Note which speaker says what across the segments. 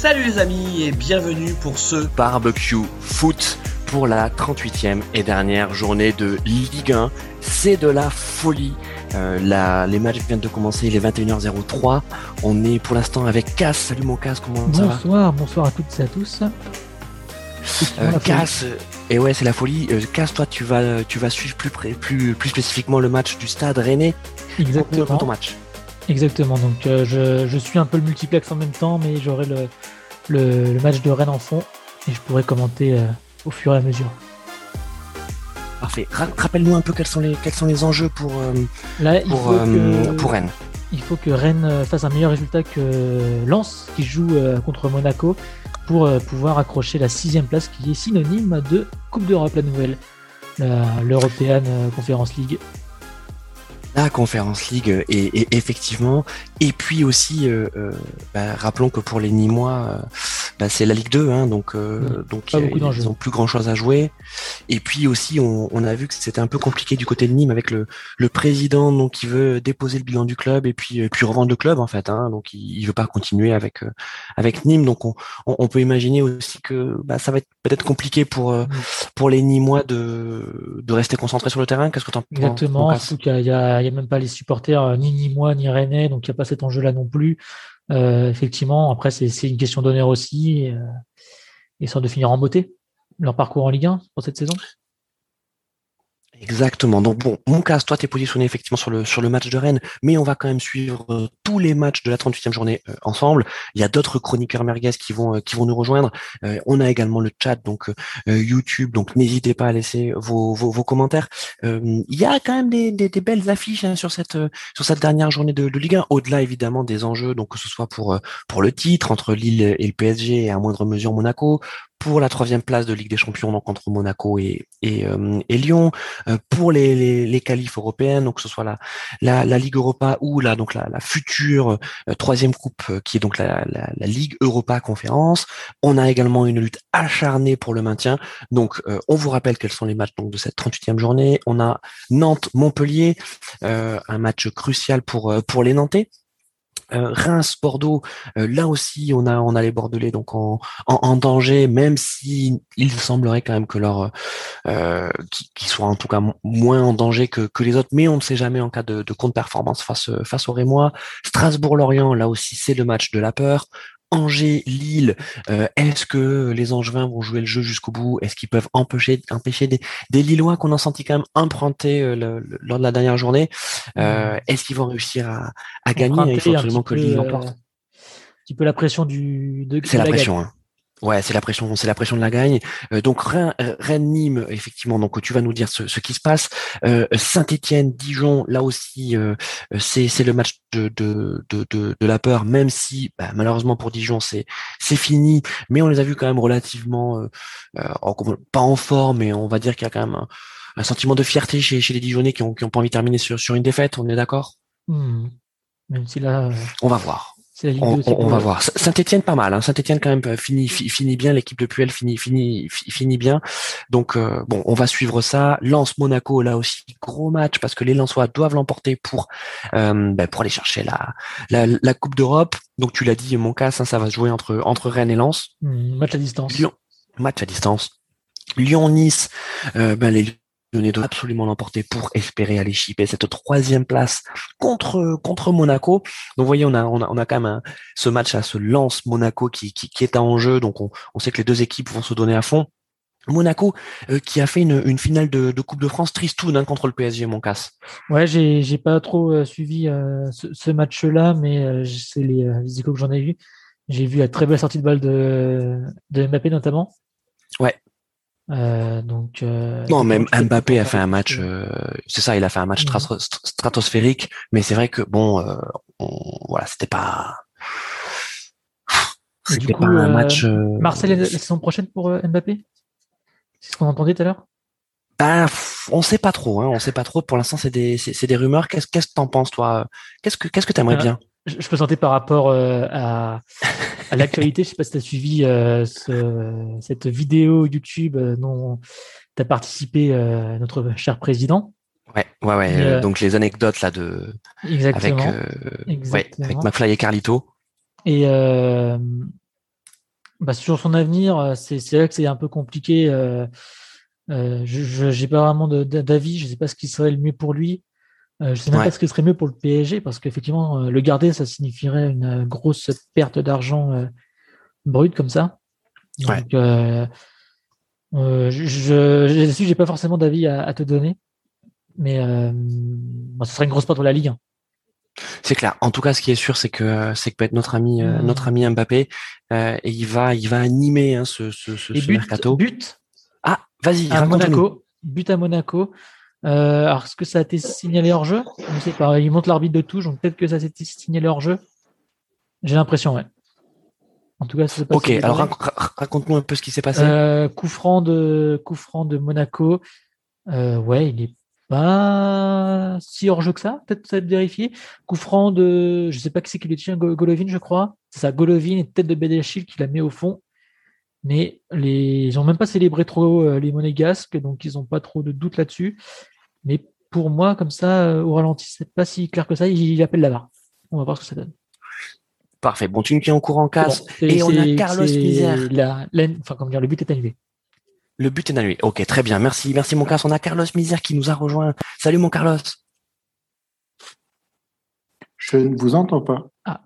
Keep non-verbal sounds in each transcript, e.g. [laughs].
Speaker 1: Salut les amis et bienvenue pour ce
Speaker 2: barbecue foot pour la 38e et dernière journée de Ligue 1. C'est de la folie. Euh, les matchs viennent de commencer, il est 21h03. On est pour l'instant avec Cass. Salut mon Cass, comment
Speaker 3: bonsoir,
Speaker 2: ça va?
Speaker 3: Bonsoir, bonsoir à toutes et à tous.
Speaker 2: Euh, Cass, et ouais, c'est la folie. Euh, Cass, toi, tu vas, tu vas suivre plus, plus, plus spécifiquement le match du stade Rennais.
Speaker 3: Exactement.
Speaker 2: Ton match.
Speaker 3: Exactement. Donc, euh, je, je, suis un peu le multiplex en même temps, mais j'aurai le, le, match de Rennes en fond et je pourrai commenter euh, au fur et à mesure.
Speaker 2: Parfait. Rappelle-nous un peu quels sont les, quels sont les enjeux pour, euh,
Speaker 3: Là,
Speaker 2: pour,
Speaker 3: que,
Speaker 2: pour Rennes.
Speaker 3: Il faut que Rennes fasse un meilleur résultat que Lens, qui joue contre Monaco, pour pouvoir accrocher la sixième place, qui est synonyme de Coupe d'Europe, la nouvelle, l'European Conference League
Speaker 2: la Conférence League euh, et, effectivement et puis aussi euh, euh, bah, rappelons que pour les Nîmois bah, c'est la Ligue 2 hein, donc donc ils n'ont plus grand chose à jouer. Et puis aussi on, a vu que c'était un peu compliqué du côté de Nîmes avec le, le président donc qui veut déposer le bilan du club et puis puis revendre le club en fait hein, donc il, il veut pas continuer avec avec Nîmes. Donc on, on, peut imaginer aussi que bah, ça va être peut-être compliqué pour pour les Nîmois de de rester concentrés sur le terrain qu'est-ce que tu en
Speaker 3: penses Exactement en il y a n'y a même pas les supporters, euh, ni moi, ni René, donc il n'y a pas cet enjeu-là non plus. Euh, effectivement, après, c'est une question d'honneur aussi, et, euh, sorte de finir en beauté leur parcours en Ligue 1 pour cette saison.
Speaker 2: Exactement. Donc bon, mon cas, toi, tu es positionné effectivement sur le sur le match de Rennes, mais on va quand même suivre euh, tous les matchs de la 38e journée euh, ensemble. Il y a d'autres chroniqueurs merguez qui vont euh, qui vont nous rejoindre. on a également le chat, donc YouTube. Donc n'hésitez pas à laisser vos, vos, vos commentaires. il y a quand même des, des, belles affiches hein, sur cette sur cette dernière journée de, de Ligue 1. Au-delà évidemment des enjeux, donc que ce soit pour pour le titre entre Lille et le PSG et à moindre mesure Monaco, pour la troisième place de Ligue des Champions, donc entre Monaco et, et, euh, Lyon, euh, pour les, les, les qualifs européennes, donc que ce soit la, la, la Ligue Europa ou la, donc la, la future euh, troisième coupe qui est donc la, la, la, Ligue Europa Conférence. On a également une lutte acharnée pour le maintien. Donc on vous rappelle quels sont les matchs donc, de cette 38e journée. On a Nantes-Montpellier, un match crucial pour, pour les Nantais. Euh, Reims, Bordeaux, euh, là aussi on a on a les Bordelais donc en, en, danger, même si il semblerait quand même que leur euh, qui, soient en tout cas moins en danger que, que les autres, mais on ne sait jamais en cas de, de contre-performance face face aux Rémois. Strasbourg-Lorient, là aussi c'est le match de la peur. Angers, Lille, euh, est-ce que les Angevins vont jouer le jeu jusqu'au bout? Est-ce qu'ils peuvent empêcher, empêcher des, des Lillois qu'on a senti quand même emprunter euh, lors de la dernière journée? Euh, mmh. Est-ce qu'ils vont réussir à, à gagner? Il faut absolument que Lille l'emporte.
Speaker 3: Un petit peu la pression du.
Speaker 2: De, C'est la, pression. Hein. Ouais, c'est la pression, c'est la pression de la gagne. Euh, donc Rennes, Nîmes, effectivement. Donc tu vas nous dire ce, ce qui se passe. Euh, Saint-Étienne, Dijon, là aussi, euh, c'est le match de de, de de, de la peur, même si bah, malheureusement pour Dijon c'est c'est fini. Mais on les a vus quand même relativement pas en forme, mais on va dire qu'il y a quand même un, sentiment de fierté chez chez les Dijonnais qui ont qui ont pas envie de terminer sur sur une défaite. On est d'accord?
Speaker 3: Hmm. Même si là,
Speaker 2: on va voir on, va voir. Saint-Etienne pas mal. Hein. Saint-Etienne quand même euh, finit, finit bien. L'équipe de Puel finit, finit, finit bien. Donc euh, bon, on va suivre ça. Lance Monaco là aussi gros match parce que les Lensois doivent l'emporter pour euh, ben, pour aller chercher la la, Coupe d'Europe. Donc tu l'as dit, mon cas, hein, ça va se jouer entre entre Rennes et Lens.
Speaker 3: Hmm, match à distance.
Speaker 2: match à distance. Lyon-Nice, ben les donner doit absolument l'emporter pour espérer aller chipper cette troisième place contre contre Monaco. Donc vous voyez, on a on a, on a quand même ce match à ce lance Monaco qui, qui, qui est en jeu. Donc on, on sait que les deux équipes vont se donner à fond. Monaco euh, qui a fait une, une finale de, de, Coupe de France tristoun hein, contre le PSG, mon casse.
Speaker 3: Ouais, j'ai j'ai pas trop euh, suivi euh, ce, ce match-là, mais c'est les, les échos que j'en ai vu. J'ai vu la très belle sortie de balle de, de Mbappé notamment.
Speaker 2: Ouais,
Speaker 3: euh, donc euh,
Speaker 2: non, même Mbappé a fait un match. Euh, c'est ça, il a fait un match stratosphérique, mais c'est vrai que bon, voilà, c'était pas.
Speaker 3: C'était pas un match. Marcel, la saison prochaine pour Mbappé? C'est ce qu'on entendait tout à l'heure?
Speaker 2: Ben, on sait pas trop, hein, on sait pas trop. Pour l'instant, c'est des, c'est, des rumeurs. Qu'est-ce, qu'est-ce que t'en penses, toi? Qu'est-ce que, qu'est-ce que t'aimerais bien?
Speaker 3: Je, peux sentir par rapport à, à l'actualité. Je sais pas si tu as suivi euh, cette vidéo YouTube euh, dont tu as participé, euh, notre cher président.
Speaker 2: Ouais, ouais, ouais. donc les anecdotes là de
Speaker 3: exactement,
Speaker 2: avec, avec McFly et Carlito.
Speaker 3: Et bah, Sur son avenir, c'est vrai que c'est un peu compliqué. je n'ai pas vraiment d'avis. Je ne sais pas ce qui serait le mieux pour lui. Je ne sais même pas ce qui serait mieux pour le PSG parce qu'effectivement, le garder, ça signifierait une grosse perte d'argent brute comme ça. Donc, euh, je, j'ai pas forcément d'avis à, te donner, mais euh, ce serait une grosse part pour la Ligue.
Speaker 2: C'est clair. En tout cas, ce qui est sûr, c'est que c'est que peut être notre ami, euh, notre ami Mbappé, euh, et il va, il va animer hein, ce, ce, ce,
Speaker 3: mercato. But.
Speaker 2: Ah, vas-y.
Speaker 3: À Monaco. But à Monaco. Euh, alors, est-ce que ça a été signalé hors jeu? Je ne sais pas. Il monte l'arbitre de touche, donc peut-être que ça a été signalé hors jeu. J'ai l'impression, ouais.
Speaker 2: En tout cas, Ok, alors raconte-nous un peu ce qui s'est passé.
Speaker 3: Euh, coup franc de coup franc de Monaco. Euh, ouais, il est pas si hors jeu que ça. Peut-être ça va être vérifié. Coup franc de, je sais pas qui c'est qui le tient, Golovin, je crois. C'est ça, Golovin et tête de Bedeshil qui la met au fond. Mais les, ils ont même pas célébré trop euh, les monégasques, donc ils ont pas trop de doute là-dessus. Mais pour moi, comme ça, au ralenti, c'est pas si clair que ça. Il, appelle la barre. On va voir ce que ça donne.
Speaker 2: Parfait. Bon, tu nous tiens au courant, casse. et on a Carlos Misère.
Speaker 3: enfin, comment dire, le but est annulé.
Speaker 2: Le but est annulé. Ok, très bien. Merci, merci mon casse. On a Carlos Misère qui nous a rejoint. Salut mon Carlos.
Speaker 4: Je ne vous entends pas.
Speaker 2: Ah.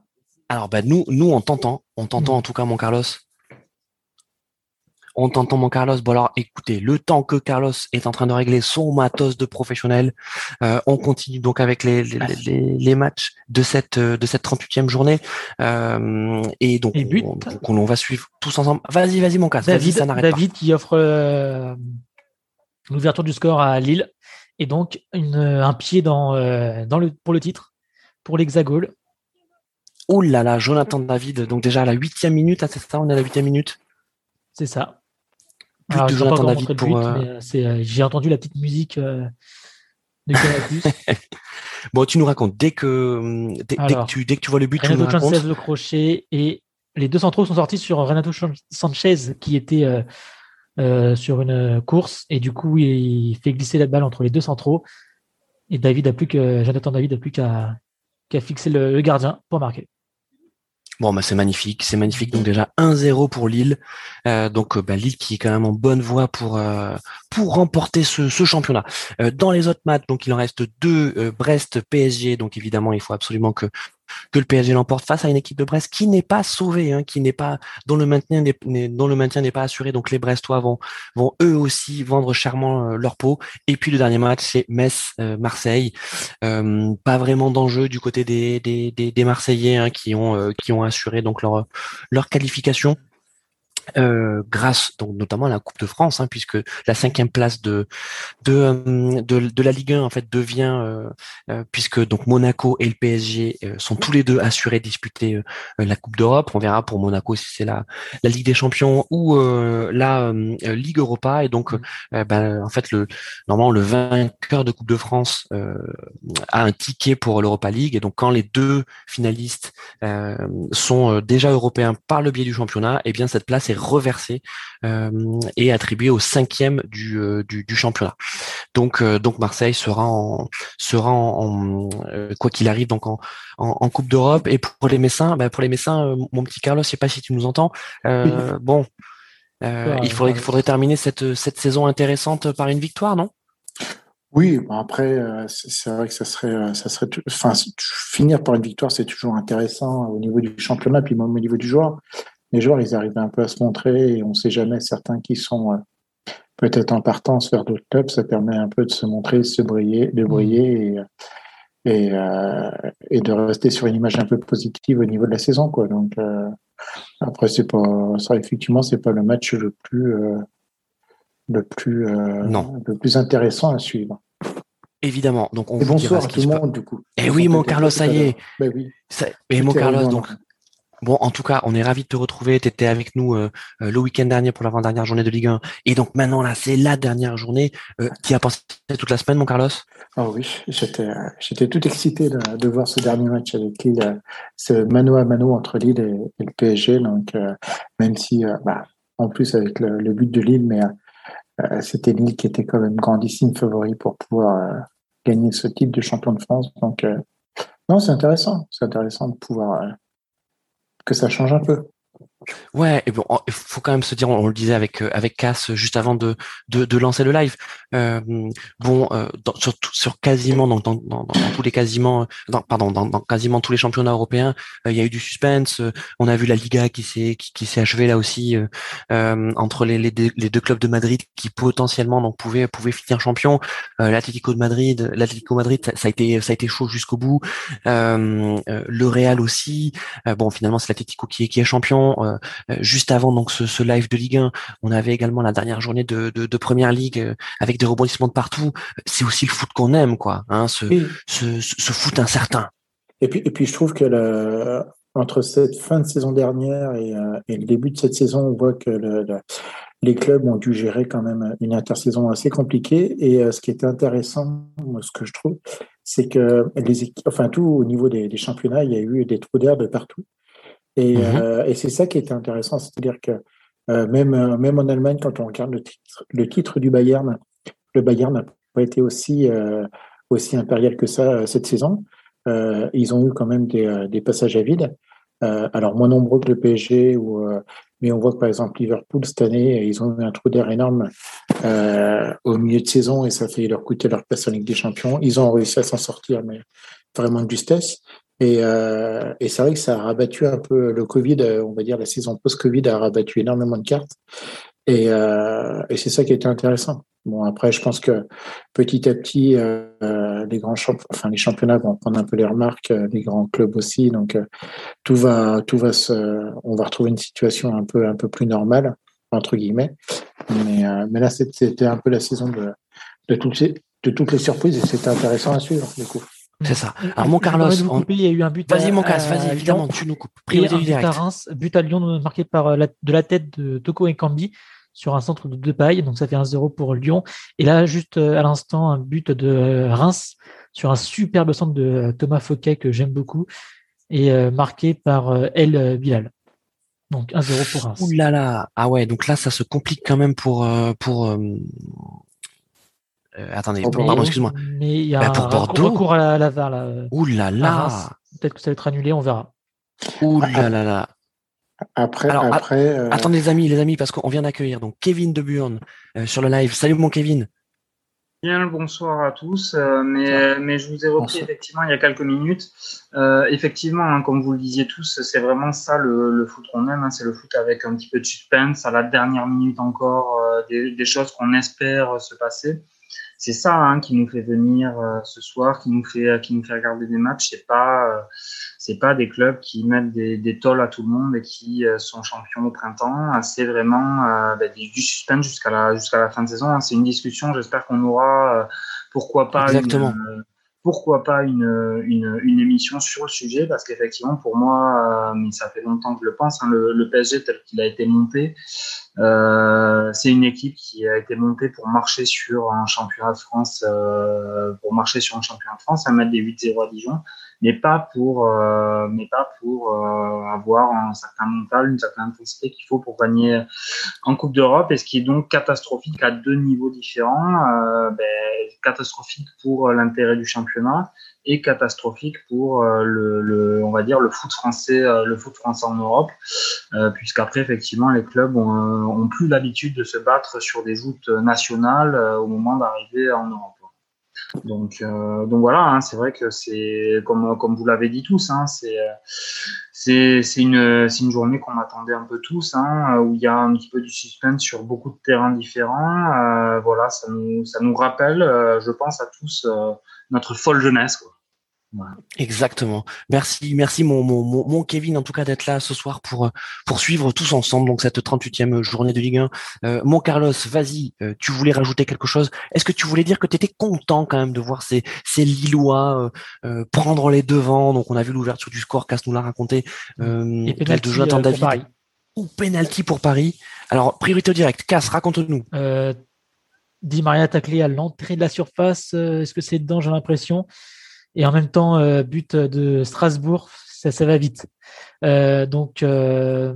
Speaker 2: Alors, bah, nous, nous, on t'entend. On t'entend en tout cas, mon Carlos. On t'entend mon Carlos. Bon alors écoutez, le temps que Carlos est en train de régler son matos de professionnel, euh, on continue donc avec les, les, les, matchs de cette de cette 38e journée euh, et donc on, va suivre tous ensemble. Vas-y, vas-y mon Carlos.
Speaker 3: David, David qui offre euh, l'ouverture du score à Lille et donc une, un pied dans dans le pour le titre pour l'Hexagone.
Speaker 2: Oh là là, Jonathan David, donc déjà à la huitième minute, à c'est ça, on est à la huitième minute.
Speaker 3: C'est ça. J'ai entendu la petite musique euh, de [laughs]
Speaker 2: bon, tu nous racontes. Dès que dès, que tu dès que tu vois le but,
Speaker 3: Renato tu nous Sanchez le crochet et les deux centraux sont sortis sur Renato Sanchez qui était euh, euh, sur une course et du coup il fait glisser la balle entre les deux centraux. Et David a plus que Jonathan David a plus qu'à qu'à fixer le gardien pour marquer.
Speaker 2: Bon, bah, c'est magnifique, c'est magnifique. Donc déjà 1-0 pour Lille. Euh, donc euh, bah, Lille qui est quand même en bonne voie pour euh, pour remporter ce, ce championnat. dans les autres matchs, donc il en reste deux Brest PSG. Donc évidemment, il faut absolument que que le PSG l'emporte face à une équipe de Brest qui n'est pas sauvée, hein, qui n'est pas dont le maintien n'est dont le maintien n'est pas assuré. Donc les Brestois vont vont eux aussi vendre chèrement euh, leur peau. Et puis le dernier match c'est Metz euh, Marseille. Euh, pas vraiment d'enjeu du côté des des, des, Marseillais hein, qui ont qui ont assuré donc leur leur qualification. Euh, grâce donc notamment à la Coupe de France, hein, puisque la cinquième place de de, euh, de, de la Ligue 1 en fait devient euh, euh, puisque donc Monaco et le PSG sont tous les deux assurés de disputer la Coupe d'Europe. On verra pour Monaco si c'est la la Ligue des Champions ou la Ligue Europa. Et donc mmh. ben, en fait le normalement le vainqueur de Coupe de France a un ticket pour l'Europa League. Et donc quand les deux finalistes sont déjà européens par le biais du championnat, et eh bien cette place est reversé euh, et attribué au cinquième du, euh, du, du championnat. Donc euh, donc Marseille sera en sera en, quoi qu'il arrive donc en, en, Coupe d'Europe et pour les Messins, bah pour les Messins, mon petit Carlos, je sais pas si tu nous entends. bon, il faudrait, faudrait terminer cette, cette saison intéressante par une victoire, non?
Speaker 4: Oui, après, c'est vrai que ça serait, ça serait, enfin, finir par une victoire, c'est toujours intéressant au niveau du championnat, puis même au niveau du joueur les joueurs, ils arrivent un peu à se montrer et on ne sait jamais certains qui sont euh, peut-être en partance vers d'autres clubs. Ça permet un peu de se montrer, de se briller, de briller et, et, euh, et, de rester sur une image un peu positive au niveau de la saison, quoi. Donc euh, après, c'est pas ça. Effectivement, c'est pas le match le plus le plus non. le plus intéressant à suivre.
Speaker 2: Évidemment. Donc on
Speaker 4: et bonsoir à tout le monde du coup.
Speaker 2: Et eh oui, mon Carlos, ça y est.
Speaker 4: Ben oui.
Speaker 2: et mon Carlos, donc Bon, en tout cas, on est ravi de te retrouver. Tu étais avec nous euh, euh, le week-end dernier pour l'avant-dernière journée de Ligue 1. Et donc maintenant, là, c'est la dernière journée. Euh, qui a pensé toute la semaine, mon Carlos
Speaker 4: Oh oui, j'étais, j'étais tout excité de, voir ce dernier match avec Lille, ce mano à mano entre Lille et, le PSG. Donc, même si, bah, en plus avec le, but de Lille, mais c'était Lille qui était quand même grandissime favori pour pouvoir gagner ce titre de champion de France. Donc, non, c'est intéressant. C'est intéressant de pouvoir que ça change un peu.
Speaker 2: Ouais, et bon, il faut quand même se dire, on, le disait avec euh, avec Cass juste avant de de, de lancer le live. Euh, bon, euh, dans, sur, sur quasiment dans, dans, dans, tous les quasiment, dans, pardon, dans, dans quasiment tous les championnats européens, il y a eu du suspense. on a vu la Liga qui s'est qui, qui s'est achevée là aussi entre les, les, les deux clubs de Madrid qui potentiellement donc pouvaient pouvaient finir champion. L'Atlético de Madrid, l'Atlético Madrid, ça, ça, a été ça a été chaud jusqu'au bout. le Real aussi. bon, finalement, c'est l'Atlético qui est qui est champion. Euh, juste avant donc ce, live de Ligue 1, on avait également la dernière journée de, de, Première Ligue euh, avec des rebondissements de partout. C'est aussi le foot qu'on aime, quoi. Hein, ce, ce, foot incertain.
Speaker 4: Et puis, et puis je trouve que entre cette fin de saison dernière euh, et, le début de cette saison, on voit que les clubs ont dû gérer quand même une intersaison assez compliquée. Et ce qui était intéressant, ce que je trouve, c'est que les enfin tout au niveau des, des, championnats, il y a eu des trous d'air de partout. Et, mmh euh, et c'est ça qui est intéressant, c'est-à-dire que euh, même, euh, même en Allemagne, quand on regarde le titre, le titre du Bayern, le Bayern n'a pas été aussi, aussi impérial que ça cette saison. ils ont eu quand même des, des passages à vide. alors moins nombreux que le PSG, ou, mais on voit que par exemple Liverpool cette année, ils ont eu un trou d'air énorme au milieu de saison et ça fait leur coûter leur place en Ligue des Champions. Ils ont réussi à s'en sortir, mais vraiment de justesse. Euh, et, c'est vrai que ça a rabattu un peu le Covid, euh, on va dire la saison post-Covid a rabattu énormément de cartes. Et, euh, c'est ça qui était intéressant. Bon, après, je pense que petit à petit, les grands enfin les championnats vont prendre un peu les remarques, les grands clubs aussi. Donc tout va, tout va se, on va retrouver une situation un peu, un peu plus normale entre guillemets. Mais, là, c'était un peu la saison de, de toutes, de toutes les surprises et c'était intéressant à suivre du coup.
Speaker 2: C'est ça. Alors, mon Carlos.
Speaker 3: Il y a eu un but.
Speaker 2: Vas-y, mon casse, vas-y, évidemment, tu nous coupes.
Speaker 3: Priorité direct. But à Reims, but à Lyon marqué par euh, de la tête de Toko Ekambi sur un centre de deux pailles. Donc, ça fait 1-0 pour Lyon. Et là, juste euh, à l'instant, un but de euh, Reims sur un superbe centre de Thomas Fouquet que j'aime beaucoup et marqué par El Bilal. Donc 1-0 pour Reims.
Speaker 2: Ouh là là. Ah ouais, donc là, ça se complique quand même pour, pour, euh, attendez, pardon, excuse-moi.
Speaker 3: Mais il y a bah, pour un Bordeaux. recours à la, VAR là.
Speaker 2: Euh, Ouh là là.
Speaker 3: Peut-être que ça va être annulé, on verra.
Speaker 2: Ouh là là là.
Speaker 4: Après, après.
Speaker 2: Euh, attendez les amis, les amis, parce qu'on vient d'accueillir donc Kevin de Burn sur le live. Salut mon Kevin.
Speaker 5: Bien bonsoir à tous, mais, mais je vous ai repris effectivement il y a quelques minutes. effectivement, hein, comme vous le disiez tous, c'est vraiment ça le, le foot qu'on aime, hein, c'est le foot avec un petit peu de suspense, à la dernière minute encore, des, des, choses qu'on espère se passer c'est ça hein, qui nous fait venir euh, ce soir, qui nous fait qui nous fait regarder des matchs. C'est pas euh, c'est pas des clubs qui mettent des, des tolls à tout le monde et qui euh, sont champions au printemps. C'est vraiment bah, du suspense jusqu'à la jusqu'à la fin de saison. Hein. C'est une discussion. J'espère qu'on aura pourquoi pas
Speaker 2: Exactement
Speaker 5: pourquoi pas une, une, émission sur le sujet parce qu'effectivement pour moi euh, mais ça fait longtemps que je le pense hein, le, le, PSG tel qu'il a été monté euh, c'est une équipe qui a été montée pour marcher sur un championnat de France euh, pour marcher sur un championnat de France à mettre des 8-0 à Dijon mais pas pour, euh, mais pas pour euh, avoir un certain mental, une certaine intensité qu'il faut pour gagner en Coupe d'Europe. Et ce qui est donc catastrophique à deux niveaux différents, euh, ben, catastrophique pour l'intérêt du championnat et catastrophique pour le, le, on va dire le foot français, le foot français en Europe, puisqu'après effectivement les clubs ont, ont plus l'habitude de se battre sur des joutes nationales au moment d'arriver en Europe. Donc, euh, donc voilà, hein, c'est vrai que c'est comme comme vous l'avez dit tous, hein, c'est c'est une une journée qu'on attendait un peu tous, hein, où il y a un petit peu du suspense sur beaucoup de terrains différents. Euh, voilà, ça nous ça nous rappelle, euh, je pense à tous notre folle jeunesse.
Speaker 2: Exactement. Merci, merci mon, mon, mon, Kevin en tout cas d'être là ce soir pour pour suivre tous ensemble donc cette 38e journée de Ligue 1. Euh, mon Carlos, vas-y, euh, tu voulais rajouter quelque chose? Est-ce que tu voulais dire que tu étais content quand même de voir ces ces Lillois euh, prendre les devants? Donc on a vu l'ouverture du score, Cass nous l'a raconté.
Speaker 3: Et de Jonathan David
Speaker 2: ou penalty pour Paris. Alors priorité directe, Cass, raconte-nous.
Speaker 3: Di Maria taclé à l'entrée de la surface. Est-ce que c'est dedans J'ai l'impression? Et en même temps euh, but de Strasbourg, ça, ça va vite. Euh, donc euh,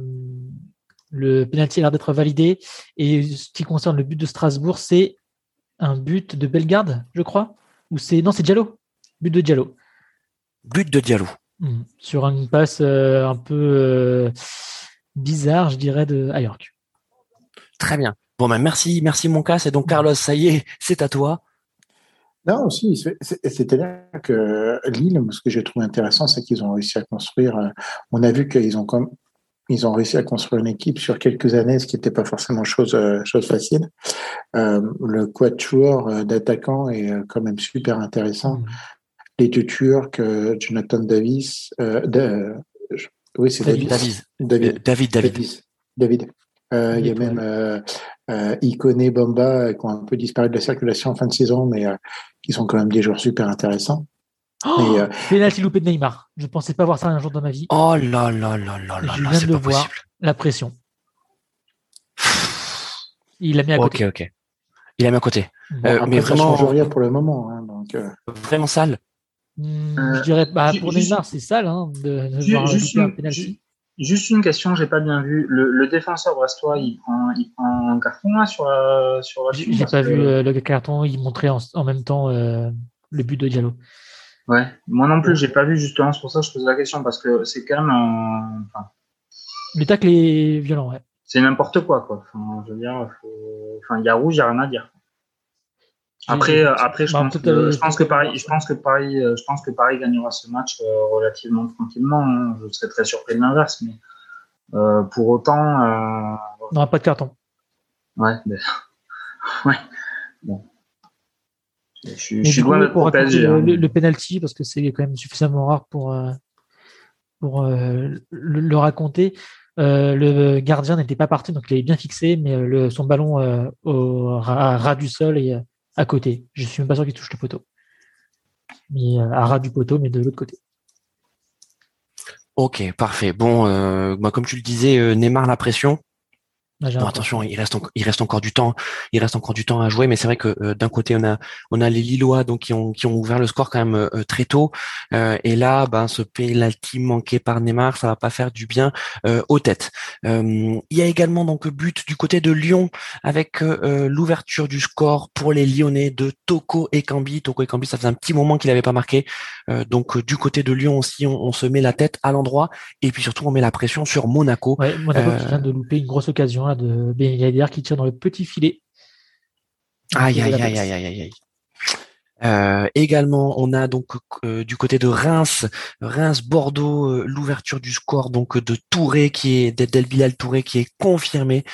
Speaker 3: le penalty a l'air d'être validé et ce qui concerne le but de Strasbourg, c'est un but de Bellegarde, je crois, ou c'est non, c'est Diallo, but de Diallo.
Speaker 2: But de Diallo.
Speaker 3: Hmm. Sur une passe un peu bizarre, je dirais, de York.
Speaker 2: Très bien. Bon, ben merci, merci mon cas. C'est donc Carlos, ça y est, c'est à toi.
Speaker 4: Non, aussi, c'est-à-dire que Lille, ce que j'ai trouvé intéressant, c'est qu'ils ont réussi à construire. Euh, on a vu qu'ils ont comme ils ont réussi à construire une équipe sur quelques années, ce qui n'était pas forcément chose euh, chose facile. Euh, le quatuor d'attaquants est quand même super intéressant. Mmh. Les deux Turcs, Jonathan Davis, de, oui c'est
Speaker 2: David. David. David. David.
Speaker 4: David. David. il y a même euh, Icone, Bomba, qui ont un peu disparu de la circulation en fin de saison, mais euh, qui sont quand même des joueurs super intéressants.
Speaker 3: Oh, euh, [gasps] Pénalty loupé de Neymar. Je ne pensais pas voir ça un jour dans ma vie.
Speaker 2: Oh là là là là là,
Speaker 3: Je viens de voir la pression. Il l'a mis à côté.
Speaker 2: Ok, ok. Il l'a mis à côté.
Speaker 4: mais vraiment. Ça rien pour le moment. Hein, donc,
Speaker 2: Vraiment sale.
Speaker 3: Hmm, je dirais, bah, pour Neymar, c'est sale hein, de, de voir un penalty.
Speaker 5: Juste une question, j'ai pas bien vu. Le, défenseur brestois, il prend, il prend un carton là sur la sur la.
Speaker 3: J'ai pas vu euh, le carton. Il montrait en, même temps euh, le but de Diallo.
Speaker 5: Ouais, moi non plus, j'ai pas vu justement. C'est pour ça que je pose la question parce que c'est quand même. Un... Enfin,
Speaker 3: le tacle est violent, ouais.
Speaker 5: C'est n'importe quoi, quoi. Enfin, je veux dire, enfin, il y a rouge, il y a rien à dire. Après, euh, après, je, bah, pense que, je pense que Paris, je pense que Paris, euh, je pense que Paris gagnera ce match euh, relativement tranquillement. Hein. Je serais très surpris de l'inverse, mais euh, pour autant, euh...
Speaker 3: on n'aura pas de carton.
Speaker 5: Ouais, mais... [laughs] ouais. Bon. Je, je suis loin d'être pour
Speaker 3: le, hein. le, penalty parce que c'est quand même suffisamment rare pour pour le, le, raconter. le gardien n'était pas parti, donc il avait bien fixé, mais le, son ballon au ras, ras, du sol et à côté. Je suis même pas sûr qu'il touche le poteau. Mais euh, à ras du poteau, mais de l'autre côté.
Speaker 2: Ok, parfait. Bon, euh, bah, comme tu le disais, euh, Neymar la pression. Bah, attention, il reste, il reste encore du temps, il reste encore du temps à jouer, mais c'est vrai que euh, d'un côté on a, on a les Lillois donc qui ont, qui ont ouvert le score quand même euh, très tôt, euh, et là, ben ce penalty manqué par Neymar, ça va pas faire du bien aux têtes. il y a également donc but du côté de Lyon avec l'ouverture du score pour les Lyonnais de Toko et Cambi. Toko et Cambi, ça faisait un petit moment qu'il n'avait pas marqué, donc du côté de Lyon aussi, on, se met la tête à l'endroit, et puis surtout on met la pression sur Monaco.
Speaker 3: Monaco qui vient de louper une grosse occasion de Ben qui tire dans le petit filet.
Speaker 2: Aïe, aïe, aïe, aïe, aïe, aïe. Euh, également, on a donc euh, du côté de Reims, Reims Bordeaux, euh, l'ouverture du score donc de Touré qui est d'El Bilal Touré qui est confirmé.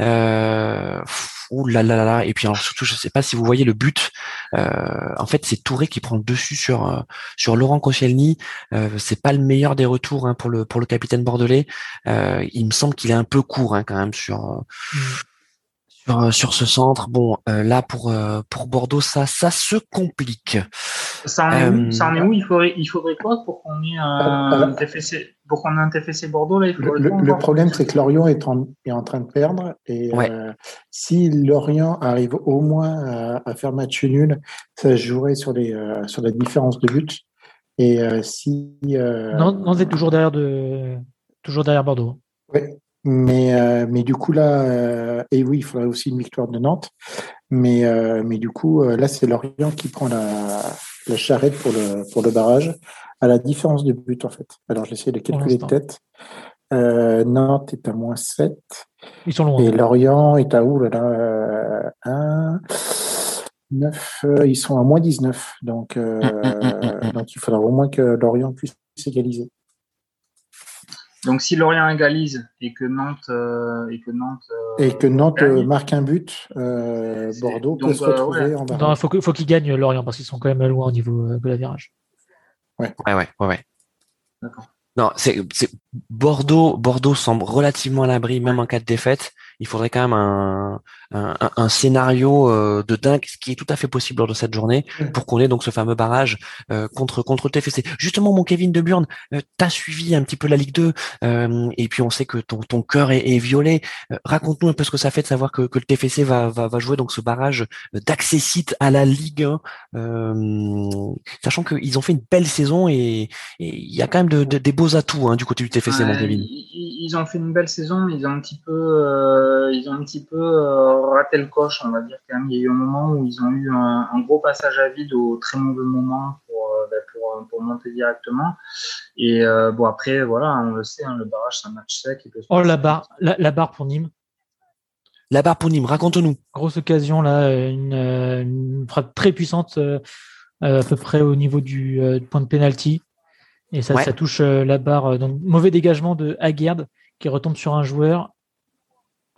Speaker 2: Euh, ouh là là là et puis alors surtout je sais pas si vous voyez le but. en fait, c'est Touré qui prend le dessus sur sur Laurent Koscielny. c'est pas le meilleur des retours hein, pour le pour le capitaine bordelais. il me semble qu'il est un peu court hein, quand même sur. Mm. Euh, sur, ce centre. Bon, euh, là pour euh, pour Bordeaux, ça ça se complique.
Speaker 5: Ça en est, où, ça en est où? Il faudrait il faudrait quoi pour qu'on ait un TFC pour qu'on ait un TFC Bordeaux là il
Speaker 4: Le, le problème c'est que Lorient est en est en train de perdre et si Lorient arrive au moins à, faire match nul, ça jouerait sur les sur la différence de but. Et si
Speaker 3: non, non, c'est toujours derrière de toujours derrière Bordeaux.
Speaker 4: Oui, mais, euh, mais du coup, là, euh, et oui, il faudrait aussi une victoire de Nantes. Mais, euh, mais du coup, là, c'est Lorient qui prend la, la charrette pour le, pour le barrage, à la différence de but, en fait. Alors, j'essaie de calculer de tête. Nantes est à moins 7.
Speaker 3: Ils sont loin.
Speaker 4: Et Lorient est à où, là, là 1, 9, ils sont à moins 19. Donc, [laughs] donc il faudra au moins que Lorient puisse s'égaliser.
Speaker 5: Donc si Lorient égalise et que Nantes euh, et que Nantes
Speaker 4: euh, et que Nantes euh, marque un but, Bordeaux peut se retrouver en
Speaker 3: Non, il faut qu'il faut qu'ils gagnent Lorient parce qu'ils sont quand même loin au niveau de la virage.
Speaker 2: Ouais, ouais, ouais, ouais. D'accord. Non, c'est Bordeaux. Bordeaux semble relativement à l'abri, même en cas de défaite. Il faudrait quand même un, un, un, scénario euh, de dingue, ce qui est tout à fait possible lors de cette journée, pour qu'on ait donc ce fameux barrage euh, contre contre TFC. Justement, mon Kevin De Burn, euh, t'as suivi un petit peu la Ligue 2, et puis on sait que ton ton cœur est, est violé. Raconte-nous un peu ce que ça fait de savoir que, que le TFC va, va, va jouer donc ce barrage d'accessite à la Ligue 1, sachant qu'ils ont fait une belle saison et il y a quand même de, des beaux atouts hein, du côté du TFC, mon Kevin.
Speaker 5: Ils, ont fait une belle saison, mais ils ont un petit peu, ils ont un petit peu raté le coche, on va dire quand même. Il y a eu un moment où ils ont eu un, gros passage à vide au très mauvais moment pour, euh, ben, pour, pour monter directement. Et bon, après, voilà, on le sait, hein, le barrage, c'est un match sec.
Speaker 3: oh, la barre, la, barre pour Nîmes.
Speaker 2: La barre pour Nîmes, raconte-nous.
Speaker 3: Grosse occasion, là, une, frappe très puissante, à peu près au niveau du, point de pénalty. Et ça, ça touche la barre. Donc, mauvais dégagement de Aguerd qui retombe sur un joueur.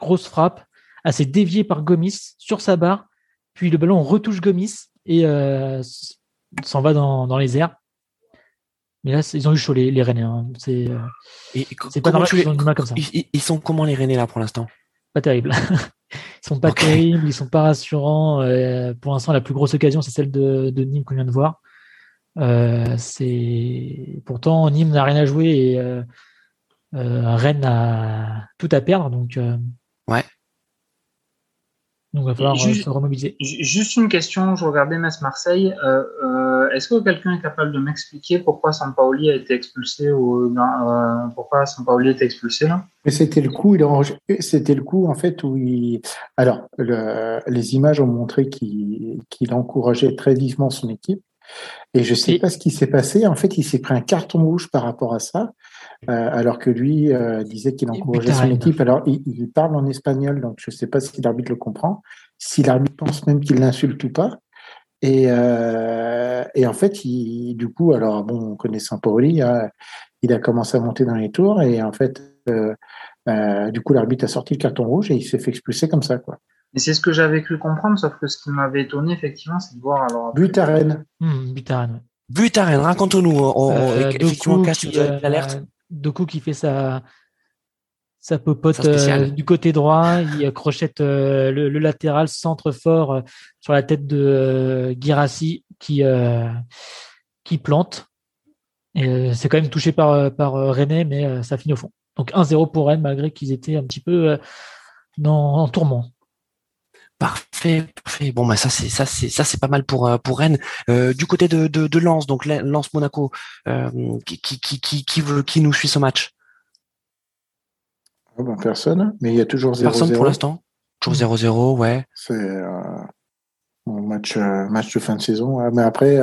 Speaker 3: Grosse frappe, assez dévié par Gomis sur sa barre. Puis le ballon retouche Gomis et euh, s'en va dans, les airs. Mais là, ils ont eu chaud les, les Rennais. Hein. C'est
Speaker 2: euh, pas normal qu'ils ont du mal comme ça. Ils, sont comment les Rennais là pour l'instant?
Speaker 3: Pas terrible. [laughs] ils sont pas terribles, ils sont pas rassurants. Euh, pour l'instant, la plus grosse occasion, c'est celle de, de Nîmes qu'on vient de voir. c'est pourtant Nîmes n'a rien à jouer et Rennes a tout à perdre. Donc
Speaker 2: ouais.
Speaker 3: Donc, il va falloir juste, se remobiliser.
Speaker 5: Juste une question, je regardais Metz Marseille. Euh, euh, est-ce que quelqu'un est capable de m'expliquer pourquoi Sampaoli a été expulsé ou euh, pourquoi Sampaoli a été expulsé là?
Speaker 4: C'était le coup, c'était le coup en fait où il. Alors, les images ont montré qu'il encourageait très vivement son équipe. Et je ne sais pas ce qui s'est passé. En fait, il s'est pris un carton rouge par rapport à ça. Euh, alors que lui euh, disait qu'il encourageait son équipe. Alors, il, parle en espagnol, donc je ne sais pas si l'arbitre le comprend, si l'arbitre pense même qu'il l'insulte ou pas. Et, euh, et en fait, il, du coup, alors bon, on connaît Saint-Pauli, hein, il a commencé à monter dans les tours et en fait, du coup, l'arbitre a sorti le carton rouge et il s'est fait expulser comme ça, quoi.
Speaker 5: Et c'est ce que j'avais cru comprendre, sauf que ce qui m'avait étonné, effectivement, c'est de voir alors.
Speaker 4: But à Rennes.
Speaker 3: Hmm,
Speaker 2: but à Rennes. raconte-nous. On, effectivement, casse l'alerte.
Speaker 3: Doku qui fait sa, sa popote euh, du côté droit, il crochette euh, le, latéral centre fort euh, sur la tête de Girassi qui, qui plante. Et c'est quand même touché par, par René, mais ça finit au fond. Donc 1-0 pour Rennes, malgré qu'ils étaient un petit peu dans, en tourment.
Speaker 2: Parfait, parfait. Bon, bah ça c'est ça c'est ça c'est pas mal pour pour Rennes. du côté de de, de Lens, donc Lens Monaco, qui, qui qui qui veut qui nous suit ce match?
Speaker 4: Oh, Personne, mais il y a toujours 0 Personne
Speaker 2: pour l'instant. Toujours 0-0, ouais.
Speaker 4: C'est un match match de fin de saison. Mais après,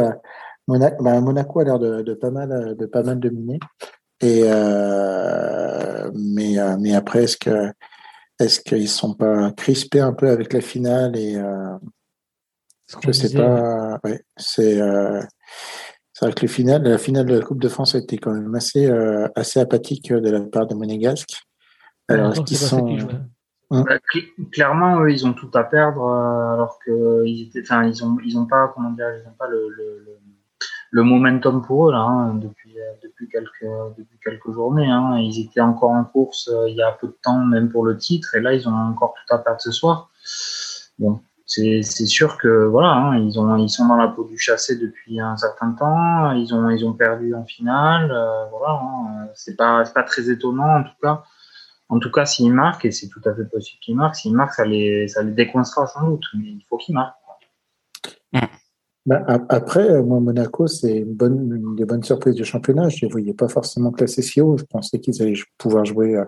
Speaker 4: Monaco, bah, Monaco a l'air de, de, pas mal de pas mal dominer. Et mais mais après, est-ce que est-ce qu'ils ne sont pas crispés un peu avec la finale et euh, je sais pas. c'est euh, vrai que le final, la finale de la Coupe de France a été quand même assez euh, assez apathique de la part des Monégasques.
Speaker 5: Alors est-ce qu'ils sont hein bah, clairement, eux, ils ont tout à perdre, alors que ils étaient, enfin, ils ont, ils ont pas, comment dire, ils ont pas le, le, le momentum pour eux là hein, depuis euh, depuis quelques depuis quelques journées. Hein. Ils étaient encore en course euh, il y a peu de temps même pour le titre et là ils ont encore tout à perdre ce soir. Bon, c'est sûr que voilà, hein, ils ont ils sont dans la peau du chassé depuis un certain temps. Ils ont ils ont perdu en finale. Euh, voilà, hein. c'est pas pas très étonnant en tout cas. En tout cas, s'ils marquent, et c'est tout à fait possible qu'ils marquent, s'ils marquent, ça les, ça les sans doute, mais il faut qu'ils marquent.
Speaker 4: Bah, après, euh, moi, Monaco, c'est une, bonne, une des bonnes surprises du championnat. Je ne les voyais pas forcément classés si haut. Je pensais qu'ils allaient pouvoir jouer euh,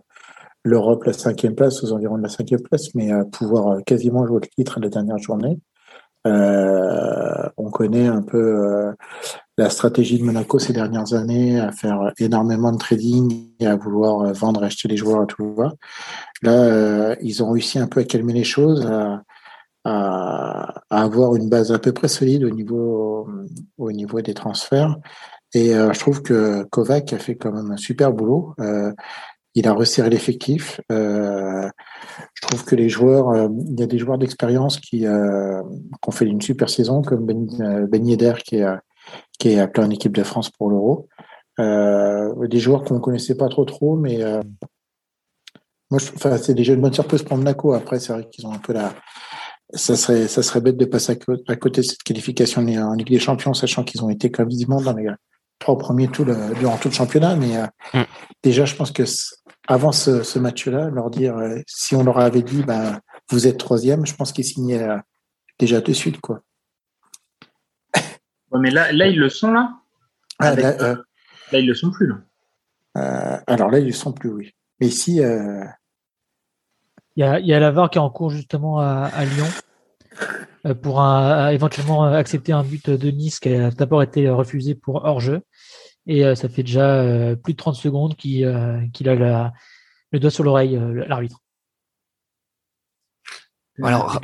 Speaker 4: l'Europe, la cinquième place, aux environs de la cinquième place, mais à pouvoir euh, quasiment jouer le titre à la dernière journée. on connaît un peu la stratégie de Monaco ces dernières années, à faire énormément de trading et à vouloir vendre, acheter les joueurs à tout va. Là, ils ont réussi un peu à calmer les choses, à, avoir une base à peu près solide au niveau, au niveau des transferts. Et euh, je trouve que Kovac a fait quand même un super boulot. Euh, il a resserré l'effectif. Euh, je trouve que les joueurs, euh, il y a des joueurs d'expérience qui, euh, ont fait une super saison, comme Ben, ben qui est, qui est appelé en équipe de France pour l'Euro. des joueurs qu'on ne connaissait pas trop trop, mais moi, c'est déjà une bonne surprise pour Monaco. Après, c'est vrai qu'ils ont un peu la, ça serait, ça serait bête de passer à, côté de cette qualification en Ligue des Champions, sachant qu'ils ont été comme visiblement dans les trois premiers tout durant tout le championnat. Mais euh, mm. déjà, je pense que avant ce, match-là, leur dire, euh, si on leur avait dit, ben, vous êtes troisième, je pense qu'ils signaient euh, déjà de suite, quoi.
Speaker 5: mais là, là, ils le sont là? Ah, là, ils le sont plus
Speaker 4: là. alors là, ils le sont plus, oui. Mais ici,
Speaker 3: il y a, y a la VAR qui est en cours justement à, Lyon. pour un, éventuellement accepter un but de Nice qui a d'abord été refusé pour hors-jeu. Et ça fait déjà plus de 30 secondes qu'il a le doigt sur l'oreille, l'arbitre.
Speaker 2: Alors,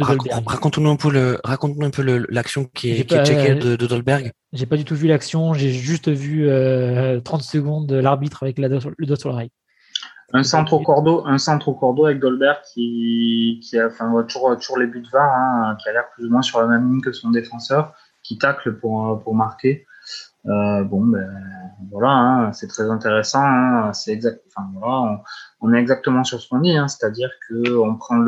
Speaker 2: raconte-nous un peu le, raconte-nous un peu l'action qui est, qui checkée de, de Dolberg.
Speaker 3: J'ai pas du tout vu l'action, j'ai juste vu 30 euh, secondes de l'arbitre avec le doigt sur l'oreille.
Speaker 5: Un centre au cordeau, un centre au cordeau avec Dolberg qui, qui a, enfin, toujours, toujours les buts de VAR, hein, qui a l'air plus ou moins sur la même ligne que son défenseur, qui tacle pour, pour marquer. Euh, bon, ben voilà, hein, c'est très intéressant. Hein, c'est exact. Enfin voilà, on, est exactement sur ce qu'on dit, c'est-à-dire que on prend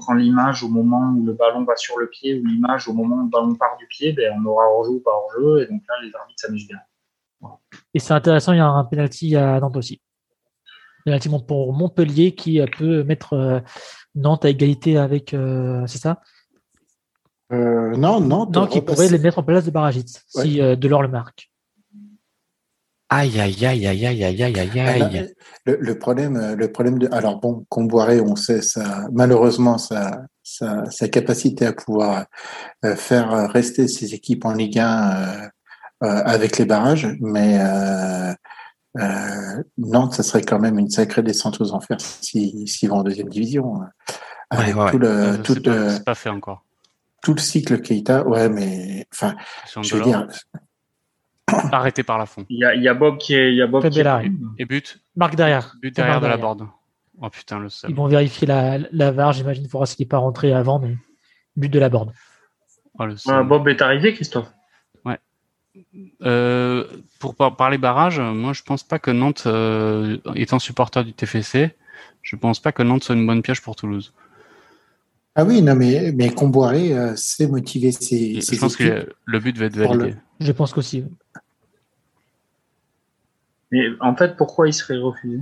Speaker 5: prend l'image au moment où le ballon va sur le pied ou l'image au moment où le ballon part du pied, ben on aura hors-jeu ou pas hors-jeu, et donc là les arbitres s'amusent bien.
Speaker 3: Et c'est intéressant, il y a un penalty à Nantes aussi. Penalty pour Montpellier qui peut mettre euh, Nantes à égalité avec, euh, c'est ça?
Speaker 4: Euh, Non, Nantes.
Speaker 3: Non, qui pourrait les mettre en place de Baragit si Delors le marque.
Speaker 2: Aïe, aïe, aïe, aïe, aïe, aïe, aïe, aïe,
Speaker 4: Le, problème, le problème de, alors bon, Comboiré, on sait ça, malheureusement, sa, sa, sa capacité à pouvoir euh, faire rester ses équipes en Ligue 1 euh, euh, avec les barrages, mais euh, euh, Nantes, ça serait quand même une sacrée descente aux enfers s'ils si, vont en deuxième division.
Speaker 2: Ouais, ouais,
Speaker 6: tout le, tout, pas, pas fait encore.
Speaker 4: Tout le cycle Keita, ouais, mais enfin, je veux dire, [coughs]
Speaker 6: arrêté par la fond.
Speaker 5: Il y a, y a, Bob qui est, y a Bob qui
Speaker 6: est... et but.
Speaker 3: Marc derrière.
Speaker 6: But derrière de la borde. Oh putain le seul.
Speaker 3: Ils vont vérifier la, la VAR, j'imagine, pour voir s'il n'est pas rentré avant, mais but de la borde.
Speaker 5: Oh, Bob est arrivé, Christophe.
Speaker 6: Euh, pour parler barrage, moi je pense pas que Nantes, euh, étant supporter du TFC, je pense pas que Nantes soit une bonne piège pour Toulouse.
Speaker 4: Ah oui, non, mais, mais Comboiré euh, c'est motiver ses,
Speaker 6: Je pense que le but va être validé.
Speaker 3: Je pense qu'aussi.
Speaker 5: Mais en fait, pourquoi il serait refusé?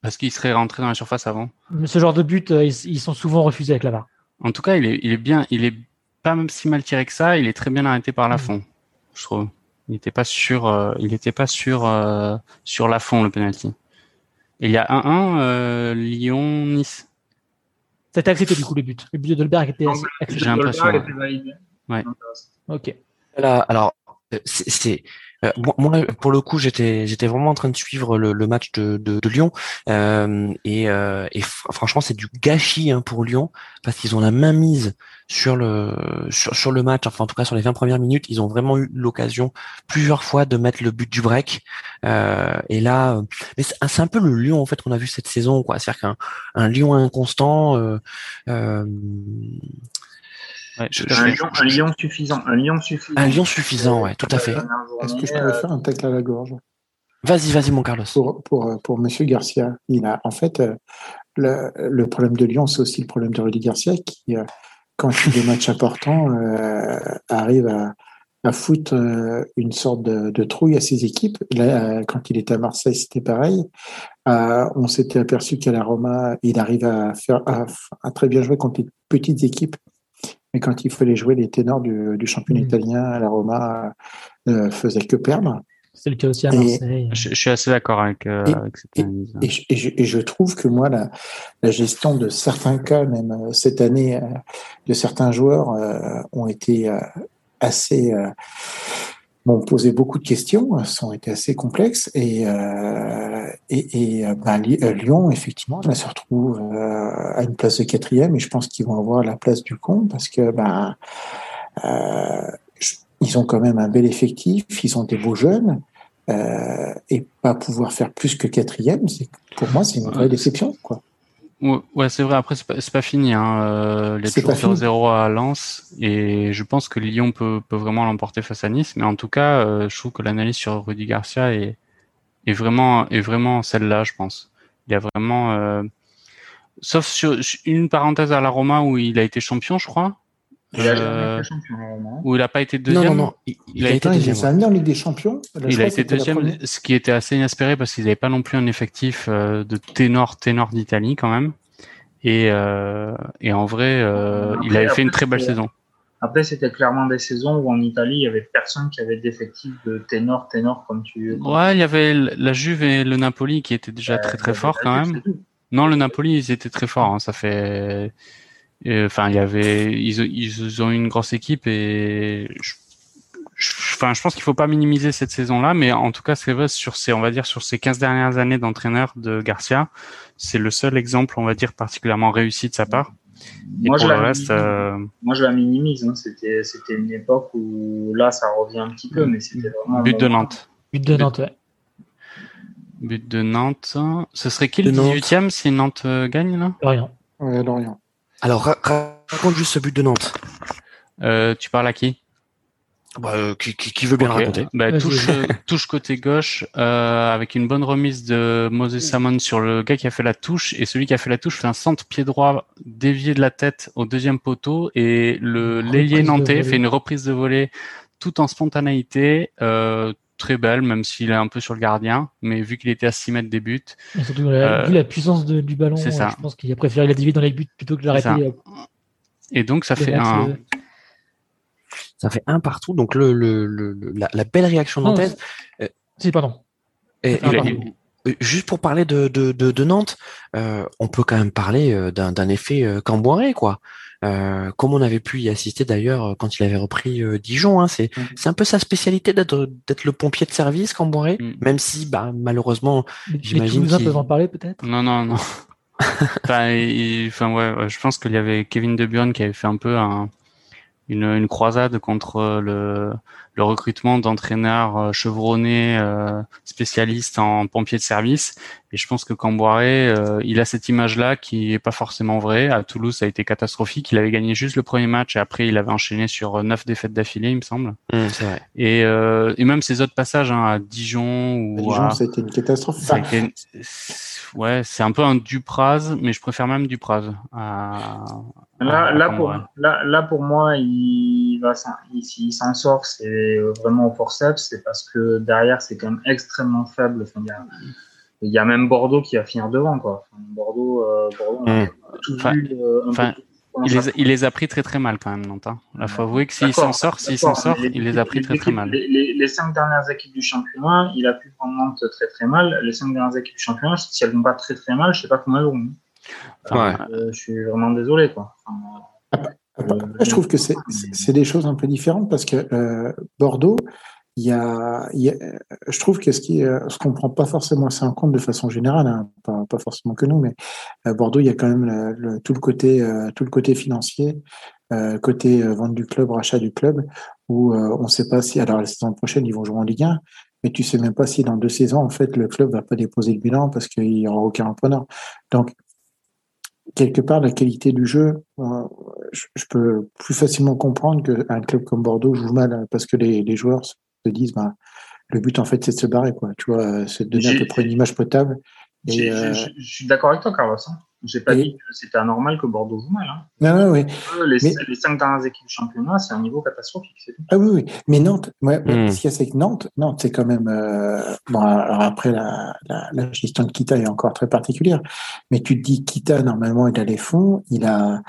Speaker 6: Parce qu'il serait rentré dans la surface avant.
Speaker 3: ce genre de but, euh, ils, sont souvent refusés avec la barre.
Speaker 6: En tout cas, il est, il est bien, il est pas même si mal tiré que ça. Il est très bien arrêté par la mm. fond, je trouve. Il n'était pas sûr, euh, il n'était pas sûr euh, sur la fond le penalty. il y a 1-1 Lyon-Nice.
Speaker 3: C'était accepté du coup le but. Le but de Dolberg était accepté.
Speaker 6: J'ai l'impression.
Speaker 3: Ouais. Ok.
Speaker 2: alors c'est euh, moi, pour le coup, j'étais j'étais vraiment en train de suivre le, le match de, de, de Lyon euh, et, euh, et franchement, c'est du gâchis hein, pour Lyon parce qu'ils ont la main mise sur le sur, sur, le match. Enfin, en tout cas, sur les 20 premières minutes, ils ont vraiment eu l'occasion plusieurs fois de mettre le but du break. Euh, et là, mais c'est un peu le Lyon en fait qu'on a vu cette saison, quoi. C'est-à-dire qu'un un Lyon inconstant. Euh,
Speaker 5: un, lion, suffisant. Un lion suffisant.
Speaker 2: Un lion suffisant, ouais, tout à fait.
Speaker 4: Est-ce que je pourrais faire un tacle à la gorge?
Speaker 2: Vas-y, vas-y, mon Carlos.
Speaker 4: Pour, pour, pour Monsieur Garcia, il a, en fait, euh, le, le problème de Lyon, c'est aussi le problème de Rudy Garcia qui, euh, quand il fait des matchs importants, euh, arrive à, à foutre une sorte de, de, trouille à ses équipes. Là, quand il était à Marseille, c'était pareil. on s'était aperçu qu'à la Roma, il arrive à faire à, à, très bien jouer contre les petites équipes mais quand il fallait jouer les ténors du, du championnat mm. italien à la Roma, euh, faisait que perdre.
Speaker 3: C'est le cas aussi à Marseille.
Speaker 6: je, suis assez d'accord avec, euh,
Speaker 4: cette analyse. Et, je, et, je, trouve que moi, la, la, gestion de certains cas, même euh, cette année, euh, de certains joueurs, ont été assez m'ont posé beaucoup de questions, elles ont été assez complexes et euh, et, et ben, Lyon effectivement là se retrouve euh, à une place de quatrième et je pense qu'ils vont avoir la place du con parce que ben euh, ils ont quand même un bel effectif, ils ont des beaux jeunes euh, et pas pouvoir faire plus que quatrième, pour moi c'est une vraie déception quoi.
Speaker 6: Ouais, c'est vrai. Après, c'est pas, pas fini. Hein. Euh, les toujours 0-0 à Lens, et je pense que Lyon peut, peut vraiment l'emporter face à Nice. Mais en tout cas, euh, je trouve que l'analyse sur Rudy Garcia est, est vraiment, est vraiment celle-là, je pense. Il y a vraiment, euh... sauf sur une parenthèse à la Roma où il a été champion, je crois.
Speaker 5: Il a euh, champion,
Speaker 6: où il n'a pas été deuxième.
Speaker 2: Non, non, non.
Speaker 4: Il, a, été deuxième. Il en Ligue des Champions.
Speaker 6: il a été deuxième, ce qui était assez inespéré parce qu'ils n'avaient pas non plus un effectif euh, de ténor, ténor d'Italie quand même. Et, euh, et en vrai, euh, il avait fait une très belle saison.
Speaker 5: Après, c'était clairement des saisons où en Italie, il y avait personne qui avait d'effectif de ténor, ténor comme tu.
Speaker 6: Ouais, il y avait la Juve et le Napoli qui étaient déjà très très forts quand même. Non, le Napoli, ils étaient très forts. Hein. Ça fait Enfin, il y avait, ils, ils ont une grosse équipe et je, enfin, je pense qu'il faut pas minimiser cette saison-là, mais en tout cas, c'est vrai sur ces, on va dire sur ces 15 dernières années d'entraîneur de Garcia, c'est le seul exemple, on va dire, particulièrement réussi de sa part.
Speaker 5: moi, je reste, euh... moi, je la minimise. Hein. C'était, c'était une époque où là, ça revient un petit peu, mais c'était vraiment.
Speaker 6: But de Nantes.
Speaker 3: But de Nantes, ouais.
Speaker 6: But de Nantes. Ce serait qui le 18e si Nantes euh, gagne là?
Speaker 3: Lorient.
Speaker 4: Ouais, Lorient.
Speaker 2: Alors, raconte juste ce but de Nantes.
Speaker 6: Euh, tu parles à qui?
Speaker 2: Bah, euh, qui, qui, veut bien le raconter.
Speaker 6: Bah, touche, touche côté gauche euh, avec une bonne remise de Moses Samon sur le gars qui a fait la touche. Et celui qui a fait la touche fait un centre pied droit dévié de la tête au deuxième poteau. Et le l'ailier nantais fait une reprise de volée tout en spontanéité euh, très belle même s'il est un peu sur le gardien mais vu qu'il était à 6 mètres des buts
Speaker 3: et surtout la, vu la puissance de, du ballon
Speaker 6: ça.
Speaker 3: je pense qu'il a préféré la dévier dans les buts plutôt que de l'arrêter
Speaker 6: et donc ça fait un
Speaker 2: ça fait un partout. Donc le, le, le la, la, belle réaction nantaise.
Speaker 3: Euh, si, pardon.
Speaker 2: Et, et, juste pour parler de, de, de, de Nantes, euh, on peut quand même parler euh, d'un effet euh, Camboiré, quoi. Euh, comme on avait pu y assister d'ailleurs quand il avait repris euh, Dijon, hein, c'est mm. c'est un peu sa spécialité d'être d'être le pompier de service Camboiré, mm. même si bah malheureusement j'imagine
Speaker 3: les peuvent en parler peut-être?
Speaker 6: Non non non. [laughs] enfin, enfin ouais, je pense qu'il y avait Kevin De Bruyne qui avait fait un peu un une, une croisade contre le, le recrutement d'entraîneurs euh, chevronnés euh, spécialistes en pompiers de service. Et je pense que Camboiré, euh, il a cette image-là qui est pas forcément vraie. À Toulouse, ça a été catastrophique. Il avait gagné juste le premier match et après, il avait enchaîné sur neuf défaites d'affilée, il me semble.
Speaker 2: Mmh, vrai.
Speaker 6: Et, et même ses autres passages hein, à Dijon ou
Speaker 4: à Dijon, ça a été une catastrophe.
Speaker 6: Ouais, c'est un peu un Dupraz, mais je préfère même Dupraz. À...
Speaker 5: Là, là, pour, là, là, pour moi, il va s'il s'en sort, c'est vraiment au forceps, c'est parce que derrière, c'est quand même extrêmement faible. Enfin, il, y a, il y a même Bordeaux qui va finir devant. Quoi. Enfin, Bordeaux, euh, Bordeaux, on a tout vu. Euh,
Speaker 6: enfin, il les, il les, a pris très très mal quand même, Nantes. Il faut avouer que s'il s'en sort, s'il s'en sort, il les a pris très très mal.
Speaker 5: Les, les, cinq dernières équipes du championnat, il a pu prendre Nantes très très mal. Les cinq dernières équipes du championnat, si elles vont pas très très mal, je sais pas comment elles vont. Enfin, ouais. euh, je suis vraiment désolé. Quoi. Enfin,
Speaker 4: je trouve que c'est des choses un peu différentes parce que euh, Bordeaux, y, a, je trouve que ce qui, ce qu'on prend pas forcément assez en compte de façon générale, hein, pas, forcément que nous, mais à Bordeaux, il y a quand même tout le côté, euh, tout le côté financier, euh, côté euh, vente du club, rachat du club, où on ne sait pas si, alors la saison prochaine, ils vont jouer en Ligue 1, mais tu sais même pas si dans deux saisons, en fait, le club va pas déposer le bilan parce qu'il y aura aucun repreneur. Donc, quelque part, la qualité du jeu, je, je peux plus facilement comprendre qu'un club comme Bordeaux joue mal parce que les, les joueurs se disent, bah, le but en fait c'est de se barrer, quoi. Tu vois, c'est de donner à peu près une image potable.
Speaker 5: Et, euh... je, je, suis d'accord avec toi, Carlos. Hein. J'ai pas et... dit que c'était anormal que Bordeaux joue mal. Hein.
Speaker 4: Non, non, oui.
Speaker 5: Les, mais... les, cinq dernières équipes du championnat, c'est un niveau catastrophique.
Speaker 4: Ah oui, oui. Mais Nantes, ouais, mm. ce qu'il y a, c'est que Nantes, Nantes, c'est quand même. Euh... Bon, alors après, la, la, la, gestion de Kita est encore très particulière. Mais tu te dis, Kita, normalement, il a les fonds. Il a.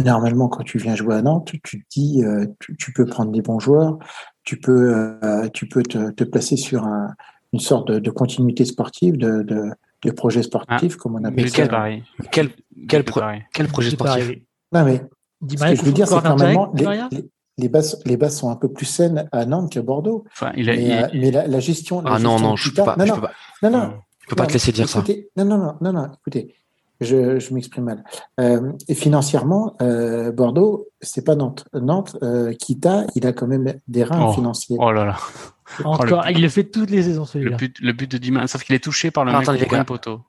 Speaker 4: Normalement, quand tu viens jouer à Nantes, tu te dis, euh, tu, tu, peux prendre des bons joueurs, tu peux, euh, tu peux te, te, placer sur un, une sorte de, de continuité sportive, de, de, de projet sportif, ah, comme on appelle
Speaker 2: ça. Pareil. Quel, quel, pro, quel projet sportif?
Speaker 4: Non, mais ce que je veux dire, c'est que normalement, les, les, les, bases, les bases sont un peu plus saines à Nantes qu'à Bordeaux.
Speaker 6: Enfin, il a,
Speaker 4: mais,
Speaker 6: il...
Speaker 4: Euh, mais la, la, gestion.
Speaker 2: La ah gestion non, non, je peux pas.
Speaker 4: Non,
Speaker 2: je
Speaker 4: non,
Speaker 2: peux pas.
Speaker 4: non, non,
Speaker 2: je peux pas te laisser dire
Speaker 4: écoutez, ça. Non, non, non, non, non, écoutez, je, je m'exprime mal. Euh, et financièrement, euh, Bordeaux, c'est pas Nantes. Nantes, euh, Kita, il a quand même des reins
Speaker 6: oh,
Speaker 4: financiers.
Speaker 6: Oh là là. [laughs]
Speaker 3: Encore, oh, le il le fait toutes les saisons celui-là.
Speaker 6: Le but, le but de Dimas, sauf qu'il est touché par le
Speaker 2: Alors,
Speaker 6: mec
Speaker 2: attendez,
Speaker 6: poteau.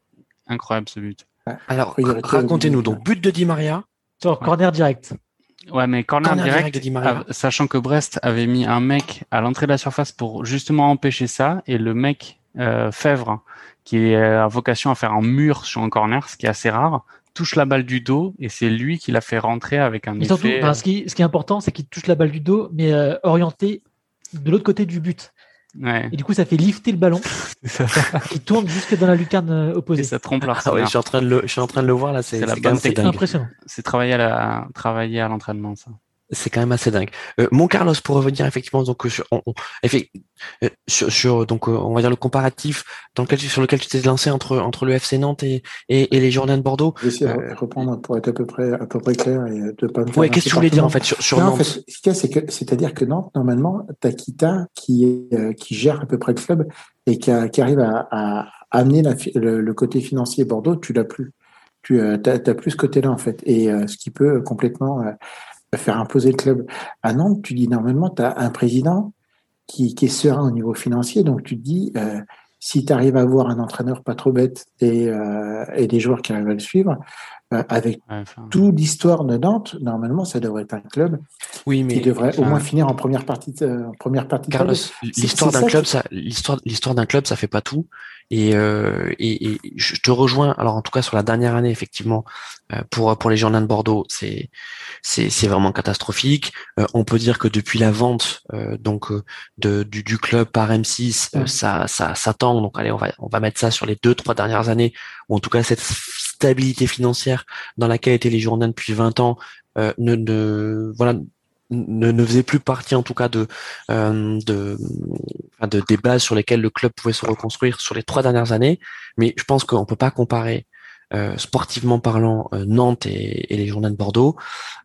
Speaker 6: Incroyable ce but.
Speaker 2: Alors, racontez-nous donc but de Di Maria.
Speaker 3: Sur ouais. corner direct.
Speaker 6: Ouais, mais corner, corner direct, direct Maria. sachant que Brest avait mis un mec à l'entrée de la surface pour justement empêcher ça, et le mec euh, Fèvre, qui a vocation à faire un mur sur un corner, ce qui est assez rare, touche la balle du dos et c'est lui qui l'a fait rentrer avec un
Speaker 3: et
Speaker 6: effet.
Speaker 3: Surtout, ben, ce, qui, ce qui est important, c'est qu'il touche la balle du dos, mais euh, orienté de l'autre côté du but.
Speaker 6: Ouais.
Speaker 3: Et du coup, ça fait lifter le ballon [laughs] qui [laughs] tourne jusque dans la lucarne euh, opposée.
Speaker 6: Et ça trompe
Speaker 2: ah ouais, je suis en train de le, je suis en train de le voir là. C'est
Speaker 3: impressionnant.
Speaker 6: C'est travailler à la, travailler à l'entraînement, ça.
Speaker 2: C'est quand même assez dingue. Euh, mon Carlos, pour revenir effectivement donc sur, on, euh, sur, sur, donc euh, on va dire le comparatif dans lequel sur lequel tu t'es lancé entre entre le FC Nantes et, et, et les Girondins de Bordeaux.
Speaker 4: Je vais essayer de reprendre pour être à peu près à peu près clair et de pas me
Speaker 2: faire. Ouais, qu'est-ce que tu voulais dire en fait sur, sur Nantes
Speaker 4: en fait, Ce qu'il y a, c'est que c'est-à-dire que Nantes normalement, t'as Kita qui est qui gère à peu près le club et qui, a, qui arrive à, à amener la, le, le, côté financier Bordeaux, tu l'as plus. Tu as, as, plus ce côté-là en fait, et ce qui peut complètement faire imposer le club. À Nantes, tu dis normalement, tu as un président qui, qui, est serein au niveau financier, donc tu te dis, euh, si tu arrives à avoir un entraîneur pas trop bête et, euh, et des joueurs qui arrivent à le suivre, euh, avec toute l'histoire de Nantes, normalement, ça devrait être un club oui, mais, qui devrait au moins finir en première partie. De, en première partie.
Speaker 2: Carlos, l'histoire d'un club, ça, l'histoire, l'histoire d'un club, ça fait pas tout. Et, euh, et, et, je te rejoins. Alors en tout cas sur la dernière année, effectivement, euh, pour pour les Girondins de Bordeaux, c'est c'est c'est vraiment catastrophique. Euh, on peut dire que depuis la vente euh, donc euh, de du, du, club par M6, ça ça ça tend. Donc allez, on va on va mettre ça sur les deux trois dernières années, ou en tout cas cette stabilité financière dans laquelle étaient les Girondins depuis 20 ans ne, ne voilà ne, ne faisait plus partie en tout cas de, euh, de, de, des bases sur lesquelles le club pouvait se reconstruire sur les trois dernières années. Mais je pense qu'on peut pas comparer euh, sportivement parlant euh, Nantes et, et, les Journaux de Bordeaux.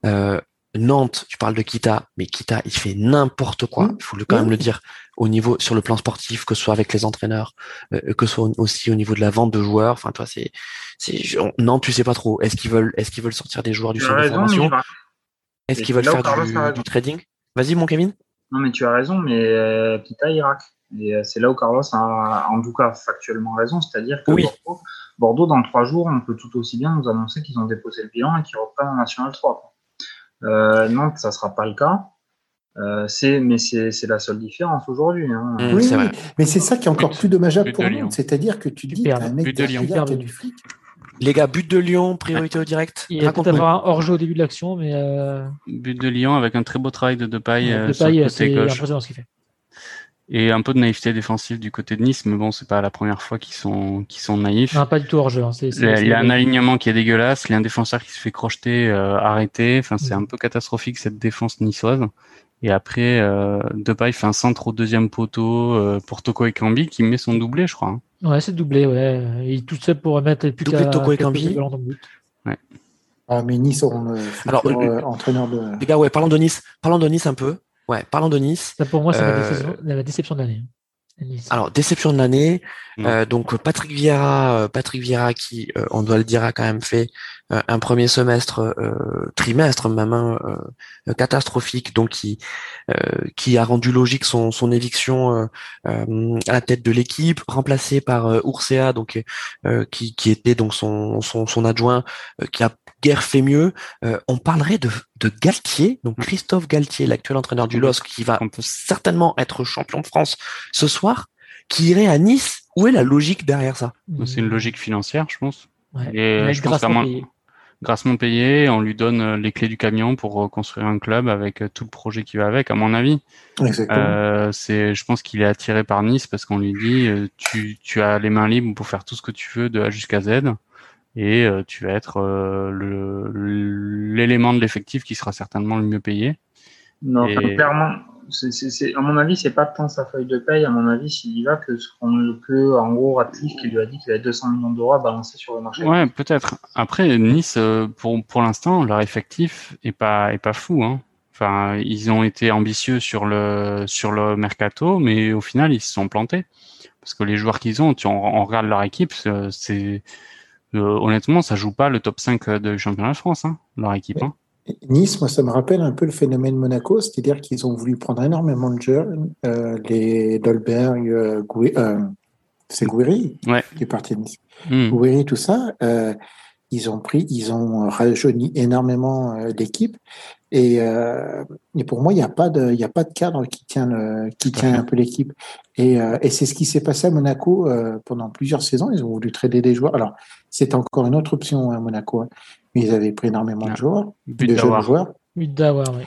Speaker 2: Euh, Nantes, tu parles de Kita, mais Kita, il fait n'importe quoi. Mmh. Il faut le, quand même le dire au niveau sur le plan sportif, que ce soit avec les entraîneurs, euh, que ce soit aussi au niveau de la vente de joueurs. Enfin, toi, c'est, c'est Nantes, tu sais pas trop. Est-ce qu'ils veulent, est-ce qu'ils veulent sortir des joueurs du centre de formation est-ce qu'ils veulent faire du, trading? Vas-y, mon Kevin.
Speaker 5: Non, mais tu as raison, mais euh, Kita Irak. Et euh, c'est là où Carlos a en tout cas factuellement raison, c'est-à-dire que Bordeaux, dans trois jours, on peut tout aussi bien nous annoncer qu'ils ont déposé le bilan et qu'ils reprennent en National 3. Euh, Nantes, ça ne sera pas le cas. Euh, c'est, mais c'est, la seule différence aujourd'hui. Hein.
Speaker 4: Mmh, oui, mais c'est ça qui est encore plus dommageable pour nous. C'est-à-dire que tu dis, un mec derrière qui a du fric,
Speaker 2: les gars, but de Lyon, priorité au direct.
Speaker 3: Il y a peut-être avoir un hors-jeu au début de l'action, mais. Euh...
Speaker 6: But de Lyon avec un très beau travail de Depay,
Speaker 3: ouais, Depay c'est impressionnant ce qu'il fait.
Speaker 6: Et un peu de naïveté défensive du côté de Nice, mais bon, c'est pas la première fois qu'ils sont qu'ils sont naïfs.
Speaker 3: Non, pas du tout hors jeu. Hein.
Speaker 6: il y a un alignement qui est dégueulasse, il y a un défenseur qui se fait crocheter, euh, arrêter. Enfin, c'est mm. un peu catastrophique cette défense niçoise. Et après, euh, Depay fait un centre au deuxième poteau euh, pour Toko Ekambi qui met son doublé, je crois. Hein.
Speaker 3: Ouais, c'est doublé, ouais. Il tout seul pour mettre plus
Speaker 2: doublé Toko Ekambi.
Speaker 6: Ouais.
Speaker 4: Ah, mais Nice auront Alors, euh, entraîneur de.
Speaker 2: Les gars, ouais, parlons de Nice. Parlons de Nice un peu. Ouais, parlons de Nice.
Speaker 3: Ça, pour moi, c'est la, la, déception de l'année.
Speaker 2: Alors déception de l'année. Euh, donc Patrick Vieira, euh, Patrick Vieira qui, euh, on doit le dire, a quand même fait euh, un premier semestre, trimestre même hein, catastrophique, donc qui qui a rendu logique son, son éviction à la tête de l'équipe, remplacé par Ursea, donc qui, qui était donc son son, son adjoint, qui a guère fait mieux. on parlerait de, de Galtier, donc Christophe Galtier, l'actuel entraîneur du LOSC, qui va certainement être champion de France ce soir qui irait à Nice? Où est la logique derrière ça?
Speaker 6: C'est une logique financière, je pense. Ouais. Et je pense payé. grassement payé, on lui donne euh, les clés du camion pour construire un club avec euh, tout le projet qui va avec, à mon avis. Euh, c'est, je pense qu'il est attiré par Nice parce qu'on lui dit, euh, tu, tu as les mains libres pour faire tout ce que tu veux de A jusqu'à Z et tu vas être l'élément de l'effectif qui sera certainement le mieux payé.
Speaker 5: Non, clairement, c'est, à mon avis, c'est pas tant sa feuille de paye. À mon avis, s'il y va, que, que en gros, Ratcliffe qui lui a dit qu'il avait 200 millions d'euros à balancer sur le marché.
Speaker 6: Ouais, peut-être. Après, Nice, euh, pour, pour l'instant, leur effectif est pas, est pas fou. Hein. Enfin, ils ont été ambitieux sur le, sur le mercato, mais au final, ils se sont plantés. Parce que les joueurs qu'ils ont, tu, on, on, regarde leur équipe, c'est, euh, honnêtement, ça joue pas le top 5 de championnat de France, hein, leur équipe. Hein.
Speaker 4: Nice, moi, ça me rappelle un peu le phénomène Monaco, c'est-à-dire qu'ils ont voulu prendre énormément de jeunes, euh, les Dolberg, euh, euh, c'est Gouiri qui est parti de Nice. Mm. tout ça, euh, ils ont pris, ils ont rajeuni énormément l'équipe. Et, et, pour moi, il n'y a pas de, il a pas de cadre qui tient le, qui tient un peu l'équipe. Et, et c'est ce qui s'est passé à Monaco pendant plusieurs saisons. Ils ont voulu trader des joueurs. Alors, c'est encore une autre option à Monaco. Hein mais ils avaient pris énormément de ah, joueurs, de jeunes joueurs.
Speaker 3: d'avoir, oui.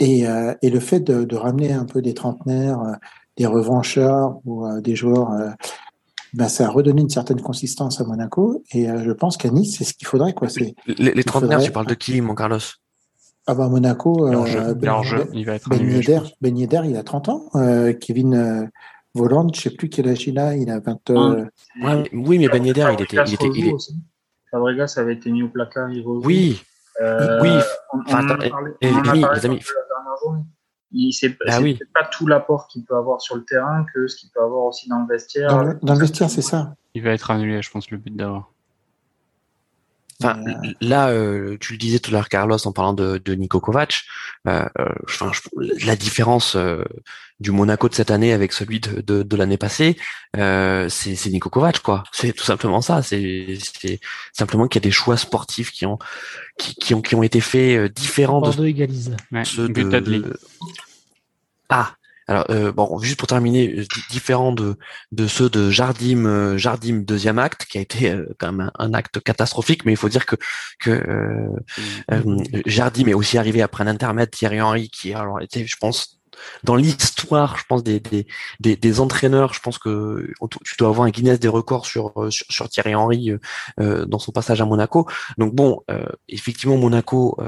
Speaker 4: Et, euh, et, le fait de, de, ramener un peu des trentenaires, euh, des revanchards ou euh, des joueurs, euh, ben ça a redonné une certaine consistance à Monaco. Et je pense qu'à Nice, c'est ce qu'il faudrait. Quoi.
Speaker 2: Les, les trentenaires, tu parles de qui, mon Carlos?
Speaker 4: Ah bah Monaco,
Speaker 6: euh, ben, il va être
Speaker 4: ben Yedder, ben Yedder, il a 30 ans. Euh, Kevin euh, Voland, je sais plus quel âge il a, il a 20 ans.
Speaker 2: oui, mais Ben Yedder, il était. Il était il est...
Speaker 5: Fabregas avait été mis au placard, il
Speaker 2: Oui,
Speaker 5: euh,
Speaker 2: oui.
Speaker 5: On, on enfin, a parlé, on a parlé les amis. C'est ah, oui. pas tout l'apport qu'il peut avoir sur le terrain que ce qu'il peut avoir aussi dans le vestiaire.
Speaker 4: Dans le, dans le vestiaire, c'est ça.
Speaker 6: Il va être annulé, je pense, le but d'avoir.
Speaker 2: Enfin, là, euh, tu le disais tout à l'heure, Carlos, en parlant de, de Niko Kovac. Euh, euh la différence euh, du Monaco de cette année avec celui de, de, de l'année passée, euh, c'est Niko Kovac, quoi. C'est tout simplement ça. C'est simplement qu'il y a des choix sportifs qui ont qui, qui ont qui ont été faits différents
Speaker 3: de égalise.
Speaker 2: ceux de, Ah, alors euh, bon, juste pour terminer, euh, différent de de ceux de Jardim, euh, Jardim deuxième acte, qui a été euh, quand même un, acte catastrophique, mais il faut dire que que euh, Jardim est aussi arrivé après un intermède Thierry Henry, qui alors était, je pense, dans l'histoire, je pense des, des, des, des, entraîneurs, je pense que tu dois avoir un Guinness des records sur sur, sur Thierry Henry euh, dans son passage à Monaco. Donc bon, euh, effectivement Monaco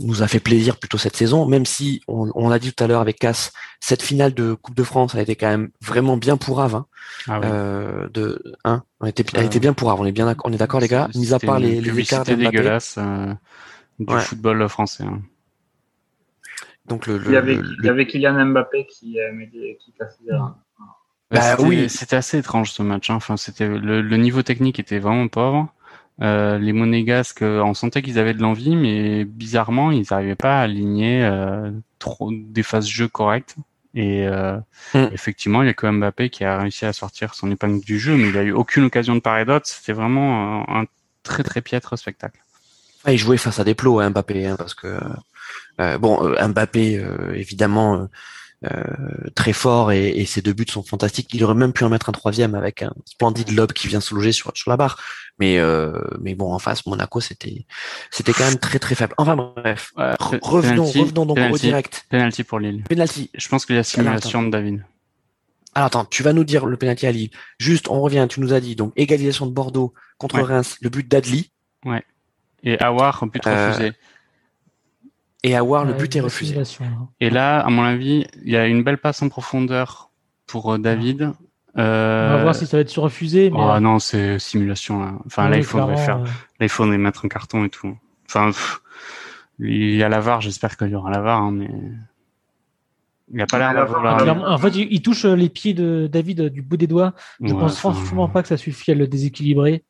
Speaker 2: nous a fait plaisir plutôt cette saison, même si on, l'a dit tout à l'heure avec Cass, cette finale de Coupe de France a été quand même vraiment bien pour Hein. Ah euh, de, hein, on était, elle était bien pour On est bien, on est d'accord les gars. Mis à part les, les écarts
Speaker 6: dégueulasse euh, du football français. Hein.
Speaker 5: Donc le, il, y avait, il y avait Kylian Mbappé qui, qui cassait.
Speaker 6: Bah, bah oui, c'était assez étrange ce match. Hein. Enfin, c'était le, le, niveau technique était vraiment pauvre. Euh, les monégasques, euh, on sentait qu'ils avaient de l'envie, mais bizarrement, ils n'arrivaient pas à aligner euh, trop des phases jeu correctes. Et hmm. effectivement, il y a même Mbappé qui a réussi à sortir son épingle du jeu, mais il a eu aucune occasion de part et d'autre. C'était vraiment un, très très piètre spectacle.
Speaker 2: il jouait face à des plots, hein, Mbappé, hein, parce que bon, Mbappé, évidemment euh, très fort et, et, ses deux buts sont fantastiques. Il aurait même pu en mettre un troisième avec un splendide lob qui vient se loger sur, sur la barre. Mais euh, mais bon, en face, Monaco, c'était c'était quand même très très faible. Enfin bref, revenons revenons donc au direct.
Speaker 6: Penalty pour Lille.
Speaker 2: Penalty.
Speaker 6: Je pense qu'il y a simulation de David.
Speaker 2: Alors attends, tu vas nous dire le penalty à Lille. Juste, on revient. Tu nous as dit donc égalisation de Bordeaux contre Reims, le but d'Adli.
Speaker 6: Ouais. Et Awar, but euh,
Speaker 2: et avoir le but est refusé.
Speaker 6: Hein. Et là, à mon avis, il y a une belle passe en profondeur pour euh, David.
Speaker 3: Euh... On va voir si ça va être refusé. Mais...
Speaker 6: Oh, non, c'est simulation. Là. Enfin, là, il faudrait faire. Là, il faudrait mettre un carton et tout. Enfin, il y a la VAR. J'espère qu'il y aura la VAR, hein, mais il n'y a pas l'air
Speaker 3: d'avoir. En fait, il touche les pieds de David du bout des doigts. Je pense franchement pas que ça suffit à le déséquilibrer.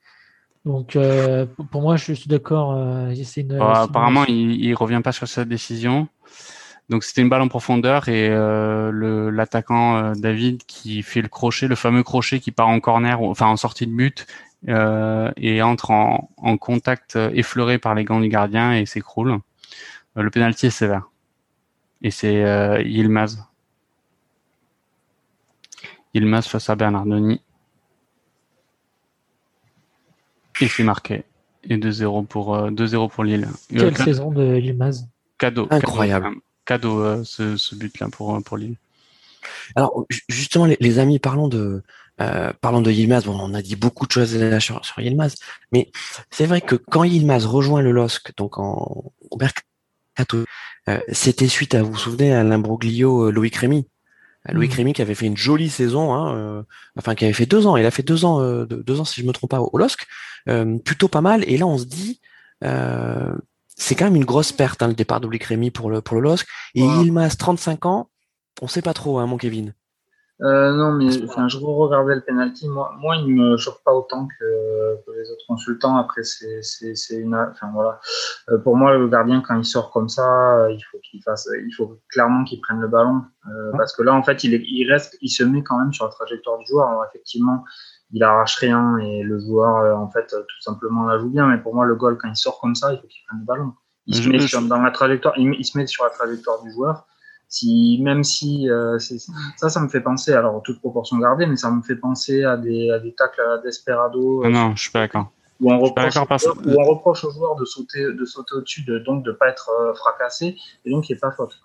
Speaker 3: Donc, euh, pour moi, je suis d'accord. Euh,
Speaker 6: apparemment, il, il revient pas sur sa décision. Donc, c'était une balle en profondeur et euh, l'attaquant David qui fait le crochet, le fameux crochet qui part en corner, enfin en sortie de but, et entre en, en, contact effleuré par les gants du gardien et s'écroule. le pénalty est sévère. Et c'est Yilmaz. Yilmaz face à Bernardoni. Et c'est marqué. Et 2-0 pour, 2-0 euh, pour Lille.
Speaker 3: Quelle saison de Yilmaz
Speaker 6: Cadeau.
Speaker 2: Incroyable.
Speaker 6: Cadeau, euh, ce, ce but-là pour, euh, pour Lille.
Speaker 2: Alors, justement, les, amis, parlons de, euh, parlons de Yilmaz. Bon, on a dit beaucoup de choses sur, sur Yilmaz, mais c'est vrai que quand Yilmaz rejoint le LOSC, donc en, mercato, euh, c'était suite à, vous vous souvenez, à l'imbroglio Loïc Rémy? Louis mmh. Crémy qui avait fait une jolie saison, hein, euh, enfin qui avait fait deux ans. Il a fait deux ans, euh, deux ans si je me trompe pas au, LOSC, euh, plutôt pas mal. Et là, on se dit, c'est quand même une grosse perte hein, le départ de Louis Crémy pour le pour le LOSC. Et il Ilmas, 35 ans, on sait pas trop, hein, mon Kevin.
Speaker 5: Euh, non, mais enfin, je regardais le penalty. Moi, moi, il me choque pas autant que, que les autres consultants. Après, c'est, c'est, c'est une, enfin voilà. Euh, pour moi, le gardien, quand il sort comme ça, il faut qu'il fasse, il faut clairement qu'il prenne le ballon, euh, parce que là, en fait, il, est, il reste, il se met quand même sur la trajectoire du joueur. Alors, effectivement, il arrache rien et le joueur, euh, en fait, tout simplement la joue bien. Mais pour moi, le goal, quand il sort comme ça, il faut qu'il prenne le ballon. Il se met sur, dans la trajectoire, il se met sur la trajectoire du joueur si même si euh, ça ça me fait penser alors toute proportion gardée mais ça me fait penser à des à des tacles à desperado
Speaker 6: ah non je suis pas d'accord.
Speaker 5: où on reproche où on reproche aux joueurs de sauter de sauter au-dessus de donc de pas être euh, fracassé et donc il n'y a pas faute.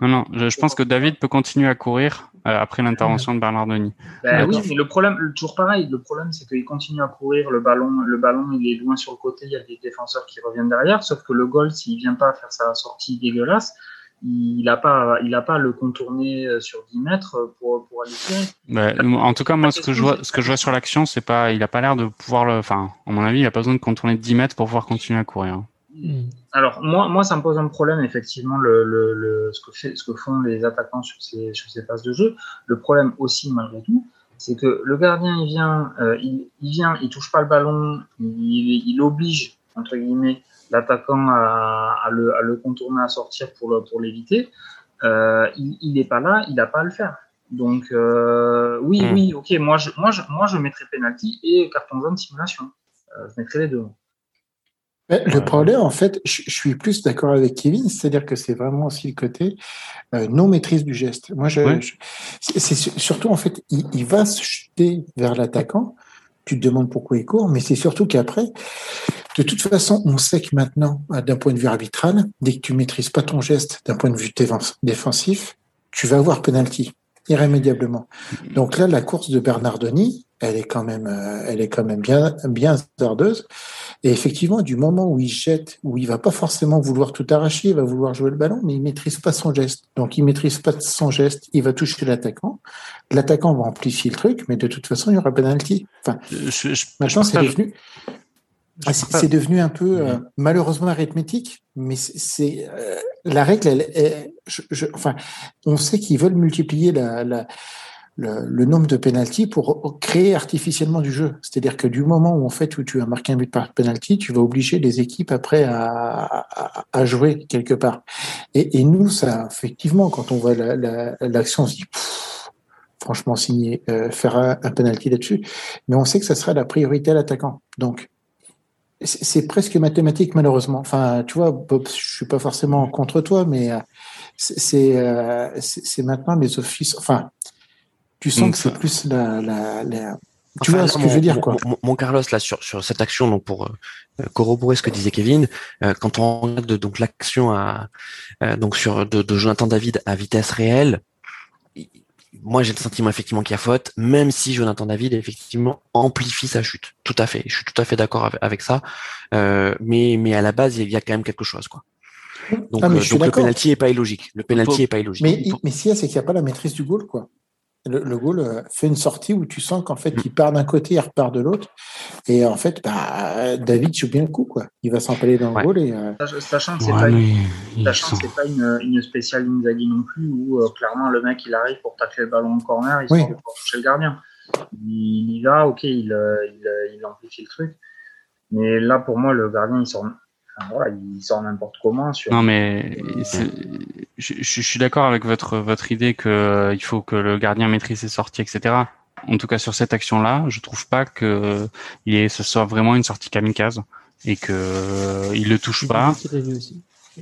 Speaker 6: Non, non, je, pense que David peut continuer à courir euh, après l'intervention de Bernard Denis.
Speaker 5: Ben oui, mais le problème, toujours pareil, le problème c'est qu'il continue à courir, le ballon, le ballon il est loin sur le côté, il y a des défenseurs qui reviennent derrière, sauf que le goal, s'il vient pas faire sa sortie dégueulasse, il n'a pas, il a pas le contourner euh, sur 10 mètres pour, pour aller
Speaker 6: tirer. en tout cas, moi, ce que je vois, ce que je vois sur l'action, c'est pas, il a pas l'air de pouvoir le, enfin, à mon avis, il a pas besoin de contourner de 10 mètres pour pouvoir continuer à courir.
Speaker 5: Hmm. Alors moi, moi, ça me pose un problème effectivement le, le, le, ce, que fait, ce que font les attaquants sur ces, sur ces phases de jeu. Le problème aussi malgré tout, c'est que le gardien il vient, euh, il, il, vient, il touche pas le ballon, il, il oblige entre guillemets l'attaquant à, à, le, à, le, contourner, à sortir pour le, pour l'éviter. Euh, il n'est pas là, il n'a pas à le faire. Donc euh, oui, hmm. oui, ok, moi je, moi je, moi je mettrais penalty et carton jaune simulation. Euh, je mettrais les deux.
Speaker 4: Le problème, en fait, je, suis plus d'accord avec Kevin, c'est-à-dire que c'est vraiment aussi le côté euh, non maîtrise du geste. Moi, je, c'est surtout en fait, il, il va se jeter vers l'attaquant. Tu te demandes pourquoi il court, mais c'est surtout qu'après, de toute façon, on sait que maintenant, d'un point de vue arbitral, dès que tu maîtrises pas ton geste d'un point de vue défensif, tu vas avoir penalty irrémédiablement. Donc là, la course de Bernardoni, elle est quand même, euh, elle est quand même bien, bien zardeuse. Et effectivement, du moment où il jette, où il va pas forcément vouloir tout arracher, il va vouloir jouer le ballon, mais il maîtrise pas son geste. Donc il maîtrise pas son geste, il va toucher l'attaquant. L'attaquant va amplifier le truc, mais de toute façon, il y aura penalty. Enfin, maintenant, c'est devenu, ah, c'est devenu un peu euh, malheureusement arithmétique, mais c'est euh, la règle. Elle, je, enfin, on sait qu'ils veulent multiplier la, la, le, nombre de penalties pour créer artificiellement du jeu. C'est-à-dire que du moment où en fait où tu as marqué un but par penalty, tu vas obliger les équipes après à, à, jouer quelque part. Et, et, nous, ça effectivement, quand on voit l'action, on se dit franchement signer, euh, faire un, un penalty là-dessus. Mais on sait que ça sera la priorité à l'attaquant. Donc c'est presque mathématique malheureusement. Enfin, tu vois, Bob, je suis pas forcément contre toi, mais euh, euh, c'est c'est maintenant les offices. Enfin, tu sens que c'est plus la, la, la... Tu vois ce que je veux dire, quoi.
Speaker 2: Mon, Carlos, là, sur, sur cette action, donc pour euh, corroborer ce que disait Kevin, quand on regarde donc l'action à donc sur de, de Jonathan David à vitesse réelle, moi j'ai le sentiment effectivement qu'il y a faute, même si Jonathan David effectivement amplifie sa chute. Tout à fait, je suis tout à fait d'accord avec, ça. Euh, mais mais à la base il y a quand même quelque chose quoi. Donc, ah, euh, donc le penalty est pas illogique. Le penalty est pas illogique.
Speaker 4: Mais mais si c'est qu'il n'y a pas la maîtrise du goal quoi le, le goal euh, fait une sortie où tu sens qu'en fait, mm. il part d'un côté, il repart de l'autre. Et en fait, bah, David joue bien le coup, quoi. Il va s'empaler dans le goal. Et, euh,
Speaker 5: Sachant que c'est pas, une, pas une, une, spéciale Inzaghi non plus, où euh, clairement le mec il arrive pour tacler le ballon en corner, il sort pour toucher le gardien. Il, y va, ok, il, il, il amplifie le truc. Mais là, pour moi, le gardien, il sort il sort n'importe comment. Sur...
Speaker 6: Non, mais je, je, suis d'accord avec votre votre idée que euh, il faut que le gardien maîtrise ses sorties, etc. En tout cas, sur cette action-là, je trouve pas que il est, ce soit vraiment une sortie kamikaze et que euh, il le touche pas.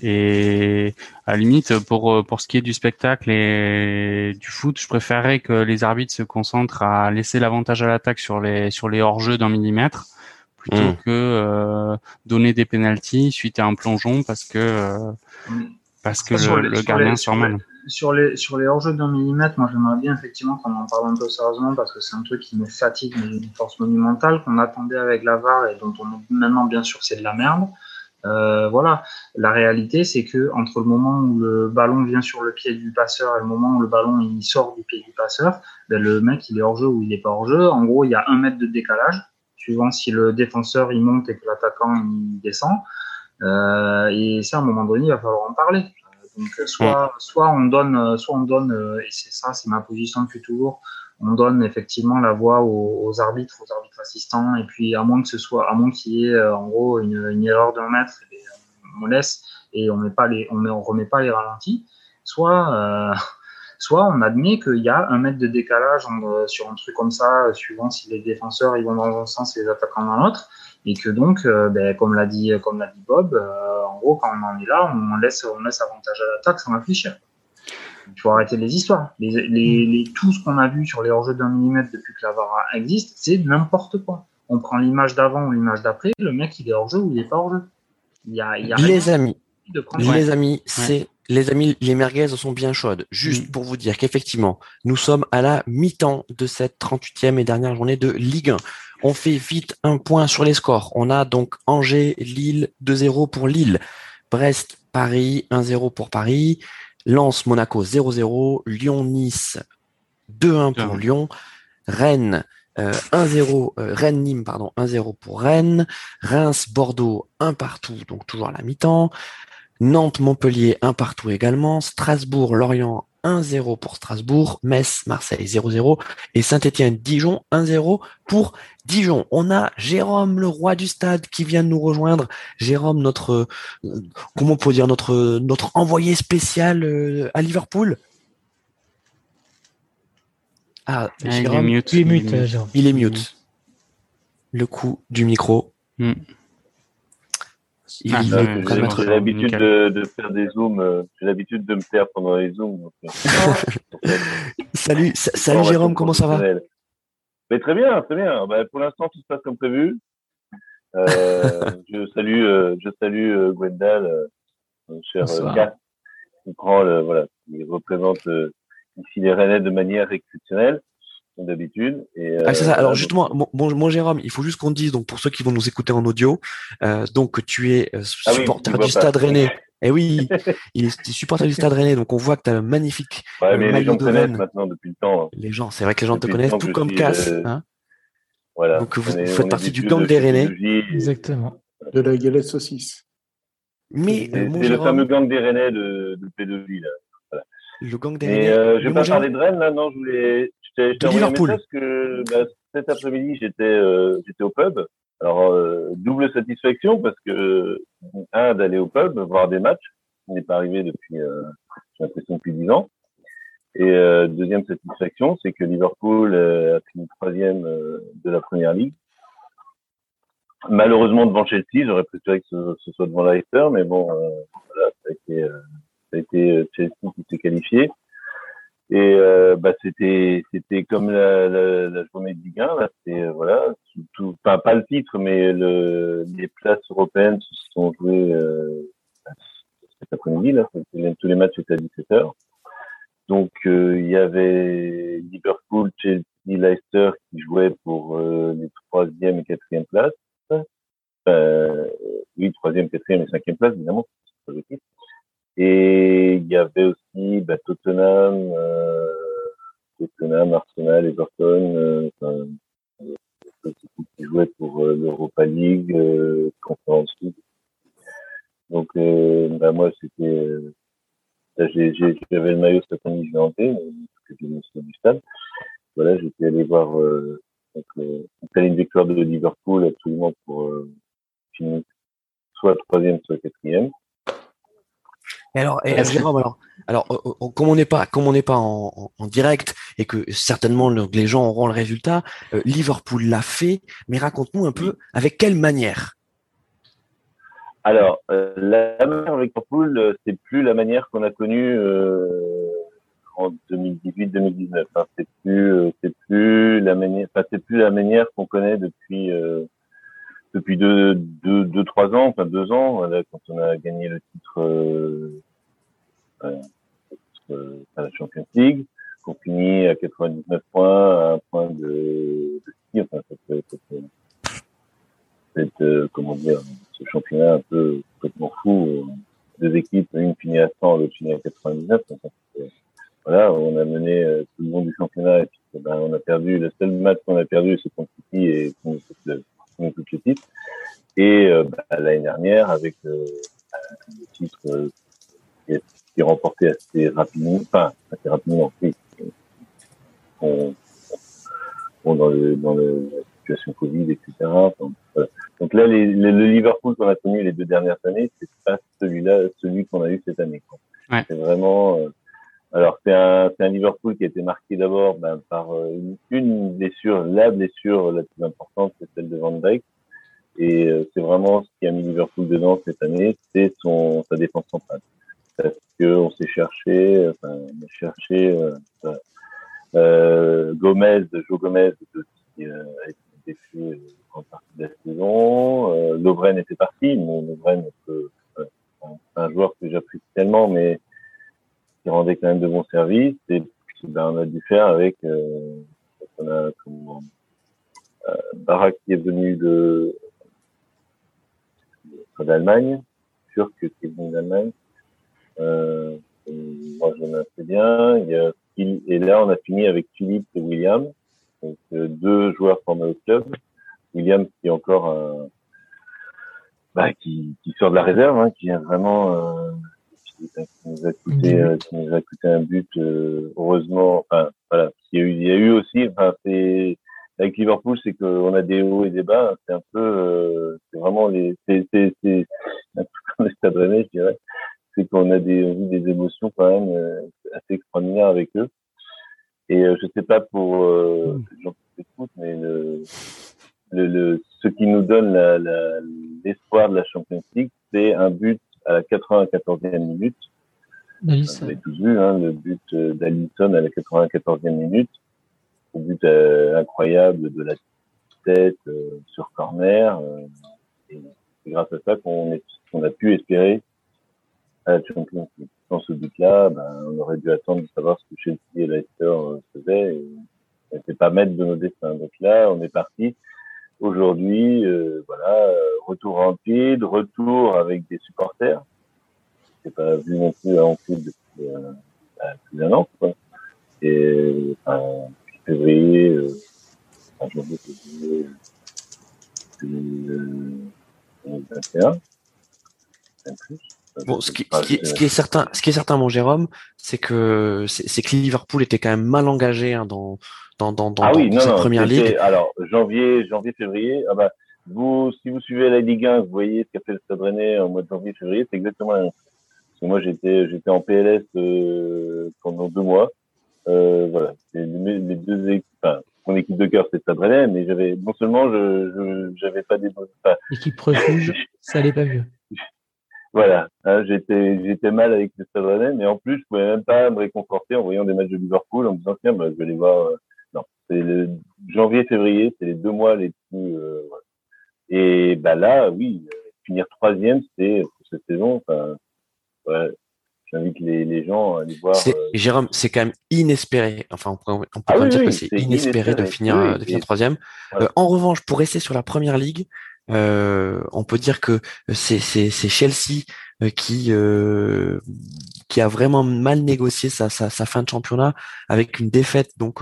Speaker 6: Et à la limite, pour pour ce qui est du spectacle et du foot, je préférerais que les arbitres se concentrent à laisser l'avantage à l'attaque sur les sur les hors-jeux d'un millimètre plutôt hmm. que euh, donner des pénalties suite à un plongeon parce que euh, parce que le, le gardien surmène.
Speaker 5: Sur les sur les hors-jeux d'un millimètre, moi j'aimerais bien effectivement qu'on en parle un peu sérieusement parce que c'est un truc qui me fatigue, mais une force monumentale qu'on attendait avec la VAR et dont on est maintenant bien sûr c'est de la merde. Euh, voilà, la réalité c'est que entre le moment où le ballon vient sur le pied du passeur et le moment où le ballon il sort du pied du passeur, ben, le mec il est hors jeu ou il est pas hors jeu. En gros, il y a un mètre de décalage suivant si le défenseur il monte et que l'attaquant il descend. Euh, et ça, à un moment donné, il va falloir en parler. Donc, soit, soit on donne, soit on donne, et c'est ça, c'est ma position depuis toujours. On donne effectivement la voix aux, arbitres, aux arbitres assistants, et puis à moins que ce soit, à moins qu'il y ait euh, en gros une, une erreur d'un mètre, et on laisse et on met pas les, on, met, on remet pas les ralentis. Soit euh, soit on admet qu'il y a un mètre de décalage sur un truc comme ça, suivant si les défenseurs ils vont dans un sens et les attaquants dans l'autre, et que donc, euh, ben, comme l'a dit, comme l'a dit Bob, euh, en gros quand on en est là, on laisse, on laisse avantage à l'attaque sans réfléchir. Il faut arrêter les histoires. Les, les, les tout ce qu'on a vu sur les hors-jeux d'un millimètre depuis que la VAR existe, c'est n'importe quoi. On prend l'image d'avant ou l'image d'après, le mec il est hors-jeu ou il est pas hors-jeu.
Speaker 2: Il y a, il y a les amis, les amis, c'est Les amis, les merguez sont bien chaudes. Juste mm. pour vous dire qu'effectivement, nous sommes à la mi-temps de cette 38e et dernière journée de Ligue 1. On fait vite un point sur les scores. On a donc Angers, Lille, 2-0 pour Lille. Brest, Paris, 1-0 pour Paris. Lens, Monaco, 0-0. Lyon, Nice, 2-1 pour Lyon. Rennes, 1-0, euh, euh, Rennes Nîmes pardon 1-0 pour Rennes, Reims Bordeaux 1 partout donc toujours à la mi-temps, Nantes Montpellier 1 partout également, Strasbourg Lorient 1-0 pour Strasbourg, Metz Marseille 0-0 et Saint-Étienne Dijon 1-0 pour Dijon. On a Jérôme le roi du stade qui vient de nous rejoindre. Jérôme notre euh, comment on peut dire notre notre envoyé spécial à Liverpool.
Speaker 6: Ah, il, est mute.
Speaker 3: Il est mute.
Speaker 2: Il est mute. Le coup du micro.
Speaker 7: Ah, j'ai l'habitude de, faire des zooms. Euh, j'ai l'habitude de me faire pendant les zooms.
Speaker 2: Euh, [laughs] salut, salut Jérôme, comment ça va
Speaker 7: Mais Très bien, très bien. Bah, pour l'instant, tout se passe comme prévu. Euh, [laughs] je salue, je salue Gwendal, cher Kat, qui prend, voilà, qui représente ici les Rennais de manière exceptionnelle d'habitude.
Speaker 2: Ah, c'est ça. Alors euh, justement, mon, Jérôme, il faut juste qu'on dise donc pour ceux qui vont nous écouter en audio, euh, donc tu es euh, ah supporter du Stade Rennais. Eh oui, [laughs] il est supporter du Stade Rennais, donc on voit que tu as un magnifique
Speaker 7: ouais, mais les gens te connaissent maintenant depuis le temps. Hein.
Speaker 2: Les gens, c'est vrai que les gens te connaissent, tout comme Cass. Hein voilà. Donc vous, faites partie du gang des Rennais.
Speaker 3: Exactement.
Speaker 4: De la galette saucisse.
Speaker 7: Mais c'est le fameux gang des Rennais de, de pédophile.
Speaker 2: Le gang des
Speaker 7: Mais euh, je vais pas parler de Rennes là, non, je voulais. Je un parce que bah, cet après-midi j'étais euh, j'étais au pub. Alors euh, double satisfaction parce que un d'aller au pub voir des matchs, ce n'est pas arrivé depuis euh, j'ai l'impression depuis dix ans. Et euh, deuxième satisfaction, c'est que Liverpool a fini troisième de la première ligue. Malheureusement devant Chelsea, j'aurais préféré que ce, ce, soit devant Leicester, mais bon, voilà, ça a été ça a été euh, Chelsea qui s'est qualifié. Et euh, bah, c'était c'était comme la, la, la, journée de Ligue 1 là, c'est euh, voilà, tout, pas, pas le titre, mais le, les places européennes se sont jouées euh, cet après-midi là, tous les matchs étaient à 17h. Donc il y avait Liverpool, Chelsea, Leicester qui jouaient pour les troisième et quatrième places. Euh, oui, troisième, quatrième et cinquième place évidemment, et il y avait aussi bah, Tottenham, euh, Tottenham, Arsenal, Everton, euh, enfin, qui jouaient pour euh, l'Europa League, euh, Conference League. Donc, euh, bah, moi, c'était, euh, j'avais le maillot cette année, je hanté, parce que je me du stade. Voilà, j'étais allé voir, euh, donc, euh, une victoire de Liverpool absolument pour finir soit troisième, soit quatrième.
Speaker 2: Et alors, et, Jérôme, alors, alors, euh, euh, comme on n'est pas, comme on n'est pas en, en, direct et que certainement les gens auront le résultat, euh, Liverpool l'a fait, mais raconte-nous un peu avec quelle manière.
Speaker 7: Alors, la manière avec Liverpool, c'est plus la manière qu'on a connue en 2018-2019. Hein. C'est plus, c'est plus la manière, enfin, c'est plus la manière qu'on connaît depuis depuis deux, deux, deux, trois ans, enfin deux ans, là, quand on a gagné le titre euh, euh, à la Champions League, qu'on finit à 99 points, à un point de, de ski, enfin, cette, cette, cette euh, comment dire, ce championnat un peu complètement fou, euh, deux équipes, une finit à 100, l'autre finit à 99. voilà, on a mené tout le monde du championnat et puis ben, on a perdu, le seul match qu'on a perdu, c'est contre City et contre le tout. Et euh, bah, l'année dernière, avec euh, le titre euh, qui, est, qui est remporté assez rapidement, enfin assez rapidement, oui, on, on, dans, le, dans le, la situation Covid, etc. voilà. Donc là, les, le Liverpool qu'on a connu les deux dernières années, c'est pas celui-là, celui qu'on a eu cette année. Ouais. C'est vraiment. Euh, alors c'est un, un Liverpool qui a été marqué d'abord ben, par une, une, blessure, la blessure la plus importante, c'est celle de Van Dijk. Et euh, c'est vraiment ce qui a mis Liverpool dedans cette année, c'est son sa défense centrale. Parce que on s'est cherché, enfin, on a cherché euh, euh, Gomez, Joe Gomez, qui euh, a été défait en partie de la saison. Euh, Lovren était parti, mais Lovren, c'est un joueur que j'apprécie tellement, mais qui rendait quand même de bons services. Et puis, ben, on a dû faire avec, euh, euh, Barak qui est venu de, d'Allemagne, turc qui est venu d'Allemagne. Euh, moi, je m'en assez bien. Il y a, et là, on a fini avec Philippe et William, donc euh, deux joueurs formés au club. William qui est encore bah, qui, qui sort de la réserve, hein, qui est vraiment euh, qui, nous a coûté, euh, qui nous a coûté un but. Euh, heureusement, enfin voilà, il y a eu, il y a eu aussi, enfin c'est avec Liverpool, c'est qu'on a des hauts et des bas. C'est un peu, euh, c'est vraiment les, c'est c'est c'est [laughs] un peu comme les stades je dirais. C'est qu'on a des, on des émotions quand même assez extraordinaires avec eux. Et je sais pas pour euh, mm. gens qui mais le, le, le, ce qui nous donne l'espoir la, de la Champions League, c'est un but à la 94e minute. Vous avez tous vu, hein, le but euh, d'Alisson à la 94e minute. Un but euh, incroyable de la tête euh, sur corner. et c'est grâce à ça qu'on a pu espérer à la Champions League. Sans ce but-là, ben, on aurait dû attendre de savoir ce que Chelsea et Leicester faisaient. Et on n'était pas maître de nos destins. Donc là, on est parti Aujourd'hui, euh, voilà, retour en pied, retour avec des supporters. C'est pas vu non plus en plus depuis euh, bah, plus d'un an, quoi. Et enfin, février, euh, enfin, janvier, février 2021.
Speaker 2: Bon, ce qui, ce, qui, ce qui, est certain, ce qui est certain, mon Jérôme, c'est que c'est que Liverpool était quand même mal engagé hein, dans dans, dans, dans,
Speaker 7: ah oui,
Speaker 2: dans cette première ligue.
Speaker 7: Alors janvier, janvier, février. Ah bah, vous, si vous suivez la Ligue 1, vous voyez ce qu'a fait le Stade Rennais en mois de janvier, février, c'est exactement la même. Parce que moi, j'étais, j'étais en PLS euh, pendant deux mois. Euh, voilà, c'est mes, deux équipes. Enfin, mon équipe de cœur, c'est Stade Rennais, mais j'avais non seulement je, je j'avais pas des enfin,
Speaker 3: équipe refuge, [laughs] ça allait pas mieux.
Speaker 7: Voilà, hein, j'étais j'étais mal avec le Stade Rennais, mais en plus je pouvais même pas me réconforter en voyant des matchs de Liverpool en me disant tiens bah, je vais aller voir. Euh, non, c'est le janvier février, c'est les deux mois les plus. Euh, Et bah là, oui, euh, finir troisième, c'est pour cette saison. Ouais, j'invite les, les gens à aller voir.
Speaker 2: Jérôme, c'est quand même inespéré. Enfin, on peut ah dire que c'est inespéré, de finir de finir troisième. en revanche, pour rester sur la première ligue. Euh, on peut dire que c'est Chelsea euh, qui euh, qui a vraiment mal négocié sa, sa, fin de championnat avec une défaite donc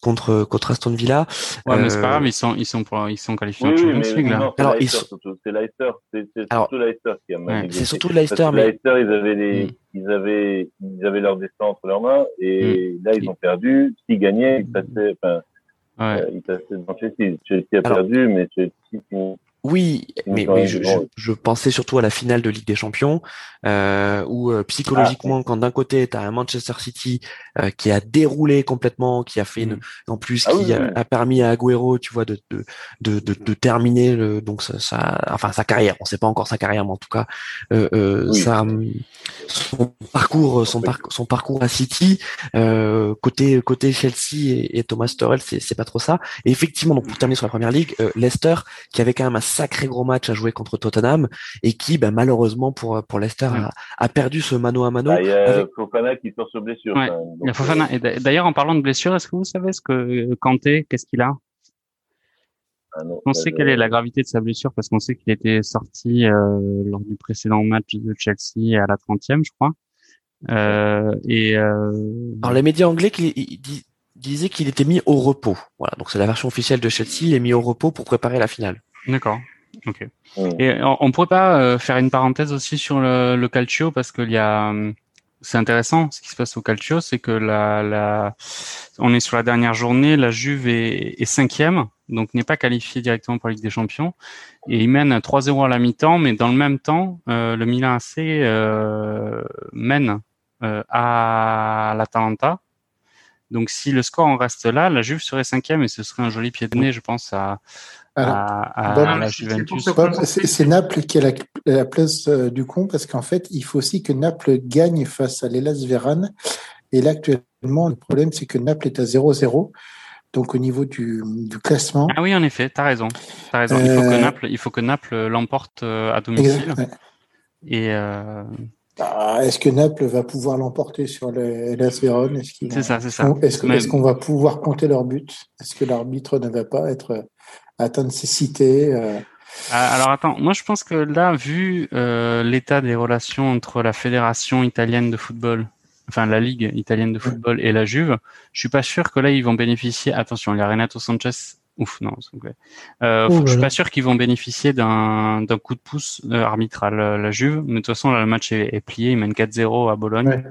Speaker 2: contre contre Aston Villa.
Speaker 6: Ouais, mais c'est pas grave, ils sont ils sont ils sont qualifiés en Champions League là.
Speaker 7: Alors ils sont... c'est Leicester, c'est surtout Leicester qui a mal
Speaker 2: négocié. C'est surtout Leicester, mais
Speaker 7: Leicester ils avaient les, mm. ils avaient ils avaient leur destin entre leurs mains et mm. là ils ont perdu. S'ils gagnaient, ils passaient enfin ouais. ils passaient devant Chelsea. Chelsea a perdu, mais Chelsea
Speaker 2: oui, mais, je, je, pensais surtout à la finale de Ligue des Champions, euh, où euh, psychologiquement, ah, quand d'un côté tu as un Manchester City euh, qui a déroulé complètement, qui a fait une, mmh. en plus ah qui a, permis à Agüero, tu vois, de de, de, de, terminer le, donc ça, enfin sa carrière. On sait pas encore sa carrière, mais en tout cas, euh, euh ça, son parcours, son, parcours, son parcours à City, côté côté Chelsea et, et Thomas c'est c'est pas trop ça. Et effectivement, donc pour terminer sur la première ligue, Leicester qui avait quand même un sacré gros match à jouer contre Tottenham et qui, bah, malheureusement pour pour Leicester, a, a, perdu ce mano à mano.
Speaker 7: Bah, il y a Fofana qui sort sur blessure.
Speaker 6: Ouais, il y a Fofana. Et d'ailleurs, en parlant de blessure, est-ce que vous savez ce que Kanté, qu'est-ce qu'il a? Ah on sait quelle est la gravité de sa blessure parce qu'on sait qu'il était sorti euh, lors du précédent match de Chelsea à la 30e, je crois. Euh, et euh...
Speaker 2: Alors les médias anglais qui disaient qu'il était mis au repos. Voilà, donc c'est la version officielle de Chelsea. Il est mis au repos pour préparer la finale.
Speaker 6: D'accord. Ok. Et on, pourrait pas euh, faire une parenthèse aussi sur le, le calcio parce qu'il y a, hum, c'est intéressant ce qui se passe au calcio, c'est que la, la, on est sur la dernière journée, la Juve est, est cinquième, donc n'est pas qualifiée directement pour la Ligue des Champions, et il mène 3-0 à la mi-temps, mais dans le même temps, euh, le Milan AC euh, mène euh, à l'Atalanta. Donc si le score en reste là, la Juve serait cinquième et ce serait un joli pied de nez, je pense, à,
Speaker 4: c'est Naples qui a la, place euh, du con parce qu'en fait, il faut aussi que Naples gagne face à l'Elas Véran. Et là, actuellement, le problème, c'est que Naples est à 0-0. Donc, au niveau du, classement.
Speaker 6: Ah oui, en effet, tu as raison. As raison. Il, faut que euh, Naples, il faut que Naples l'emporte euh, à domicile. Et,
Speaker 4: Ah, est-ce que Naples va pouvoir l'emporter sur les LS Vérone?
Speaker 6: C'est ça, c'est ça.
Speaker 4: Est-ce qu'on va pouvoir compter leur but? Est-ce que l'arbitre ne va pas être atteint de cécité
Speaker 6: ah, alors attends, moi je pense que là, vu l'état des relations entre la fédération italienne de football enfin la ligue italienne de football et la Juve, je suis pas sûr que là ils vont bénéficier. Attention, il y a Renato Sanchez. Ouf, non, euh, je suis pas sûr qu'ils vont bénéficier d'un coup de pouce euh, arbitral euh, la Juve. Mais de toute façon, là, le match est, plié. Ils mènent 4-0 à Bologne.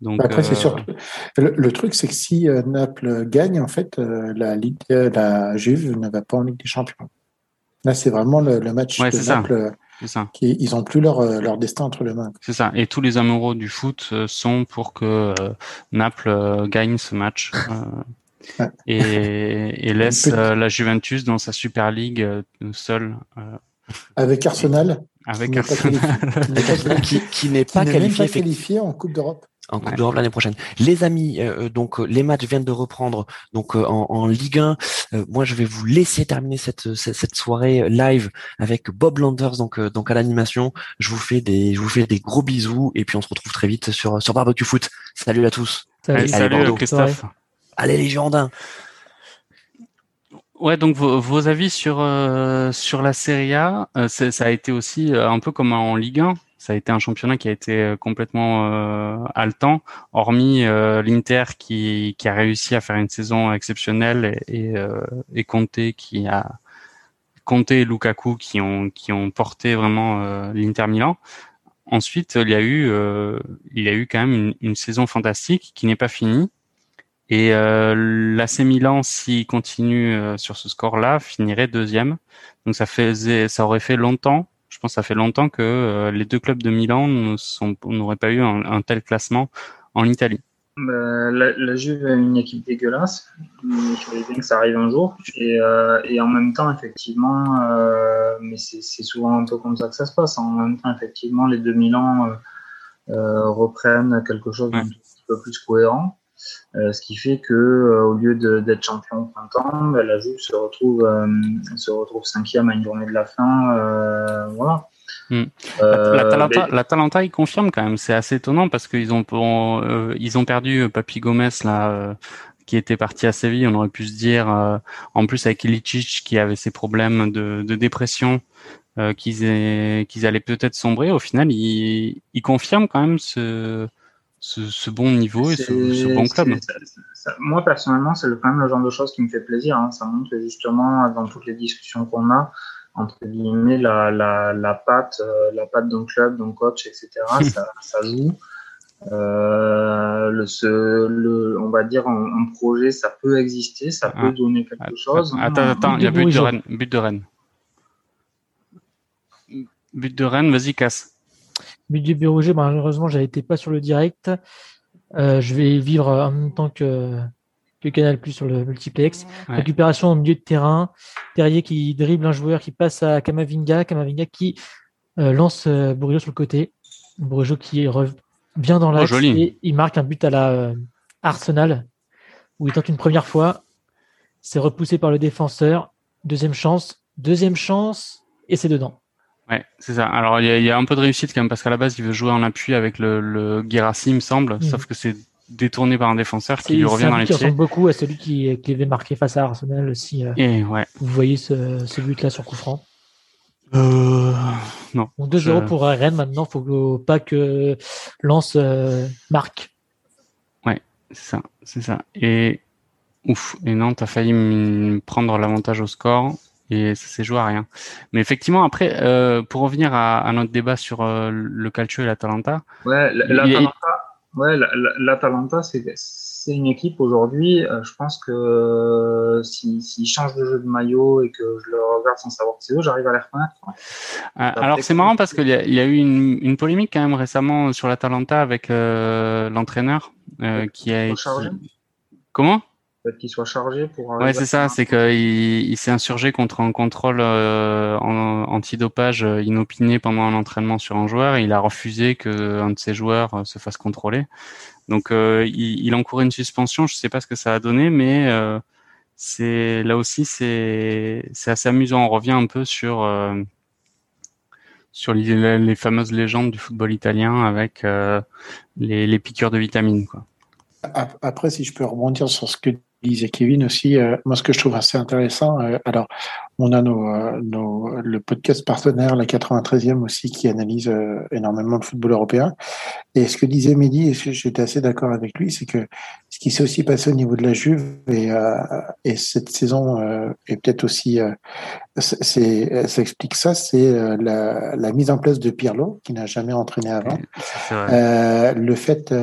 Speaker 4: Donc après, c'est sûr. Le, truc, c'est que si Naples gagne, en fait, la Ligue, la Juve ne va pas en Ligue des Champions. Là, c'est vraiment le, match de Naples. Ça. ils n'ont plus leur, euh, leur destin entre les mains.
Speaker 6: C'est ça. Et tous les amoureux du foot euh, sont pour que euh, Naples gagne ce match. Et, et, laisse la Juventus dans sa Super League seule.
Speaker 4: Avec Arsenal.
Speaker 6: Avec Arsenal.
Speaker 2: qui, n'est pas,
Speaker 4: qualifié en Coupe d'Europe
Speaker 2: en Coupe d'Europe l'année prochaine. Les amis, euh, euh, donc euh, les matchs viennent de reprendre donc en, en, Ligue 1. moi, je vais vous laisser terminer cette, cette, soirée live avec Bob Landers donc donc à l'animation. Je vous fais des je vous fais des gros bisous et puis on se retrouve très vite sur sur Barbecue Foot. Salut à tous.
Speaker 6: Salut, Allez, Christophe.
Speaker 2: Allez les Girondins.
Speaker 6: Ouais, donc vos, vos avis sur sur la Serie A, ça a été aussi un peu comme en Ligue 1 ça a été un championnat qui a été euh, complètement euh, haletant, hormis euh, l'Inter qui, qui a réussi à faire une saison exceptionnelle et, et, euh, et Conte qui a Conte et Lukaku qui ont qui ont porté vraiment euh, l'Inter Milan. Ensuite, il y a eu il y a eu quand même une, une saison fantastique qui n'est pas finie. Et euh, l'AC Milan, s'il continue sur ce score-là, finirait deuxième. Donc ça faisait, ça aurait fait longtemps je pense que ça fait longtemps que euh, les deux clubs de Milan n'auraient pas eu un, tel classement en Italie.
Speaker 5: Bah, la, Juve est une équipe dégueulasse. Je voulais bien que ça arrive un jour. Et, euh, en même temps, effectivement, euh, mais c'est souvent un peu comme ça que ça se passe. En même temps, effectivement, les deux Milan reprennent quelque chose d'un petit peu plus cohérent. Euh, ce qui fait que euh, au lieu d'être champion au printemps, ben, la Juve se retrouve euh, se retrouve cinquième à une journée de la fin. voilà.
Speaker 6: Hmm. la, Talenta, il confirme quand même. C'est assez étonnant parce qu'ils ont ils ont perdu Papi Gomez là qui était parti à Séville. On aurait pu se dire, en plus avec Ilicic qui avait ses problèmes de, de dépression, qu'ils qu'ils allaient peut-être sombrer. Au final, ils il confirment quand même ce ce, bon niveau et ce, bon club.
Speaker 5: moi, personnellement, c'est quand même le genre de choses qui me fait plaisir. Hein. Ça montre que justement, dans toutes les discussions qu'on a, entre guillemets, la, la, la patte, euh, la patte d'un club, d'un coach, etc., [laughs] ça, ça joue. Euh, le, ce, le, on va dire un, projet, ça peut exister, ça peut ah. donner quelque ah, chose.
Speaker 6: Attends, attends, il y a but de Rennes. But de Rennes. But de Rennes, vas-y, casse.
Speaker 3: Milieu Béroger, malheureusement, j'ai été pas sur le direct. Euh, je vais vivre en même temps que, que Canal Plus sur le multiplex. Récupération au milieu de terrain. Terrier qui dribble un joueur qui passe à Kamavinga. Kamavinga qui euh, lance euh, sur le côté. Bourigeau qui revient dans oh, et il marque un but à la euh, Arsenal où il tente une première fois. C'est repoussé par le défenseur. Deuxième chance. Deuxième chance et c'est dedans.
Speaker 6: Ouais, c'est ça. Alors il y a, un peu de réussite quand même parce qu'à la base il veut jouer en appui avec le, le Guérassi, il me semble, mm. sauf que c'est détourné par un défenseur qui lui revient dans les pieds.
Speaker 3: ressemble beaucoup à celui qui, qui avait marqué face à Arsenal si
Speaker 6: euh, Et ouais.
Speaker 3: vous voyez ce, ce but là sur coup franc.
Speaker 6: Euh, non.
Speaker 3: 2-0 pour Rennes maintenant, faut pas que Lance euh, marque.
Speaker 6: Ouais, c'est ça, c'est ça. Et ouf, et Nantes a failli prendre l'avantage au score et ça s'est joué à rien. Mais effectivement, après, euh, pour revenir à, à, notre débat sur euh, le Calcio et l'Atalanta.
Speaker 5: Ouais, l'Atalanta, ouais, c'est une équipe aujourd'hui. Euh, je pense que s'ils si, changent de jeu de maillot et que je le regarde sans savoir que c'est eux, j'arrive à les reconnaître.
Speaker 6: alors c'est marrant parce qu'il y, y, a eu une, une, polémique quand même récemment sur l'Atalanta avec l'entraîneur qui a. Comment?
Speaker 5: Qu'il soit chargé pour.
Speaker 6: Ouais, c'est ça, c'est qu'il il, s'est insurgé contre un contrôle euh, antidopage euh, inopiné pendant un entraînement sur un joueur. Et il a refusé que un de ses joueurs euh, se fasse contrôler. Donc, euh, il, il encourait une suspension. Je sais pas ce que ça a donné, mais euh, c'est là aussi c'est c'est assez amusant. On revient un peu sur sur les, les, fameuses légendes du football italien avec les, les piqûres de vitamines. Quoi.
Speaker 4: Après, si je peux rebondir sur ce que disait Kevin aussi, euh, moi ce que je trouve assez intéressant, euh, alors on a nos, euh, nos, le podcast partenaire, la 93e aussi, qui analyse énormément le football européen. Et ce que disait Mehdi, et j'étais assez d'accord avec lui, c'est que ce qui s'est aussi passé au niveau de la Juve et, et cette saison est peut-être aussi, c'est, ça explique ça, c'est la, la, mise en place de Pirlo, qui n'a jamais entraîné avant. le fait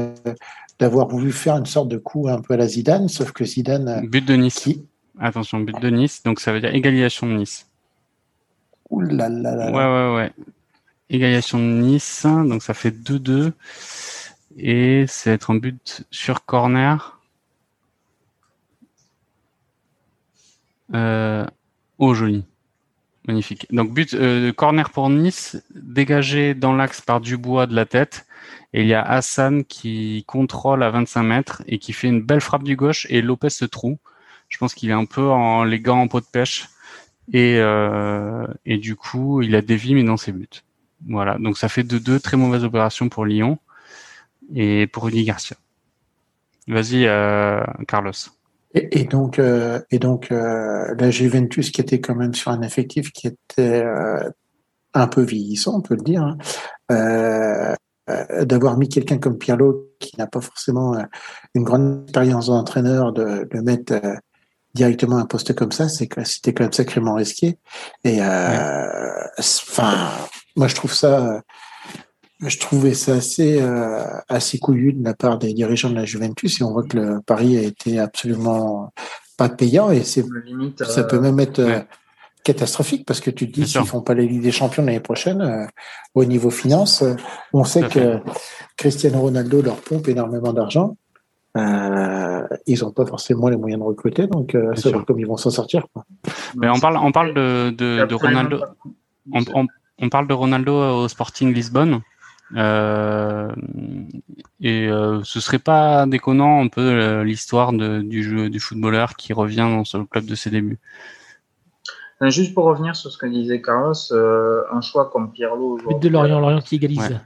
Speaker 4: d'avoir voulu faire une sorte de coup un peu à la Zidane, sauf que Zidane.
Speaker 6: But de Nice. Attention, but de Nice, donc ça veut dire égalisation de Nice.
Speaker 4: Ouh là là là.
Speaker 6: Ouais, ouais, ouais. Égalisation de Nice, donc ça fait 2-2. Et c'est être un but sur corner. Euh, oh, joli. Magnifique. Donc, but euh, corner pour Nice, dégagé dans l'axe par Dubois de la tête. Et il y a Hassan qui contrôle à 25 mètres et qui fait une belle frappe du gauche et Lopez se trouve. Je pense qu'il est un peu en les gants en pot de pêche. Et, euh, et du coup, il a dévié mais dans ses buts. Voilà. Donc ça fait de deux très mauvaises opérations pour Lyon et pour Rudy Garcia. Vas-y, euh, Carlos.
Speaker 4: Et, donc, et donc euh, la Juventus qui était quand même sur un effectif qui était un peu vieillissant, on peut le dire. Hein. Euh, euh, d'avoir mis quelqu'un comme Pirlo qui n'a pas forcément euh, une grande expérience d'entraîneur, de le mettre euh, directement à un poste comme ça, c'est c'était quand même sacrément risqué. Et enfin, moi je trouve ça, je trouvais ça assez assez couillu de la part des dirigeants de la Juventus. Et on voit que le pari a été absolument pas payant et c'est ça peut même être catastrophique parce que tu te dis s'ils font pas la Ligue des Champions l'année prochaine euh, au niveau finance, euh, on sait que Cristiano Ronaldo leur pompe énormément d'argent. Euh, ils n'ont pas forcément les moyens de recruter, donc euh, c'est comme ils vont s'en sortir. Quoi.
Speaker 6: Mais on parle, on parle de, de, de Ronaldo. On, on, on, parle de Ronaldo au Sporting Lisbonne. Euh, et euh, ce serait pas déconnant un peu l'histoire du jeu du footballeur qui revient dans le club de ses débuts
Speaker 5: juste pour revenir sur ce que disait Carlos, euh, un choix comme Pirlo.
Speaker 3: But de Lorient, Lorient qui égalise.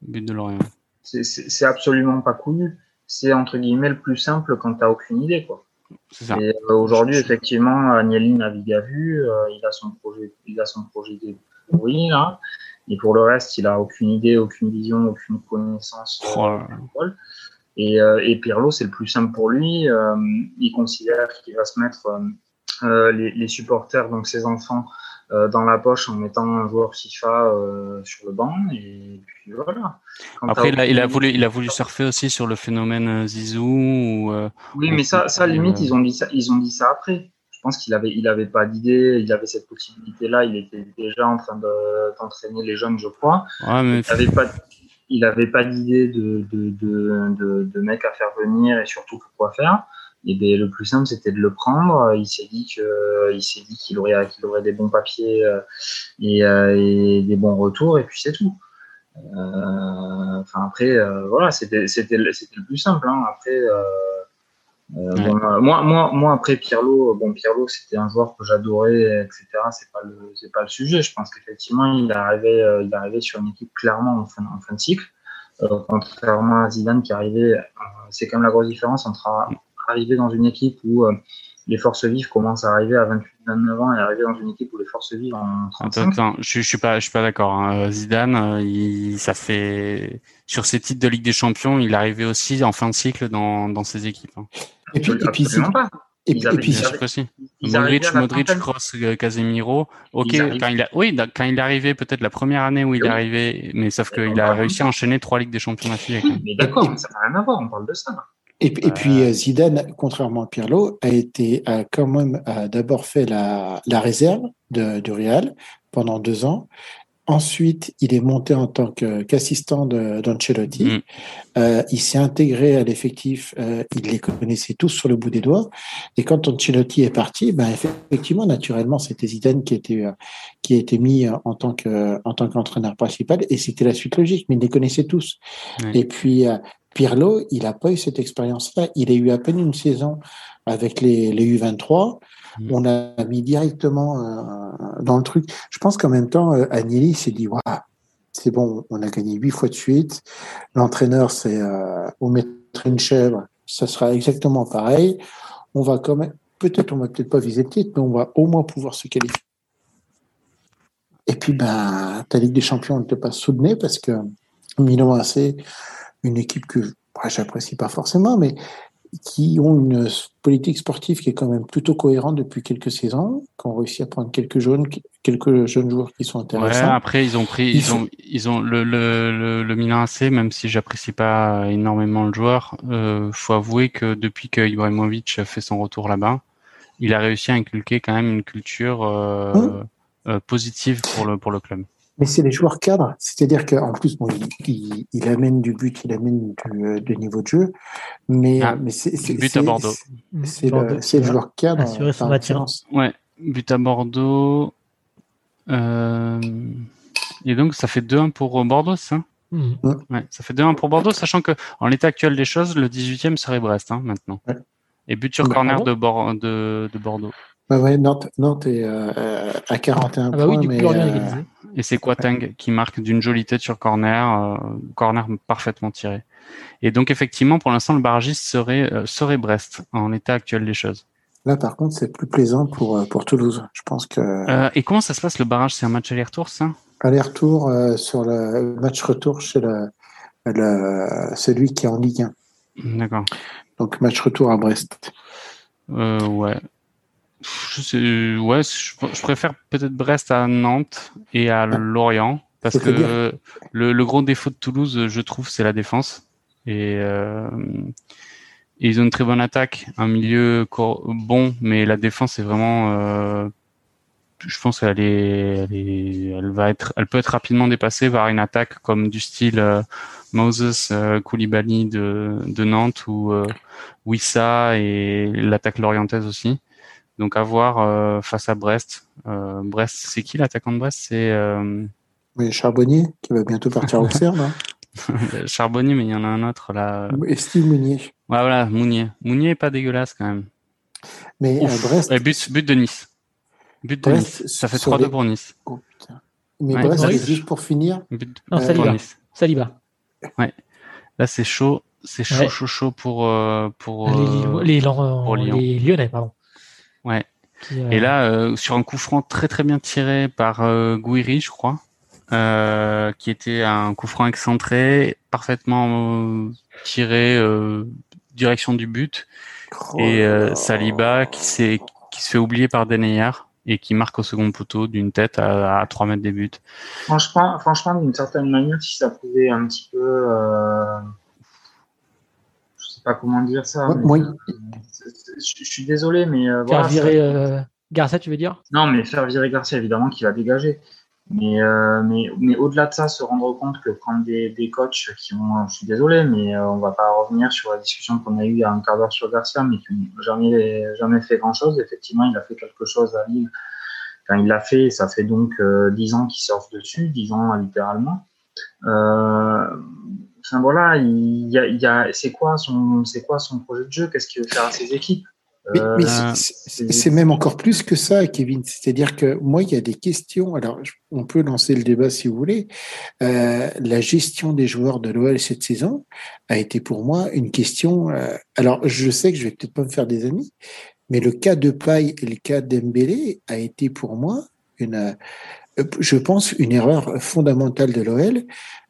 Speaker 6: But de Lorient.
Speaker 5: C'est absolument pas cool. C'est entre guillemets le plus simple quand t'as aucune idée, quoi. Ça. Et euh, aujourd'hui, effectivement, Agnelli navigue à vue. Euh, il a son projet, il a son projet oui là. Et pour le reste, il a aucune idée, aucune vision, aucune connaissance. Oh. Et, et Pirlo, c'est le plus simple pour lui. il considère qu'il va se mettre euh, les, les, supporters, donc ses enfants, euh, dans la poche en mettant un joueur FIFA euh, sur le banc et puis voilà.
Speaker 6: Après il a, il a, voulu il a voulu surfer aussi sur le phénomène Zizou ou,
Speaker 5: Oui, mais ça ça limite ils ont dit ça ils ont dit ça après. Je pense qu'il avait il avait pas d'idée, il avait cette possibilité là, il était déjà en train d'entraîner les jeunes je crois.
Speaker 6: Ouais, mais...
Speaker 5: Il avait pas il avait pas d'idée de de, de, de, de mec à faire venir et surtout pourquoi faire. Et bien, le plus simple, c'était de le prendre. Il s'est dit que, il s'est dit qu'il aurait, qu'il aurait des bons papiers euh, et, euh, et, des bons retours, et puis c'est tout. Euh, enfin après, voilà, c'était, c'était, c'était le plus simple. Hein. Après, bon, moi, moi, moi, après Pirlo, bon, Pirlo, c'était un joueur que j'adorais, etc. C'est pas le, c'est pas le sujet. Je pense qu'effectivement, il est arrivé, il est arrivé sur une équipe clairement en fin, en fin de cycle. contrairement à Zidane qui arrivait, c'est quand même la grosse différence entre arriver dans une équipe où euh, les forces vives commencent à arriver à 28, 29 ans et arriver dans une équipe où les forces vives en 35.
Speaker 6: Attends, je, je suis pas, je suis pas d'accord. Hein. Zidane, euh, il, ça fait sur ses titres de Ligue des Champions, il est arrivé aussi en fin de cycle dans, dans ses équipes. Hein.
Speaker 4: Et puis, et puis,
Speaker 5: pas.
Speaker 6: Et, puis, puis aussi. Modric, Modric, Cross, euh, Casemiro. Ok, quand il a, oui, quand il est arrivé, peut-être la première année où il est arrivé, mais sauf qu'il a réussi à enchaîner trois ligues des champions d'affilée.
Speaker 5: Mais d'accord, ça n'a rien à voir, on parle de ça.
Speaker 4: Et, puis euh, Zidane, contrairement à Pirlo, a été a quand même d'abord fait la, la réserve de, du Real pendant deux ans. Ensuite, il est monté en tant qu'assistant d'Ancelotti. Mm. Euh, il s'est intégré à l'effectif. Euh, il les connaissait tous sur le bout des doigts. Et quand Ancelotti est parti, ben effectivement, naturellement, c'était Zidane qui était euh, qui a été mis en tant que en tant qu'entraîneur principal. Et c'était la suite logique. Mais il les connaissait tous. Et puis euh, Pirlo, il n'a pas eu cette expérience-là. Il a eu à peine une saison avec les, les U23. mm. on a mis directement dans le truc. Je pense qu'en même temps, Agnelli s'est dit, waouh, c'est bon, on a gagné huit fois de suite. L'entraîneur, c'est on mettre une chèvre, ça sera exactement pareil. On va quand même, peut-être, on va peut-être pas viser le titre, mais on va au moins pouvoir se qualifier. Et puis, ben, ta Ligue des Champions ne te passe sous le nez parce que Milan AC, une équipe que j'apprécie pas forcément, mais qui ont une politique sportive qui est quand même plutôt cohérente depuis quelques saisons, qui ont réussi à prendre quelques jeunes, quelques jeunes joueurs qui sont intéressants.
Speaker 6: Ouais, après ils ont pris, ils, ont, ils ont le, le, le, Milan AC, même si j'apprécie pas énormément le joueur, euh, faut avouer que depuis que Ibrahimovic a fait son retour là-bas, il a réussi à inculquer quand même une culture euh, hum. euh, positive pour le pour le club.
Speaker 4: Mais c'est les joueurs cadres, c'est-à-dire qu'en plus, bon, il, il, amène du but, il amène du, euh, de niveau de jeu, mais, ah, mais c'est
Speaker 6: but à Bordeaux.
Speaker 4: C'est le, le, joueur cadre.
Speaker 3: Assurer son attirance.
Speaker 6: Ouais, but à Bordeaux. Euh, et donc, ça fait 2-1 pour Bordeaux, ça? Mmh. ouais, Ça fait 2-1 pour Bordeaux, sachant que en l'état actuel des choses, le 18e serait Brest hein, maintenant. Ouais. Et but sur bah, corner de, de, de Bordeaux.
Speaker 4: Bah ouais, Nantes, Nantes est euh, à 41 ah bah points. Oui, mais, euh,
Speaker 6: Et c'est Quatang qui marque d'une jolie tête sur corner, euh, corner parfaitement tiré. Et donc effectivement, pour l'instant, le barragiste serait, euh, serait Brest en l'état actuel des choses.
Speaker 4: Là, par contre, c'est plus plaisant pour, euh, pour Toulouse. Je pense que.
Speaker 6: et comment ça se passe le barrage? C'est un match aller-retour, ça?
Speaker 4: Aller-retour sur le match retour chez le, le, celui qui est en Ligue 1.
Speaker 6: D'accord.
Speaker 4: Donc match retour à Brest.
Speaker 6: Euh, ouais. Je sais, ouais, je, préfère peut-être Brest à Nantes et à Lorient parce que le, le, gros défaut de Toulouse, je trouve, c'est la défense. Et, euh, ils ont une très bonne attaque, un milieu bon, mais la défense est vraiment. Euh, je pense qu'elle est, elle est, elle va être, elle peut être rapidement dépassée par une attaque comme du style euh, Moses euh, Koulibaly de, de Nantes ou euh, Wissa et l'attaque lorientaise aussi. Donc à voir euh, face à Brest. Euh, Brest, c'est qui l'attaquant de Brest? C'est euh...
Speaker 4: oui, Charbonnier qui va bientôt partir au Auxerre. [laughs]
Speaker 6: Charbonnier, mais il y en a un autre là.
Speaker 4: Et Steve Mounier.
Speaker 6: Ouais, voilà, Mounier. Mounier est pas dégueulasse quand même.
Speaker 4: Mais Brest.
Speaker 6: but, but de Nice. But de Nice. Ça fait 3-2 pour Nice.
Speaker 4: Oh, putain. Mais Brest, juste pour finir.
Speaker 3: But... Non, Saliba. Nice. Saliba.
Speaker 6: Ouais. Là, c'est chaud. C'est chaud, chaud, chaud pour, pour,
Speaker 3: les, les, pour les Lyonnais, pardon.
Speaker 6: Ouais. Et là, euh, sur un coup franc très très bien tiré par euh, Gouiri, je crois, euh, qui était un coup franc excentré, parfaitement euh, tiré euh, direction du but, oh et Saliba qui s'est qui se fait oublier par Deneyar et qui marque au second poteau d'une tête à, à 3 mètres des buts.
Speaker 5: Franchement, franchement, d'une certaine manière, si ça pouvait un petit peu pas comment dire ça. Je, suis désolé, mais.
Speaker 3: Euh, faire virer euh, Garcia, tu veux dire?
Speaker 5: Non, mais faire virer Garcia, évidemment, qu'il va dégager. Mais, euh, mais, mais au-delà de ça, se rendre compte que prendre des, des coachs qui ont, je suis désolé, mais on va pas revenir sur la discussion qu'on a eue il y a un quart d'heure sur Garcia, mais qui n'a jamais, jamais fait grand-chose. Effectivement, il a fait quelque chose à Lille. Quand il l'a fait, ça fait donc dix ans qu'il surfe dessus, dix ans littéralement. Euh, Enfin voilà, il y a, il y a c'est quoi son, c'est quoi son projet de jeu? Qu'est-ce qu'il veut faire à ses équipes?
Speaker 4: Mais, euh, c'est même encore plus que ça, Kevin. C'est-à-dire que moi, il y a des questions. Alors, on peut lancer le débat si vous voulez. Euh, la gestion des joueurs de l'OL cette saison a été pour moi une question. Euh, alors, je sais que je vais peut-être pas me faire des amis, mais le cas de Paille et le cas d'Embélé a été pour moi une, je pense, une erreur fondamentale de l'OL euh,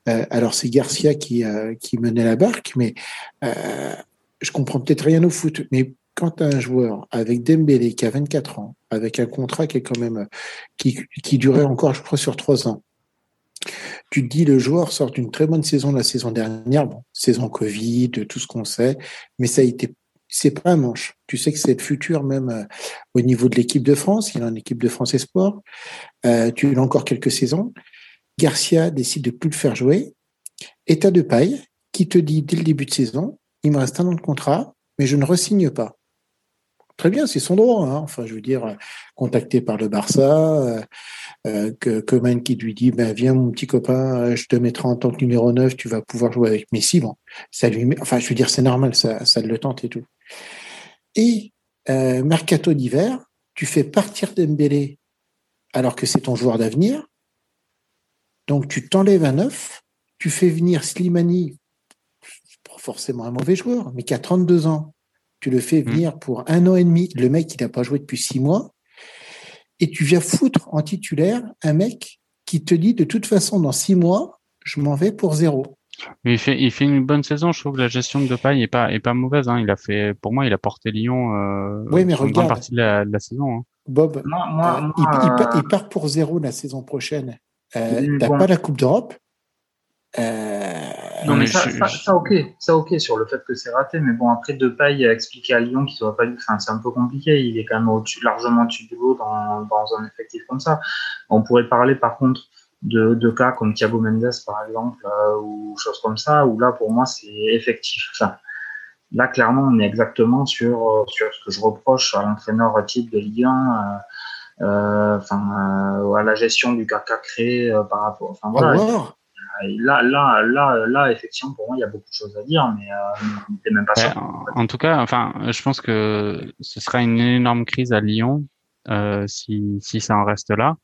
Speaker 4: alors c'est Garcia qui, euh, qui menait la barque, mais euh, je comprends peut-être rien au foot. Mais quand un joueur avec Dembélé qui a 24 ans, avec un contrat qui est quand même qui, durait encore, je crois, sur trois ans, tu te dis le joueur sort d'une très bonne saison la saison dernière, bon, saison Covid, tout ce qu'on sait, mais ça a été c'est pas un manche. Tu sais que c'est le futur même au niveau de l'équipe de France. Il est en équipe de France Esport. Euh, tu l'as encore quelques saisons. Garcia décide de plus le faire jouer. État de paille qui te dit dès le début de saison, il me reste un an de contrat, mais je ne resigne pas. Très bien, c'est son droit. Hein. Enfin, je veux dire, contacté par le Barça, euh, euh que Coman qui lui dit, ben viens mon petit copain, je te mettrai en tant que numéro 9, tu vas pouvoir jouer avec Messi. Bon, ça lui enfin, je veux dire, c'est normal, ça, ça le tente et tout. Et euh, mercato d'hiver, tu fais partir Dembélé alors que c'est ton joueur d'avenir. Donc tu t'enlèves un neuf, tu fais venir Slimani, pas forcément un mauvais joueur, mais qui a 32 ans. Tu le fais mm. venir pour un an et demi. Le mec, il n'a pas joué depuis six mois. Et tu viens foutre en titulaire un mec qui te dit de toute façon, dans six mois, je m'en vais pour zéro.
Speaker 6: Mais il fait, il fait une bonne saison. Je trouve que la gestion de Depay est pas, est pas mauvaise. Hein. Il a fait, pour moi, il a porté Lyon euh,
Speaker 4: oui, mais une
Speaker 6: grande partie de la, de la saison. Hein.
Speaker 4: Bob, euh, il, part pour zéro la saison prochaine. Euh, T'as pas la Coupe d'Europe?
Speaker 5: Euh... Non, mais, ça, ça, ok, ça ok sur le fait que c'est raté, mais bon après Depay a expliqué à Lyon qu'il soit pas, enfin c'est un peu compliqué, il est quand même au largement au-dessus du lot dans, dans un effectif comme ça. On pourrait parler par contre de, de cas comme Thiago Mendes par exemple euh, ou choses comme ça où là pour moi c'est effectif. Enfin, là clairement on est exactement sur euh, sur ce que je reproche à l'entraîneur type de Ligue 1, euh, enfin à la gestion du caca créé par rapport. Enfin voilà. Là, là, là, là, effectivement, pour moi, il y a beaucoup de choses à dire, mais euh, même pas sûr.
Speaker 6: En, tout cas, enfin, je pense que ce sera une énorme crise à Lyon euh, si, si ça en reste là.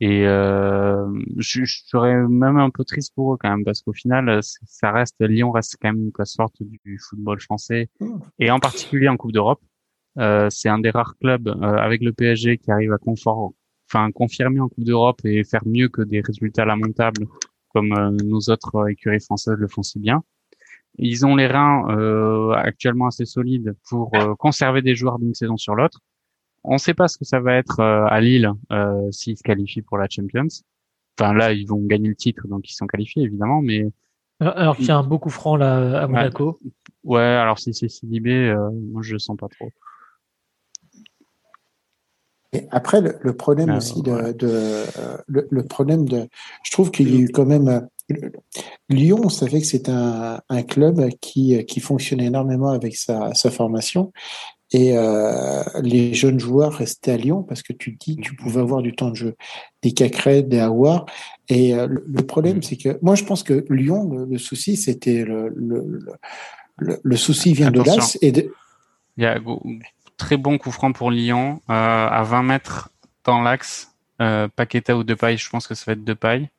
Speaker 6: Et euh, je, je, serais même un peu triste pour eux quand même, parce qu'au final, ça reste Lyon reste quand même une classe forte du football français, et en particulier en Coupe d'Europe. Euh, c'est un des rares clubs euh, avec le PSG qui arrive à confort, enfin confirmer en Coupe d'Europe et faire mieux que des résultats lamentables comme euh, nos autres écuries françaises le font si bien. Ils ont les reins euh, actuellement assez solides pour conserver des joueurs d'une saison sur l'autre on ne sait pas ce que ça va être euh, à Lille euh, s'ils se qualifient pour la Champions. Enfin là, ils vont gagner le titre, donc ils sont qualifiés évidemment, mais
Speaker 3: alors qu'il y a un beau coup franc là à Monaco.
Speaker 6: Ouais, alors si c'est Sidibé, euh, moi je le sens pas trop.
Speaker 4: Et après, le, problème aussi de, le, problème de, je trouve qu'il y a eu quand même Lyon, on savait que c'était un, un, club qui, qui fonctionnait énormément avec sa, sa formation et euh, les jeunes joueurs restaient à Lyon parce que tu dis tu pouvais avoir du temps de jeu. Des Cacré, des Aouar. Et euh, le, problème, mm. c'est que moi, je pense que Lyon, le, souci, c'était le, le, le, souci vient de l'As. Et de...
Speaker 6: Il y a très bon coup franc pour Lyon euh, à 20 mètres dans l'axe. Euh, Paqueta ou Depay, je pense que ça va être Depay.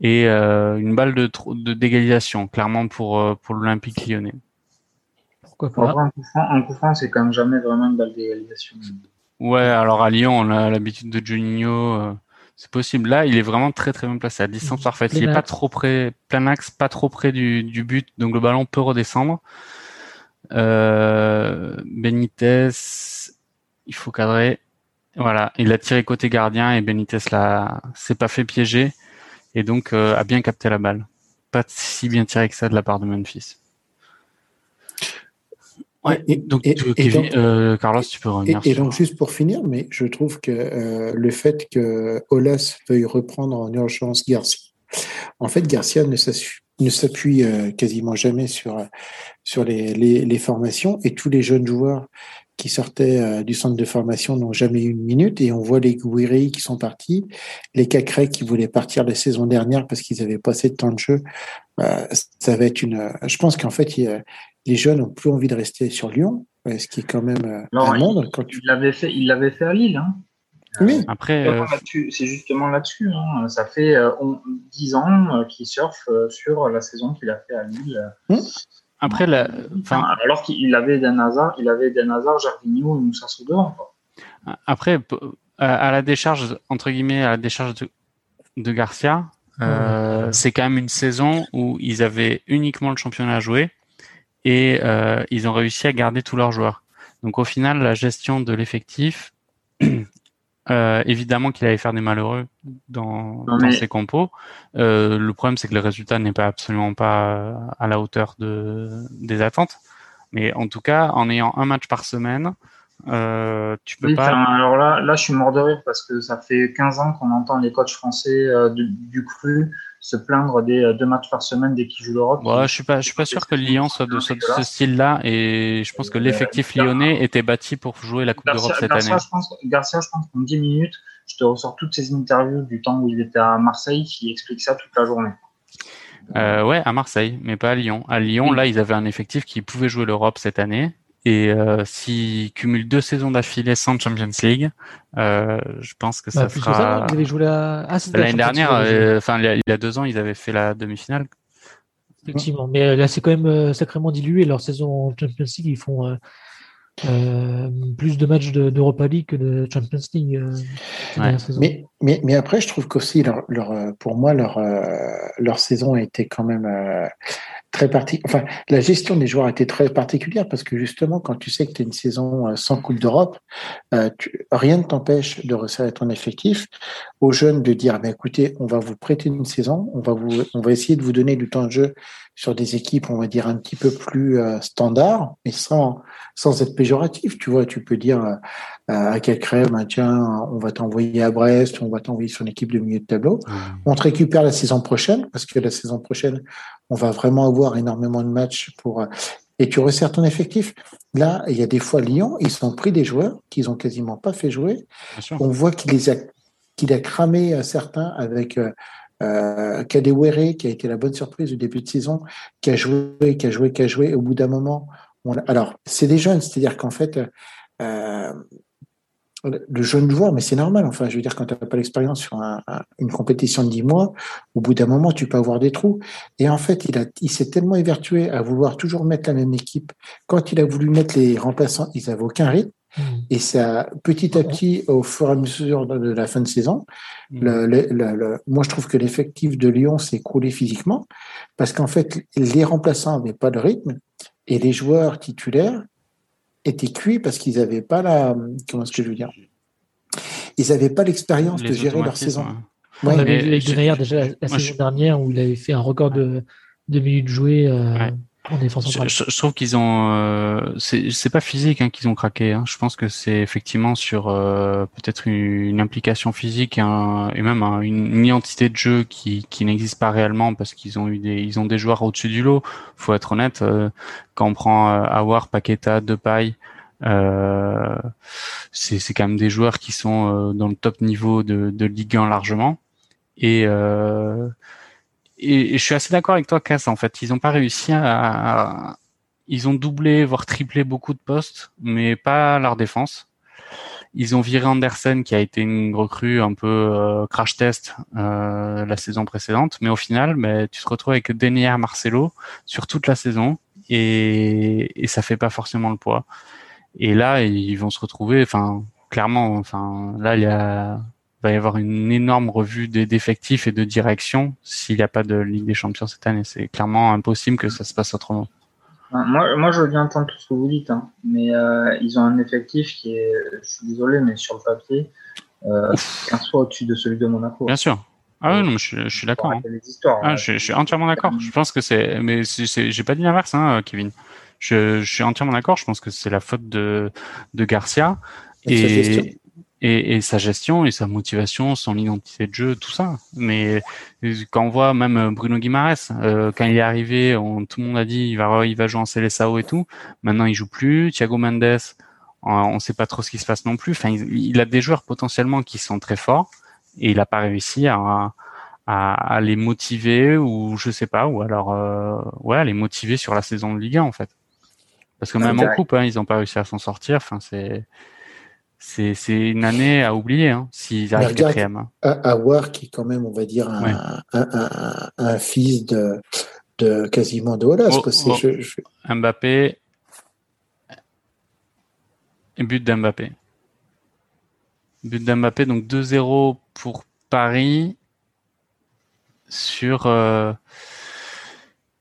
Speaker 6: Et euh, une balle de, de d'égalisation, clairement pour, pour l'Olympique lyonnais.
Speaker 5: Un coup franc, c'est quand même jamais vraiment une balle d'égalisation.
Speaker 6: Ouais, alors à Lyon, on a l'habitude de Juninho. Euh, c'est possible. Là, il est vraiment très très bien placé à distance parfaite. Il est pas trop près, plein axe, pas trop près du, du but, donc le ballon peut redescendre. Euh, Benitez, il faut cadrer. Voilà, il a tiré côté gardien et Benitez là, s'est pas fait piéger et donc euh, a bien capté la balle. Pas si bien tiré que ça de la part de Memphis.
Speaker 4: Ouais, et, donc, euh, Carlos, tu peux revenir. Et, donc, juste pour finir, mais je trouve que euh, le fait que Olas veuille reprendre en urgence Garcia, en fait, Garcia ne s'appuie euh, quasiment jamais sur, sur les, les, les, formations et tous les jeunes joueurs qui sortaient du centre de formation n'ont jamais eu une minute et on voit les Gouiri qui sont partis, les Cacré qui voulaient partir la saison dernière parce qu'ils avaient pas assez de temps de jeu. ça va être une. Je pense qu'en fait, les jeunes n'ont plus envie de rester sur Lyon, ce qui est quand même euh, un monde.
Speaker 5: Quand tu... Il l'avait fait, il l'avait fait à Lille. Hein.
Speaker 4: Oui.
Speaker 6: Après, euh,
Speaker 5: c'est justement là-dessus. Hein. Ça fait euh, 10 ans qu'il surfe euh, sur la saison qu'il a fait à Lille.
Speaker 6: Hum. Après, la,
Speaker 5: enfin, alors qu'il avait des Hazard, il avait des Hazard, et Moussa devant.
Speaker 6: Après, à la décharge entre guillemets, à la décharge de, de Garcia, c'est quand même une saison où ils avaient uniquement le championnat à jouer et euh, ils ont réussi à garder tous leurs joueurs. Donc au final, la gestion de l'effectif, euh, évidemment qu'il allait faire des malheureux dans, dans ses compos. Euh, le problème, c'est que le résultat n'est pas absolument pas à la hauteur de, des attentes. Mais en tout cas, en ayant un match par semaine, euh, tu peux pas.
Speaker 5: Alors là, là, je suis mort de rire parce que ça fait 15 ans qu'on entend les coachs français euh, du, du, cru se plaindre des euh, deux matchs par semaine dès qu'ils jouent l'Europe.
Speaker 6: Je suis pas, je suis pas sûr que Lyon soit de, ce, style-là et je pense que l'effectif lyonnais était bâti pour jouer la Coupe d'Europe cette
Speaker 5: Garcia,
Speaker 6: année.
Speaker 5: Je pense, Garcia, je pense qu'en 10 minutes, je te ressors toutes ces interviews du temps où il était à Marseille qui expliquent ça toute la journée.
Speaker 6: Euh, ouais, à Marseille, mais pas à Lyon. À Lyon, là, ils avaient un effectif qui pouvait jouer l'Europe cette année Et euh, s'il cumule deux saisons d'affilée sans Champions League, euh, je pense que ça
Speaker 3: Bah, plus que
Speaker 6: fera.
Speaker 3: ça, il avait joué la... ah, la
Speaker 6: L'année
Speaker 3: Champions
Speaker 6: dernière,
Speaker 3: League,
Speaker 6: euh, enfin il y a- deux ans, ils avaient fait la demi-finale.
Speaker 3: Effectivement. Mais euh, là, c'est quand même euh, sacrément dilué. Leur saison en Champions League, ils font euh, euh, plus de matchs de- d'Europa League que de Champions League. euh,
Speaker 6: Ouais.
Speaker 4: Mais, mais, mais après, je trouve qu'aussi, leur, leur, pour moi, leur, leur saison a été quand même euh, très particulière. Enfin, la gestion des joueurs été très particulière parce que justement, quand tu sais que tu as une saison euh, sans Coupe d'Europe, euh, rien ne t'empêche de resserrer ton effectif aux jeunes de dire, bah, écoutez, on va vous prêter une saison, on va, vous, on va essayer de vous donner du temps de jeu sur des équipes, on va dire, un petit peu plus euh, standards, mais sans, sans être péjoratif. Tu vois, tu peux dire euh, à quel ben, tiens, on va t'envoyer à Brest, on va t'envoyer sur une équipe de milieu de tableau. On te récupère la saison prochaine, parce que la saison prochaine, on va vraiment avoir énormément de matchs pour. euh, Et tu resserres ton effectif. Là, il y a des fois Lyon, ils ont pris des joueurs qu'ils ont quasiment pas fait jouer. On voit qu'il les a, qu'il a cramé certains avec euh, Kadewere, qui a été la bonne surprise du début de saison, qui a joué, qui a joué, qui a joué. Au bout d'un moment, alors c'est des jeunes, c'est-à-dire qu'en fait, euh, le jeune joueur, mais c'est normal. Enfin, je veux dire, quand tu n'as pas l'expérience sur un- un- une compétition de 10 mois, au bout d'un moment, tu peux avoir des trous. Et en fait, il, il s'est tellement évertué à vouloir toujours mettre la même équipe. Quand il a voulu mettre les remplaçants, ils n'avaient aucun rythme.
Speaker 3: Hmm.
Speaker 4: Et ça, petit à petit, au fur et à mesure de de la fin de saison,
Speaker 6: Mm.
Speaker 4: le, le- le- le- moi, je trouve que l'effectif de Lyon s'est écroulé physiquement parce qu'en fait, les remplaçants n'avaient pas de rythme et les joueurs titulaires étaient cuits parce qu'ils n'avaient pas la, comment est-ce que je veux dire, ils n'avaient pas l'expérience de gérer leur saison.
Speaker 6: ouais.
Speaker 3: On
Speaker 4: Ouais,
Speaker 3: l'avait
Speaker 6: mais
Speaker 3: vu avec Denayer déjà la, saison
Speaker 6: je-
Speaker 3: dernière où il avait fait un record de, de minutes jouées euh,
Speaker 6: Ouais.
Speaker 3: En défense
Speaker 6: Je,
Speaker 3: centrale.
Speaker 6: je- je trouve qu'ils ont, euh, c'est pas physique hein, qu'ils ont craqué. Hein. Je pense que c'est effectivement sur euh, peut-être une, une implication physique et, un- et même un- une, une identité de jeu qui, qui n'existe pas réellement parce qu'ils ont eu des, ils ont des joueurs au-dessus du lot. Faut être honnête. euh, quand on prend euh, Awar, Paqueta, Depay, euh, c'est c'est quand même des joueurs qui sont euh, dans le top niveau de, de Ligue 1 largement. Et euh, et, je suis assez d'accord avec toi, Cass. En fait, ils n'ont pas réussi à, ils ont doublé voire triplé beaucoup de postes, mais pas leur défense. Ils ont viré Andersen, qui a été une recrue un peu euh, crash test euh, la saison précédente, mais au final, ben, tu te retrouves avec Denier Marcelo sur toute la saison et, et ça fait pas forcément le poids. Et là, ils vont se retrouver, enfin, clairement, enfin, là, il y a, va y avoir une énorme revue des d'effectifs et de direction s'il n'y a pas de Ligue des Champions cette année. C'est clairement impossible que ça se passe autrement.
Speaker 5: Moi, moi, je veux bien entendre tout ce que vous dites, hein, mais euh, ils ont un effectif qui est, je suis désolé, mais sur le papier, euh, 15 fois au-dessus de celui de Monaco.
Speaker 6: Bien sûr. Ah oui, non, mais je, suis- je suis d'accord. hein. Ah,
Speaker 5: hein.
Speaker 6: je, je suis entièrement d'accord. Je pense que c'est, mais j'ai pas dit l'inverse, hein, Kevin. Je, je suis entièrement d'accord. Je pense que c'est la faute de, de Garcia
Speaker 4: Et.
Speaker 6: Et, et, sa gestion et sa motivation, son identité de jeu, tout ça. Mais euh, quand on voit même Bruno Guimaraes, euh, quand il est arrivé, on, tout le monde a dit il va, il va jouer en Célessao et tout. Maintenant, il joue plus. Thiago Mendes, on, on sait pas trop ce qui se passe non plus. Enfin, il, il a des joueurs potentiellement qui sont très forts et il a pas réussi à, à, à les motiver ou je sais pas ou alors euh, ouais à les motiver sur la saison de Ligue 1 en fait parce que
Speaker 5: Ouais,
Speaker 6: même en coupe hein, ils ont pas réussi à s'en sortir enfin c'est c'est c'est une année à oublier hein, s'ils arrivent
Speaker 4: regarde,
Speaker 6: quatrième.
Speaker 4: À, Awar, qui est quand même, on va dire, un,
Speaker 6: Ouais.
Speaker 4: un, un, un fils de, de quasiment de Olas.
Speaker 6: Oh, oh.
Speaker 4: je- je-
Speaker 6: Mbappé et but d'Mbappé but d'Mbappé donc 2-0 pour Paris sur euh,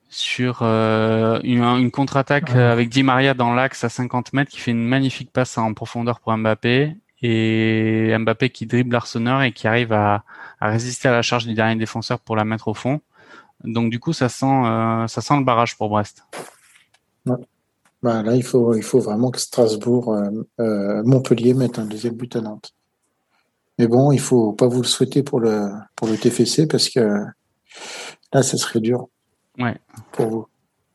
Speaker 6: sur euh, une, une contre-attaque
Speaker 3: Ouais.
Speaker 6: euh, avec Di Maria dans l'axe à 50 mètres qui fait une magnifique passe en profondeur pour Mbappé et Mbappé qui dribble Arsenal et qui arrive à, à résister à la charge du dernier défenseur pour la mettre au fond. Donc du coup ça sent euh, ça sent le barrage pour Brest.
Speaker 4: bah, là, il faut, il faut vraiment que Strasbourg, euh, Montpellier mette un deuxième but à Nantes. Mais bon, il faut pas vous le souhaiter pour le, pour le TFC parce que là, ça serait dur.
Speaker 6: Ouais.
Speaker 4: Pour vous.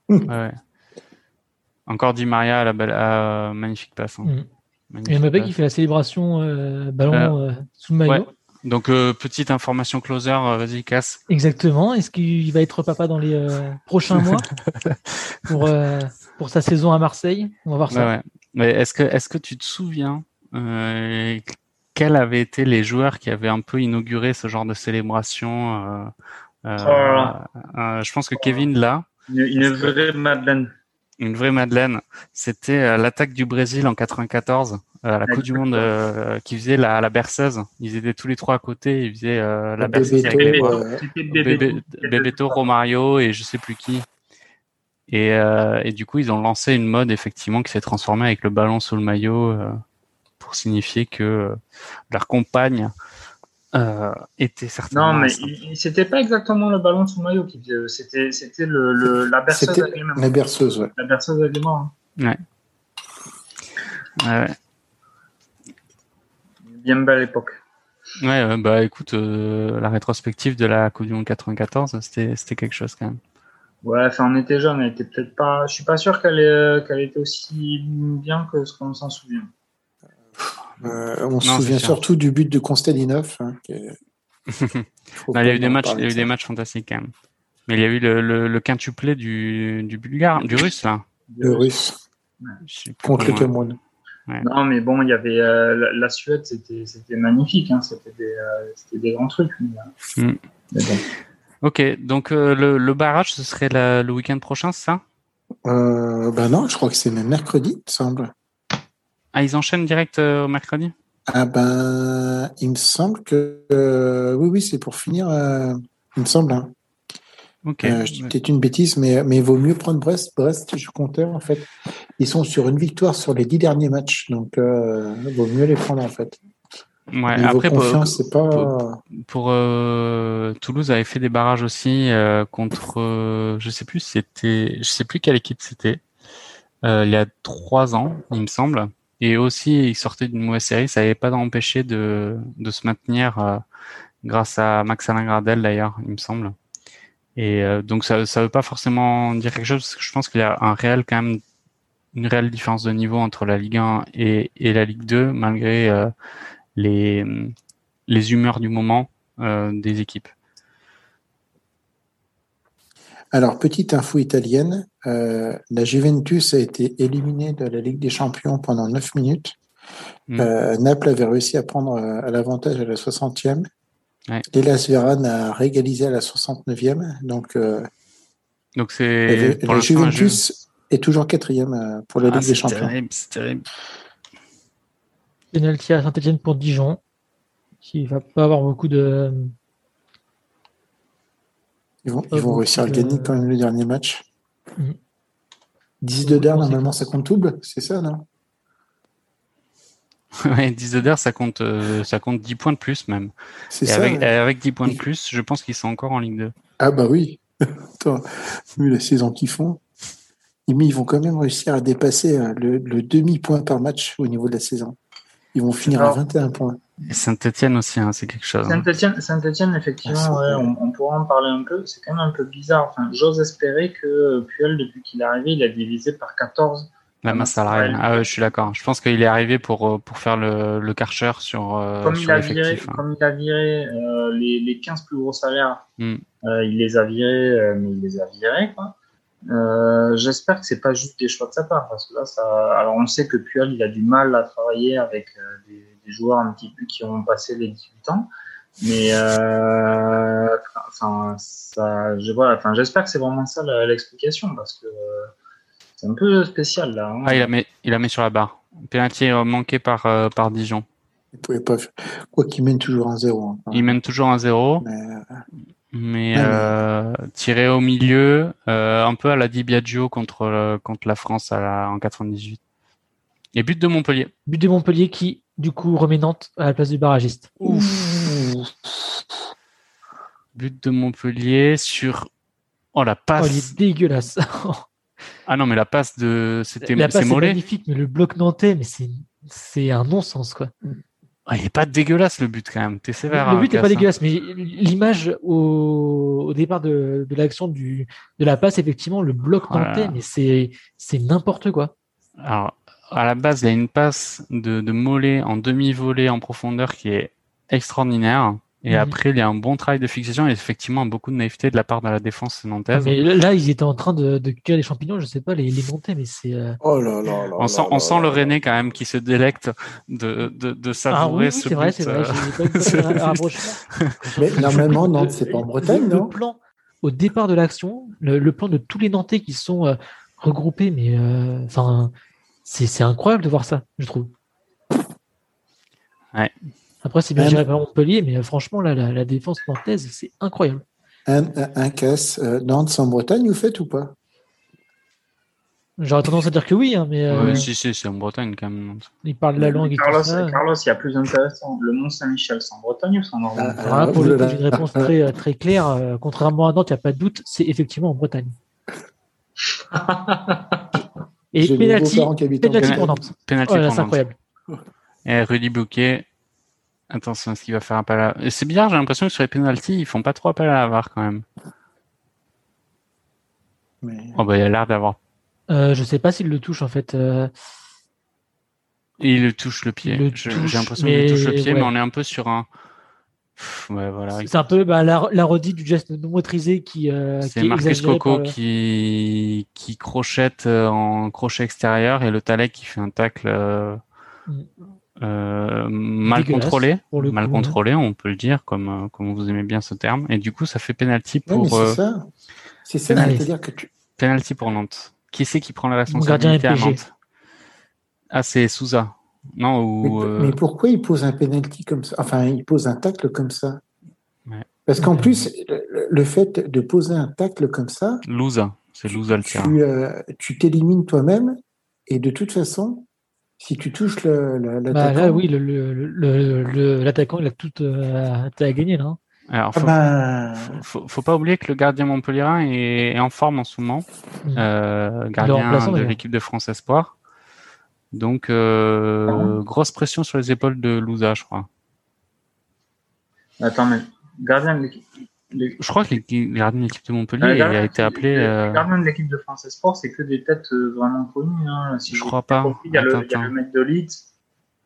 Speaker 6: Ouais. Encore Di Maria à la belle, à- magnifique passe. hein.
Speaker 3: Mm.
Speaker 6: Magnifique
Speaker 3: Et Mbappé qui fait la célébration euh, ballon euh, sous le maillot.
Speaker 6: Ouais. Donc euh, petite information closer, euh, vas-y casse.
Speaker 3: Exactement. Est-ce qu'il va être papa dans les euh, prochains mois [laughs] pour pour sa saison à Marseille? On va voir ça.
Speaker 6: Ouais, Mais est-ce que est-ce que tu te souviens quels avaient été les joueurs qui avaient un peu inauguré ce genre de célébration oh Je pense que Kevin là.
Speaker 5: Une, une vraie Madeleine.
Speaker 6: Une vraie Madeleine. C'était l'attaque du Brésil en 94 euh, la Coupe du Monde euh, qui faisait la, la berceuse. Ils étaient tous les trois à côté. Ils faisaient euh, la berceuse avec les Bebeto, Romario et je sais plus qui. Et, et, du coup, ils ont lancé une mode effectivement qui s'est transformée avec le ballon sous le maillot pour signifier que leur compagne était certainement.
Speaker 5: Non, mais c'était pas exactement le ballon sous maillot qui c'était c'était le, le, la berceuse avec
Speaker 4: les mains. La berceuse, ouais.
Speaker 5: La berceuse avec les mains.
Speaker 6: Hein. Ouais. ouais
Speaker 5: bien belle époque.
Speaker 6: Ouais, bah écoute, euh, la rétrospective de la Coupe du Monde 94, c'était, c'était quelque chose quand même.
Speaker 5: Ouais, enfin on était jeune, elle était peut-être pas. Je suis pas sûr qu'elle, est, qu'elle était aussi bien que ce qu'on s'en souvient.
Speaker 4: Euh, on se souvient surtout du but de Konstantinov. Hein, [laughs] il
Speaker 6: y a eu des matchs, il y a eu des matchs fantastiques quand même. Mais il y a eu le, le, quintuplé du, du bulgare, du russe là.
Speaker 4: Le russe. Contre le Cameroun.
Speaker 5: Non, mais bon, il y avait euh, la, Suède, c'était c'était magnifique, hein, c'était des, euh, des grands trucs. Mais, mm.
Speaker 6: Ok, donc euh, le, le, barrage, ce serait le week-end prochain, c'est ça?
Speaker 4: Ben non, je crois que c'est mercredi, il me semble.
Speaker 6: Ah, ils enchaînent direct au mercredi?
Speaker 4: Ah ben, il me semble que oui, oui, c'est pour finir. il me semble. Hein. Euh, je dis peut-être une bêtise, mais, mais il vaut mieux prendre Brest. Brest, je comptais en fait. Ils sont sur une victoire sur les dix derniers matchs, donc euh, il vaut mieux les prendre en fait.
Speaker 6: Ouais, après, confiance, pour, pas... pour, euh, Toulouse avait fait des barrages aussi euh, contre, euh, je sais plus, c'était, je sais plus quelle équipe c'était. il y a trois ans, il me semble. Et aussi, ils sortaient d'une mauvaise série. Ça n'avait pas empêché de, se maintenir grâce à Max Alain Gradel d'ailleurs, il me semble. Et euh, donc ça ça veut pas forcément dire quelque chose parce que je pense qu'il y a un réel quand même une réelle différence de niveau entre la Ligue 1 et, la Ligue 2 malgré euh, les humeurs du moment euh, des équipes.
Speaker 4: Alors petite info italienne, euh, la Juventus a été éliminée de la Ligue des Champions pendant 9 minutes. Mm. Naples avait réussi à prendre à l'avantage à la 60e Ouais. L'Elas a régalisé à la 69e. Donc, euh,
Speaker 6: donc c'est.
Speaker 4: La Juventus est toujours quatrième euh, pour la ah, Ligue des Champions.
Speaker 6: C'est terrible.
Speaker 3: Penalty à Saint-Etienne pour Dijon, qui va pas avoir beaucoup de.
Speaker 4: Ils vont, ils vont réussir à gagner quand même le dernier match. 10 mm. de der, normalement, ça compte double, c'est ça, non? [laughs]
Speaker 6: Ouais, 10 d'heure, ça compte, euh, ça compte 10 points de plus même. C'est ça. Avec, avec 10 points de plus, je pense qu'ils sont encore en Ligue 2.
Speaker 4: Ah bah oui. [laughs] Attends, vu la saison qu'ils font, ils vont quand même réussir à dépasser euh, le, demi-point par match au niveau de la saison. Ils vont finir à 21 points.
Speaker 6: Et Saint-Etienne aussi, hein, c'est quelque chose.
Speaker 5: Hein. Saint-Etienne, Saint effectivement, ah, on, on, pourra en parler un peu. C'est quand même un peu bizarre. Enfin, j'ose espérer que Puel, depuis qu'il est arrivé, il a divisé par 14
Speaker 6: la masse salariale. Ah ouais, je suis d'accord. Je pense qu'il est arrivé pour euh, pour faire le, le karcher sur, euh,
Speaker 5: comme
Speaker 6: sur
Speaker 5: il a viré, hein. Comme il a viré euh, les, les 15 plus gros salaires, hmm. euh, il les a virés, mais il les a virés. Quoi. J'espère que c'est pas juste des choix de sa part, parce que là, ça. Alors on sait que Puel, il a du mal à travailler avec des, des, joueurs un petit peu qui ont passé les 18 ans. Mais enfin, ça, je vois. Enfin, j'espère que c'est vraiment ça l'explication, parce que c'est un peu spécial là. Hein.
Speaker 6: Ah, il la met, il la met sur la barre. Penalty manqué par, euh, par Dijon.
Speaker 4: Il pouvait pas. Quoi qu'il mène toujours un zéro.
Speaker 6: Hein. Il mène toujours un zéro. Mais, euh, tiré au milieu, euh, un peu à la Di Biagio contre, contre la France à la, en 98. Et but de Montpellier.
Speaker 3: But de Montpellier qui, du coup, remet Nantes à la place du barragiste. Ouf.
Speaker 6: But de Montpellier sur. Oh la passe.
Speaker 3: Oh, il est dégueulasse. [laughs]
Speaker 6: Ah non, mais la passe de. C'était
Speaker 3: La passe est magnifique, mais le bloc nantais, mais c'est, c'est un non-sens, quoi.
Speaker 6: Ah, il est pas dégueulasse le but quand même. T'es sévère.
Speaker 3: Le but n'est pas dégueulasse, mais l'image au, au départ de, de l'action du de la passe, effectivement, le bloc nantais, mais c'est c'est n'importe quoi.
Speaker 6: Alors à la base, il y a une passe de, de Mollet en demi-volée en profondeur qui est extraordinaire. Et
Speaker 3: Mhm.
Speaker 6: après, il y a un bon travail de fixation et effectivement beaucoup de naïveté de la part de la défense nantaise.
Speaker 3: Mais là, ils étaient en train de, de cuire les champignons, je sais pas, les, les monter, mais c'est. euh,
Speaker 4: Oh là là là.
Speaker 6: On sent,
Speaker 4: là
Speaker 6: on
Speaker 4: là
Speaker 6: sent
Speaker 4: là
Speaker 6: le. Rennais quand même qui se délecte de, de, de
Speaker 3: Ah
Speaker 6: savourer
Speaker 3: oui, oui,
Speaker 6: ce
Speaker 3: c'est vrai,
Speaker 6: but,
Speaker 3: c'est vrai. [laughs]
Speaker 6: euh. [laughs]
Speaker 4: Mais normalement,
Speaker 3: Le-
Speaker 4: Nantes, c'est pas en Bretagne,
Speaker 3: le, le
Speaker 4: non
Speaker 3: plan au départ de l'action, le, le plan de tous les Nantais qui sont euh, regroupés, mais euh, enfin, c'est c'est incroyable de voir ça, je trouve.
Speaker 6: Ouais.
Speaker 3: Après, c'est bien géré par Montpellier, mais euh, franchement, là, la, la défense nantaise, c'est incroyable.
Speaker 4: Un, un, un casse. euh, Nantes, c'est en Bretagne, vous faites ou pas?
Speaker 3: J'aurais tendance à dire que oui, hein, mais euh,
Speaker 6: Ouais, si, si, c'est en Bretagne quand même.
Speaker 3: ils parlent la langue et
Speaker 5: Carlos,
Speaker 3: tout ça.
Speaker 5: Carlos, il y a plus intéressant. Le Mont Saint-Michel, c'est en Bretagne ou c'est en Normandie
Speaker 4: Ah,
Speaker 3: Voilà, pour le coup,
Speaker 4: oulala.
Speaker 3: j'ai une réponse très, euh, très claire. Euh, contrairement à Nantes, il n'y a pas de doute, c'est effectivement en Bretagne. [laughs] Et penalty, penalty pour Nantes.
Speaker 6: Penalty
Speaker 3: Oh
Speaker 6: pour
Speaker 3: c'est
Speaker 6: Nantes.
Speaker 3: incroyable.
Speaker 6: Et Rudy Bouquet, attention à ce qu'il va faire appel à. C'est bizarre, j'ai l'impression que sur les penalties, ils font pas trop appel à la VAR quand même.
Speaker 4: Mais-
Speaker 6: Oh bah il a l'air d'avoir.
Speaker 3: Euh, je sais pas s'il le touche en fait. euh,
Speaker 6: il le touche le pied. J'ai l'impression qu'il touche le pied,
Speaker 3: ouais.
Speaker 6: mais on est un peu sur un. Pff, Ouais, voilà.
Speaker 3: c'est un peu bah, la, la redite du geste non maîtrisé qui, euh,
Speaker 6: C'est
Speaker 3: est
Speaker 6: Marcus Coco
Speaker 3: le-
Speaker 6: qui, qui crochette euh, en crochet extérieur et le Talek qui fait un tacle euh,
Speaker 3: Mm.
Speaker 6: Euh, mal contrôlé.
Speaker 3: pour le
Speaker 6: Mal
Speaker 3: coup,
Speaker 6: contrôlé, on peut le dire, comme, euh, comme vous aimez bien ce terme. Et du coup, ça fait penalty pour, euh,
Speaker 4: c'est ça. C'est ça,
Speaker 3: Allez.
Speaker 4: c'est-à-dire que tu.
Speaker 6: penalty pour Nantes. Qui c'est qui prend la responsabilité à. Nantes Ah, c'est Souza. Non,
Speaker 4: Mais,
Speaker 6: ou. euh,
Speaker 4: mais pourquoi il pose un penalty comme ça? Enfin, il pose un tacle comme ça.
Speaker 6: Ouais.
Speaker 4: Parce qu'en plus, le, le fait de poser un tacle comme ça,
Speaker 6: Louza. C'est Louza le
Speaker 4: euh, tu t'élimines toi-même et de toute façon, si tu touches le, le-
Speaker 3: Bah,
Speaker 4: l'attaquant,
Speaker 3: là, oui, l'attaquant, le, le, le- l'attaquant, il a tout euh, à gagner là. hein.
Speaker 6: Alors,
Speaker 4: ah
Speaker 6: faut,
Speaker 4: ben,
Speaker 6: faut, faut pas oublier que le gardien montpellierin est, est en forme en ce moment. Euh, gardien de l'équipe de France Espoir. Donc, euh, grosse pression sur les épaules de Louza, je crois.
Speaker 5: Attends, mais gardien de l'équipe. Les-
Speaker 6: Je crois que le gardien de l'équipe de Montpellier
Speaker 5: Euh,
Speaker 6: a été appelé.
Speaker 5: les-
Speaker 6: euh,
Speaker 5: les gardiens de l'équipe de France Sport, c'est que des têtes euh, vraiment connues. Hein. Si
Speaker 6: Je crois pas.
Speaker 5: compris, Il y, a le,
Speaker 6: Attends,
Speaker 5: il y a le
Speaker 6: attends.
Speaker 5: mec de Leeds.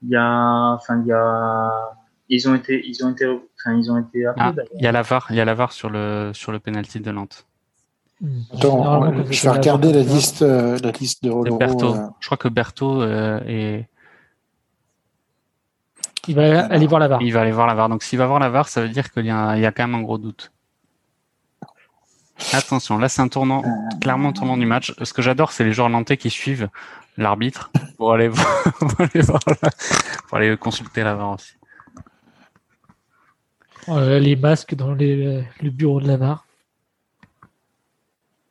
Speaker 5: Il y a, enfin, il y a, ils ont été, ils ont été, enfin, ils ont été appelés
Speaker 6: Ah, il y a la VAR, il y a la VAR sur le sur le penalty de Nantes.
Speaker 3: Mm.
Speaker 4: attends, je vais regarder la liste, euh, la liste de euh,
Speaker 6: Je crois que Berthaud euh, est,
Speaker 3: Il va aller voir la VAR.
Speaker 6: il va aller voir la VAR. Donc s'il va voir la VAR, ça veut dire qu'il y a, il y a quand même un gros doute. Attention, là c'est un tournant, clairement un tournant du match. Ce que j'adore, c'est les joueurs nantais qui suivent l'arbitre pour aller voir, [laughs] pour aller, voir la- pour aller consulter la VAR aussi.
Speaker 3: Euh, les masques dans les, le bureau de la VAR.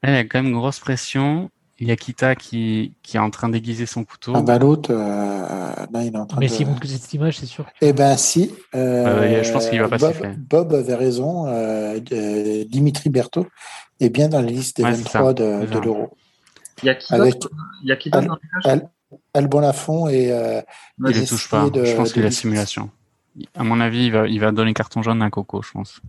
Speaker 6: Là, il y a quand même une grosse pression. Il y a Kita qui, qui est en train d'aiguiser son couteau.
Speaker 4: Ah bah l'autre, euh, là il est en train
Speaker 3: Mais
Speaker 4: de.
Speaker 3: s'il montre que cette image, c'est sûr.
Speaker 4: Eh ben si. euh,
Speaker 6: Euh, je pense qu'il va pas
Speaker 4: Bob. Bob avait raison. euh, euh, Dimitri Berthaud est bien dans la liste des
Speaker 6: Ouais, c'est
Speaker 4: 23
Speaker 6: ça,
Speaker 4: de, de l'Euro.
Speaker 5: Il y a qui
Speaker 4: Avec-
Speaker 5: d'autre Il y a qui d'autre dans les cages
Speaker 4: Alban Lafont et euh,
Speaker 6: Il ne touche pas.
Speaker 4: de-
Speaker 6: je pense qu'il
Speaker 4: de
Speaker 6: a
Speaker 4: dix.
Speaker 6: simulation. À mon avis, il va, il va donner carton jaune à Coco, je pense.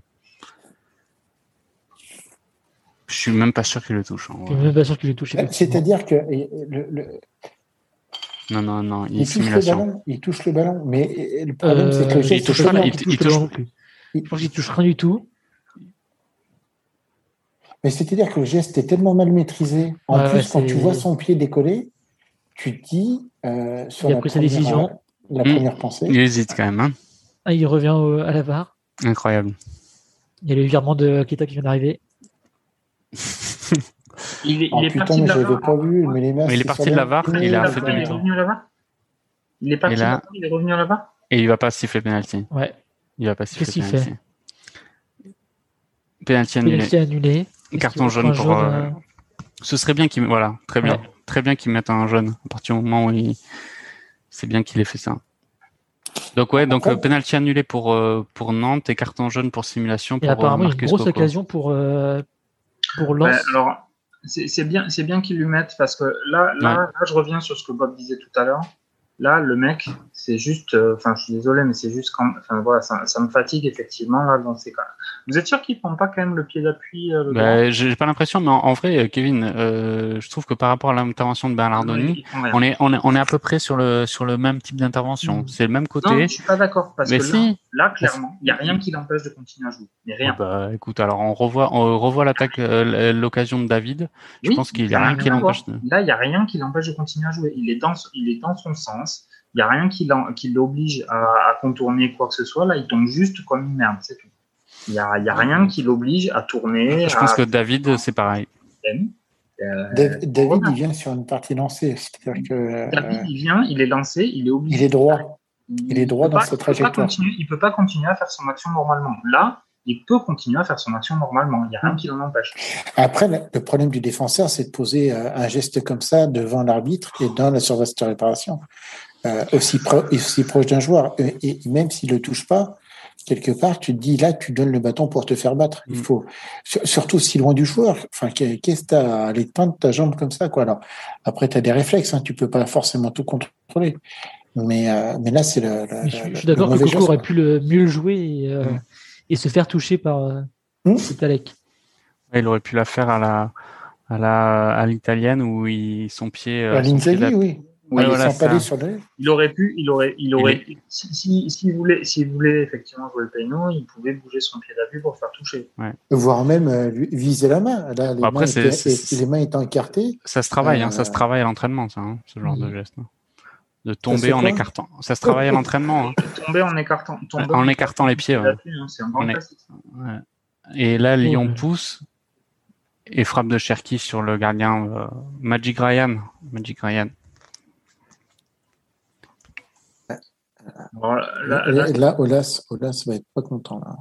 Speaker 6: Je suis même pas sûr qu'il le touche.
Speaker 3: Je suis même pas sûr qu'il ait touché.
Speaker 4: Euh, C'est-à-dire que euh, le- le-
Speaker 6: Non, non, non, il,
Speaker 4: il touche le ballon, il touche le ballon, mais euh, le problème c'est que
Speaker 3: Euh,
Speaker 4: le
Speaker 3: il
Speaker 4: geste
Speaker 3: touche
Speaker 4: est
Speaker 3: pas,
Speaker 4: tellement-
Speaker 3: il
Speaker 6: il-
Speaker 3: touche
Speaker 6: il
Speaker 3: le
Speaker 6: touche-
Speaker 3: ballon non plus. Je pense qu'il touche rien du tout.
Speaker 4: Mais c'est-à-dire que le geste est tellement mal maîtrisé. En
Speaker 3: Ouais,
Speaker 4: plus,
Speaker 3: ouais,
Speaker 4: quand tu vois son pied décoller, tu te dis euh, sur
Speaker 3: Il a
Speaker 4: la
Speaker 3: pris sa
Speaker 4: première,
Speaker 3: décision.
Speaker 4: La
Speaker 6: Mm.
Speaker 4: première pensée.
Speaker 6: Il hésite quand même. Hein.
Speaker 3: Ah, il revient au- à la VAR.
Speaker 6: Incroyable.
Speaker 3: Il y a le virement de Kita qui vient d'arriver.
Speaker 5: Il est,
Speaker 4: Oh
Speaker 5: il est
Speaker 4: putain,
Speaker 5: parti
Speaker 4: mais
Speaker 5: de la
Speaker 4: j'avais
Speaker 5: VAR.
Speaker 4: pas vu. Mais les
Speaker 6: Mais il est parti de la VAR,
Speaker 4: Mais-
Speaker 6: il a
Speaker 5: Il
Speaker 6: fait
Speaker 5: est
Speaker 6: demi-tour.
Speaker 5: Il est parti de
Speaker 6: là-
Speaker 5: la VAR, il est revenu à la VAR
Speaker 6: Et il va pas siffler penalty.
Speaker 3: Ouais.
Speaker 6: Il va pas siffler
Speaker 3: Qu'est-ce qu'il
Speaker 6: penalty. Penalty annulé.
Speaker 3: Penalty annulé.
Speaker 6: Carton jaune pour,
Speaker 3: un
Speaker 6: euh,
Speaker 3: euh,
Speaker 6: Ce serait bien qu'il voilà, très bien,
Speaker 3: Ouais.
Speaker 6: très bien qu'il mette un jaune à partir du moment où il c'est bien qu'il ait fait ça. Donc ouais, donc
Speaker 4: Après-
Speaker 6: euh, penalty annulé pour euh, pour Nantes et carton jaune pour simulation
Speaker 3: Et
Speaker 6: pour euh,
Speaker 3: apparemment, il y a une grosse
Speaker 6: Coco.
Speaker 3: occasion pour, euh, pour Lens.
Speaker 5: Ouais, alors, c'est bien, c'est bien qu'ils lui mettent parce que là, là,
Speaker 6: Ouais.
Speaker 5: là, je reviens sur ce que Bob disait tout à l'heure. Là, le mec, c'est juste, euh, enfin, je suis désolé, mais c'est juste quand, enfin voilà, ça, ça, me fatigue effectivement là dans ces cas. Vous êtes sûr qu'il prend pas quand même le pied d'appui
Speaker 6: bah, J'ai pas l'impression, mais en, vrai, euh, Kevin, euh, je trouve que par rapport à l'intervention de Bernardoni, on est, on est, on est à peu près sur le sur le même type d'intervention. Mm. C'est le même côté. Non,
Speaker 5: je suis pas d'accord parce que là, là, clairement, il y a rien qui l'empêche de continuer à jouer. Mais rien.
Speaker 6: Bah, écoute, alors on revoit, on revoit l'attaque, l'occasion de David. Je pense qu'il y a rien qui l'empêche.
Speaker 5: Là, il y a rien qui l'empêche de continuer à jouer. Il est dans, il est dans son sens. Il n'y a rien qui l'oblige à, à, contourner quoi que ce soit. Là, il tombe juste comme une merde, c'est tout. Il n'y a, y a, rien qui l'oblige à tourner.
Speaker 6: Je pense que David, c'est pareil.
Speaker 4: Euh, David, il vient sur une partie lancée. C'est-à-dire que.
Speaker 5: David, il vient, il est lancé, il est obligé.
Speaker 4: Il est droit. Il, est droit dans sa trajectoire.
Speaker 5: Il ne peut pas continuer à faire son action normalement. Là, il peut continuer à faire son action normalement. Il n'y a rien qui l'en empêche.
Speaker 4: Après, le problème du défenseur, c'est de poser euh, un geste comme ça devant l'arbitre et dans la surface de réparation. Euh, aussi, aussi proche d'un joueur. Et, même s'il ne le touche pas, quelque part, tu te dis là, tu donnes le bâton pour te faire battre. Il mm. faut surtout si loin du joueur. Enfin, qu'est-ce que t'as à aller tendre ta jambe comme ça, quoi. Alors après, tu as des réflexes. Hein, tu peux pas forcément tout contrôler. Mais euh, mais là, c'est le,
Speaker 3: Je, suis d'accord que Coco aurait pu le mieux jouer et, euh, mm. et, se faire toucher par euh, mm. Talek.
Speaker 6: il aurait pu la faire à la à la à l'italienne où il, son pied.
Speaker 4: À l'Inzaghi, oui
Speaker 5: il aurait pu, il aurait, il aurait, si, si, voulait, s'il voulait effectivement jouer le péno, il pouvait bouger son pied d'appui pour faire toucher.
Speaker 4: Voire même euh, viser la main. Là, les, Après, mains étaient, les mains étant écartées.
Speaker 6: Ça se travaille, hein, ça se euh, travaille à l'entraînement, ça, hein, ce genre de geste. Hein. De tomber en écartant. Ça se travaille à l'entraînement. [laughs]
Speaker 5: Tomber en écartant.
Speaker 6: Tomber en écartant les pieds.
Speaker 5: C'est un grand classique.
Speaker 6: Et là, Lyon pousse et frappe de Cherki sur le gardien euh, Magic Ryan. Magic Ryan.
Speaker 4: Là, Olas, Olas va être pas content. Là.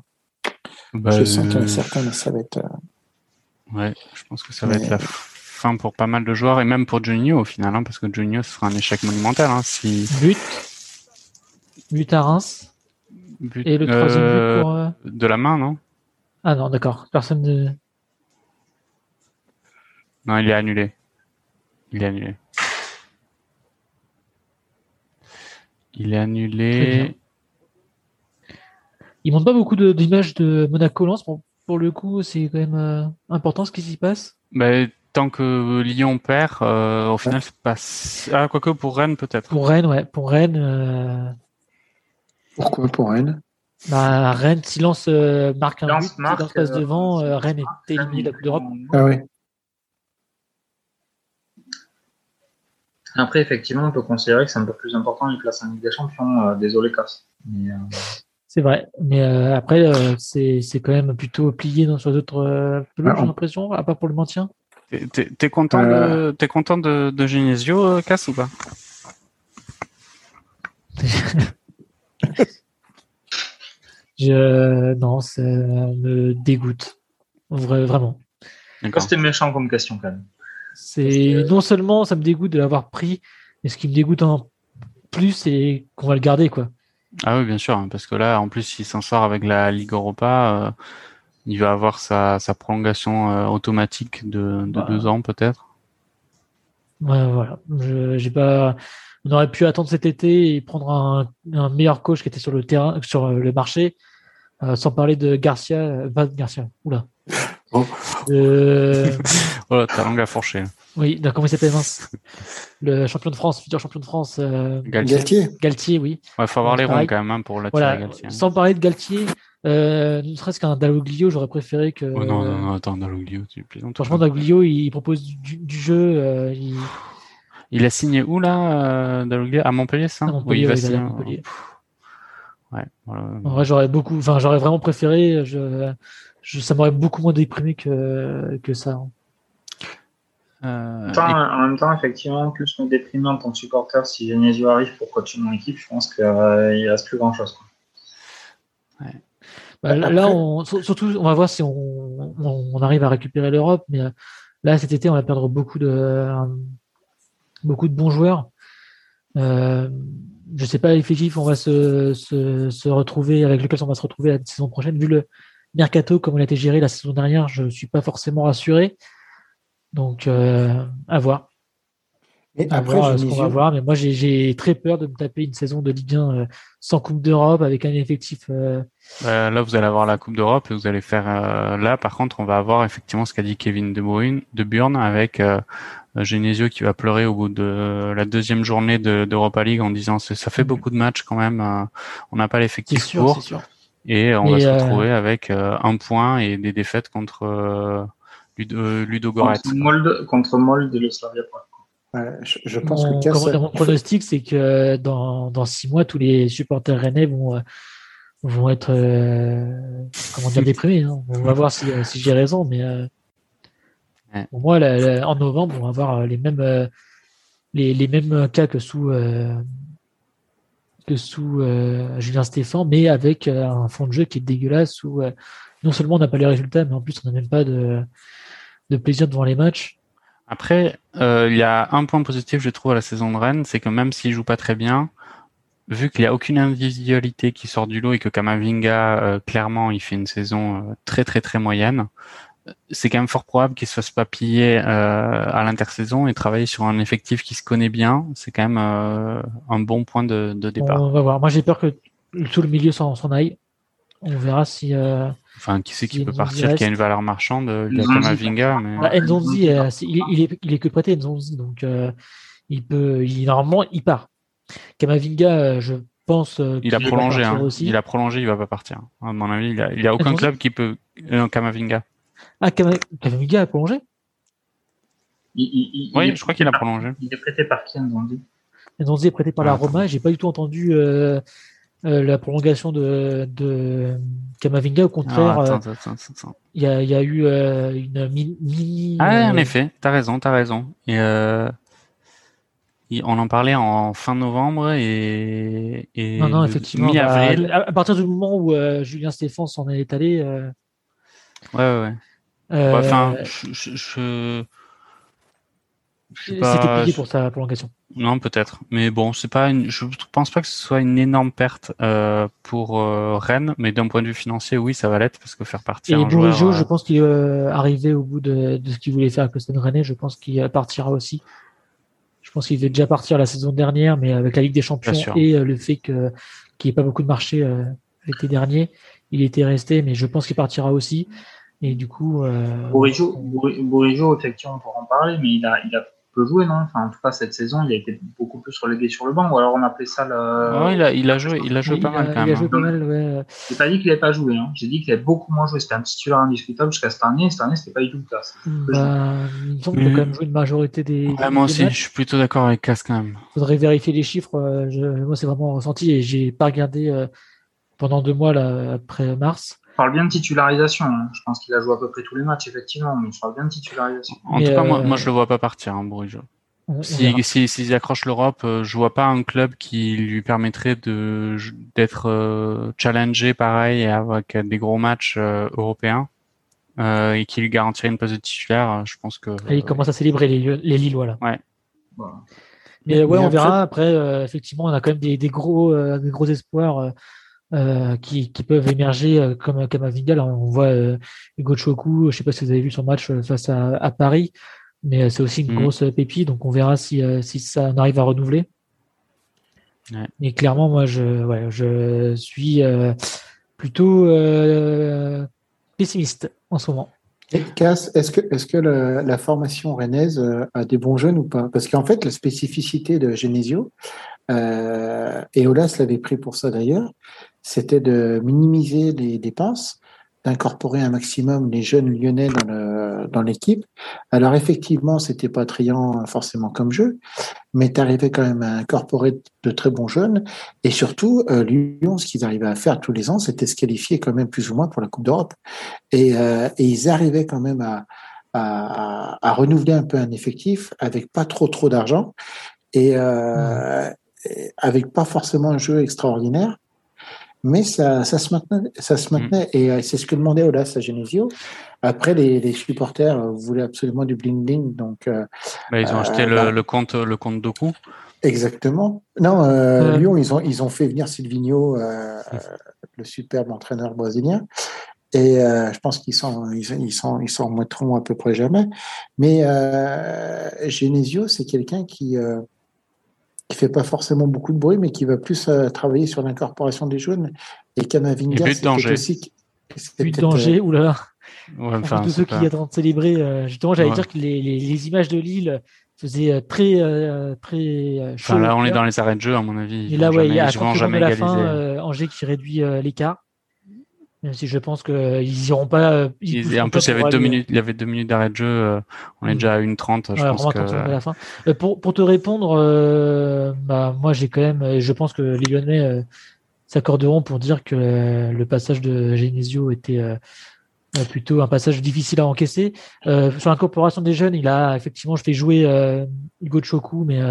Speaker 4: Bah, je sens qu'il y a certains, ça va être. Euh,
Speaker 6: ouais, je pense que ça va être la fin pour pas mal de joueurs et même pour Juninho au final, hein, parce que Juninho ce sera un échec monumental. Hein, si...
Speaker 3: But. But à Reims. et le troisième but euh, pour. Euh,
Speaker 6: de la main, non?
Speaker 3: Ah non, d'accord. Personne de.
Speaker 6: Non, il est annulé. Il est annulé. Il est annulé.
Speaker 3: Il montre pas beaucoup d'images de, Monaco-Lens. Pour, le coup, c'est quand même euh, important ce qui s'y passe.
Speaker 6: Bah, tant que Lyon perd, euh, au final, c'est pas. Ah, quoique pour Rennes, peut-être.
Speaker 3: Pour Rennes, ouais. Pour Rennes. Euh,
Speaker 4: Pourquoi pour Rennes?
Speaker 3: bah, Rennes, si Lens marque un but, Lens passe devant, Rennes est éliminé de la Coupe d'Europe.
Speaker 4: Ah oui.
Speaker 5: Après, effectivement, on peut considérer que c'est un peu plus important les places en Ligue des Champions. Euh, désolé, Cass.
Speaker 3: Euh, c'est vrai, mais euh, après, c'est quand même plutôt plié dans, sur d'autres pelouses, j'ai l'impression, à part pour le maintien.
Speaker 6: T'es content, de, es content de, de Genesio, Cass, ou pas? [laughs]
Speaker 3: Je... Non, ça me dégoûte. vraiment.
Speaker 5: C'était méchant comme question, quand même.
Speaker 3: C'est non seulement ça me dégoûte de l'avoir pris, mais ce qui me dégoûte en plus, c'est qu'on va le garder, quoi.
Speaker 6: Ah oui, bien sûr, hein, parce que là, en plus, s'il s'en sort avec la Ligue Europa, euh, il va avoir sa, prolongation euh, automatique de, deux ans, peut-être.
Speaker 3: Ouais, voilà. j'ai pas. On aurait pu attendre cet été et prendre un, meilleur coach qui était sur le terrain, sur le marché, euh, sans parler de Garcia, Van Garcia. Oula.
Speaker 6: Oh. Euh... [laughs] oh, ta langue a fourché.
Speaker 3: Oui, comment il s'appelle mince Le champion de France, futur champion de France. Euh...
Speaker 4: Galtier.
Speaker 3: Galtier, oui.
Speaker 6: Il faut avoir les ronds quand même hein, pour la voilà. Galtier. Hein.
Speaker 3: Sans parler de Galtier, euh, ne serait-ce qu'un Dalloglio, j'aurais préféré que.
Speaker 6: Oh non, non, non, attends, Dalloglio, tu
Speaker 3: plaisantes. Franchement, Dalloglio, il propose du, du jeu. Euh, il...
Speaker 6: il... a signé où là, Dalloglio À Montpellier, ça?
Speaker 3: À Montpellier, oui, il va signer. Montpellier. Ouais, voilà. En vrai, j'aurais beaucoup, enfin, j'aurais vraiment préféré. Je ça m'aurait beaucoup moins déprimé que, que ça. Hein.
Speaker 5: Euh, en, même temps, effectivement, plus me déprimer en tant que supporter si Genesio arrive pour coacher mon équipe, je pense qu'il euh, ne reste plus grand chose.
Speaker 3: Bah, là, on, surtout, on va voir si on, on, arrive à récupérer l'Europe, mais euh, là, cet été, on va perdre beaucoup de, beaucoup de bons joueurs. je ne sais pas l'effectif, on va se, se, se, retrouver avec lequel on va se retrouver la saison prochaine, vu le, Mercato, comme il a été géré la saison dernière, je ne suis pas forcément rassuré. Donc, euh, à voir. Et après, voir ce qu'on va voir, mais moi j'ai très peur de me taper une saison de Ligue 1 euh, sans Coupe d'Europe avec un effectif. Euh...
Speaker 6: là, vous allez avoir la Coupe d'Europe et vous allez faire. Euh, là, par contre, on va avoir effectivement ce qu'a dit Kevin De Bruyne, de Burn, avec euh, Genesio qui va pleurer au bout de la deuxième journée d'Europa League en disant ça fait beaucoup de matchs quand même. on n'a pas l'effectif pour. Sûr. Et on va se retrouver avec un point et des défaites contre Ludo, Ludo Goretz.
Speaker 5: Contre Molde, contre Molde et le Slavia
Speaker 3: je, pense mon, que mon pronostic, c'est que dans, dans six mois, tous les supporters rennais vont, euh, vont être euh, comment dire déprimés. Hein. On va voir si, euh, si j'ai raison, mais euh, pour moi, en novembre, on va avoir les mêmes les, les mêmes cas que sous que sous Julien Stéphane, mais avec un fond de jeu qui est dégueulasse où non seulement on n'a pas les résultats, mais en plus on n'a même pas de, plaisir devant les matchs.
Speaker 6: Après, euh, il y a un point positif, je trouve, à la saison de Rennes, c'est que même s'il joue pas très bien, vu qu'il n'y a aucune individualité qui sort du lot et que Kamavinga, euh, clairement, il fait une saison euh, très très très moyenne, c'est quand même fort probable qu'il se fasse pas piller à l'intersaison et travailler sur un effectif qui se connaît bien. C'est quand même un bon point de, de départ.
Speaker 3: On va voir. Moi, j'ai peur que tout le milieu s'en aille. On verra si.
Speaker 6: Enfin, qui c'est qui peut partir, qui a une valeur marchande Il y a Kamavinga. Mais...
Speaker 3: Bah, Nzonzi, euh, il, est, il est que prêté, Nzonzi, donc euh, il peut, il, normalement, il part. Kamavinga, euh, je pense.
Speaker 6: il a prolongé, hein. il a prolongé, il va pas partir. À mon avis, il y a, il y a aucun club qui peut. Non, Kamavinga.
Speaker 3: Ah, Kamavinga a prolongé
Speaker 6: Oui, je crois qu'il a prolongé.
Speaker 5: Il est prêté par qui, Nzonzi
Speaker 3: Nzonzi est prêté par la ah, Roma. J'ai pas du tout entendu. Euh, euh, la prolongation de, de Kamavinga. Au contraire, ah, euh, il y, a, y, a, eu euh, une mini.
Speaker 6: Ah, en effet, t'as raison, t'as raison. Et, on en parlait en fin novembre et, et
Speaker 3: non, non, effectivement, mi-avril. Bah, à, partir du moment où Julien Stéphane s'en est allé.
Speaker 6: Ouais, ouais, ouais. Enfin, je, je,
Speaker 3: c'était payé pour sa prolongation.
Speaker 6: Non, peut-être. Mais bon, c'est pas. Une... Je pense pas que ce soit une énorme perte euh, pour euh, Rennes, mais d'un point de vue financier, oui, ça va l'être parce que faire partir.
Speaker 3: Et Bourigeau, je euh, pense qu'il est euh, arrivé au bout de, de ce qu'il voulait faire avec le Stade Rennais. Je pense qu'il partira aussi. Je pense qu'il devait déjà partir la saison dernière, mais avec la Ligue des Champions et le fait que qu'il n'y ait pas beaucoup de marché l'été dernier, il était resté, mais je pense qu'il partira aussi. Et du coup, euh,
Speaker 5: Bourigeau, effectivement, on pourra en parler, mais il a, il a jouer, non? Enfin, En tout cas, cette saison, il a été beaucoup plus relégué sur le banc, ou alors on appelait ça le.
Speaker 6: il, a, il a joué, il a joué pas mal quand même. Il a joué pas mal,
Speaker 3: ouais.
Speaker 5: J'ai pas dit qu'il n'avait pas joué, hein. j'ai dit qu'il avait beaucoup moins joué. C'était un titulaire indiscutable jusqu'à cette année, cette année, c'était pas du tout le cas.
Speaker 3: Bah, il me semble qu'il a quand même joué une majorité des.
Speaker 6: moi aussi, je suis plutôt d'accord avec Cass quand même.
Speaker 3: Faudrait vérifier les chiffres. Euh, je, moi, c'est vraiment ressenti et j'ai pas regardé euh, pendant deux mois là, après mars
Speaker 5: parle bien de titularisation. Hein. Je pense qu'il a joué à peu près tous les matchs, effectivement, mais je parle bien de titularisation.
Speaker 6: En tout cas, moi, moi, je le vois pas partir, hein, Bourigeau. S'il si, si, accroche l'Europe, euh, je vois pas un club qui lui permettrait de d'être euh, challengé pareil avec des gros matchs euh, européens euh, et qui lui garantirait une place de titulaire. Je pense que.
Speaker 3: il commence à célébrer les, les Lillois là.
Speaker 6: Ouais.
Speaker 3: Mais, ouais, on verra. Après, effectivement, on a quand même des, des gros, des gros espoirs. Qui, qui peuvent émerger comme Kamavinga. on voit Hugo Choku, je sais pas si vous avez vu son match face à, à Paris mais euh, c'est aussi une mm. grosse pépite, donc on verra si, euh, si ça arrive à renouveler. Ouais. Et clairement, moi, je, ouais, je suis euh, plutôt pessimiste en ce moment.
Speaker 4: Cass, est-ce que, est-ce que la formation rennaise a des bons jeunes ou pas? Parce qu'en fait, la spécificité de Genesio, et Olas l'avait pris pour ça d'ailleurs, c'était de minimiser les dépenses d'incorporer un maximum les jeunes lyonnais dans l'équipe. Alors effectivement, c'était pas attrayant forcément comme jeu, mais tu arrivais quand même à incorporer de très bons jeunes. Et surtout, euh, Lyon, ce qu'ils arrivaient à faire tous les ans, c'était se qualifier quand même plus ou moins pour la Coupe d'Europe. Et, euh, ils arrivaient quand même à, à, renouveler un peu un effectif avec pas trop trop d'argent et, euh, et avec pas forcément un jeu extraordinaire mais ça, ça se maintenait, ça se maintenait mm. et euh, c'est ce que demandait Olas à Genesio. Après, les, les supporters euh, voulaient absolument du bling bling, donc. Euh,
Speaker 6: bah, ils ont acheté le, le, compte, le compte Doku.
Speaker 4: Exactement. Non, euh, Lyon, ils ont ils ont fait venir Silvino, euh, le superbe entraîneur brésilien. Et euh, je pense qu'ils s'en ils, ils sont, ils s'en remettront à peu près jamais. Mais Genesio, c'est quelqu'un qui qui fait pas forcément beaucoup de bruit, mais qui va plus euh, travailler sur l'incorporation des jeunes. Et Canavinga,
Speaker 6: c'est aussi.
Speaker 3: But de danger, oulala. Ouais, enfin, tous ceux qui sont en train de célébrer, justement, j'allais dire que les, les, les, images de Lille faisaient très très chaud.
Speaker 6: Enfin, là, on est dans les arrêts de jeu, à mon avis.
Speaker 3: Et là, ouais, il y a à jamais la fin, Angers qui réduit l'écart. Même si je pense qu'ils iront pas.
Speaker 6: Euh, ils en plus, il y avait deux minutes, il y avait deux minutes d'arrêt de jeu. Euh, on est mm. déjà à une trente. Je pense que...
Speaker 3: la fin. Euh, pour, pour te répondre, bah, moi, j'ai quand même, je pense que les Lyonnais s'accorderont pour dire que le passage de Genesio était plutôt un passage difficile à encaisser. sur l'incorporation des jeunes, il a effectivement, je fais jouer Hugo Choku, mais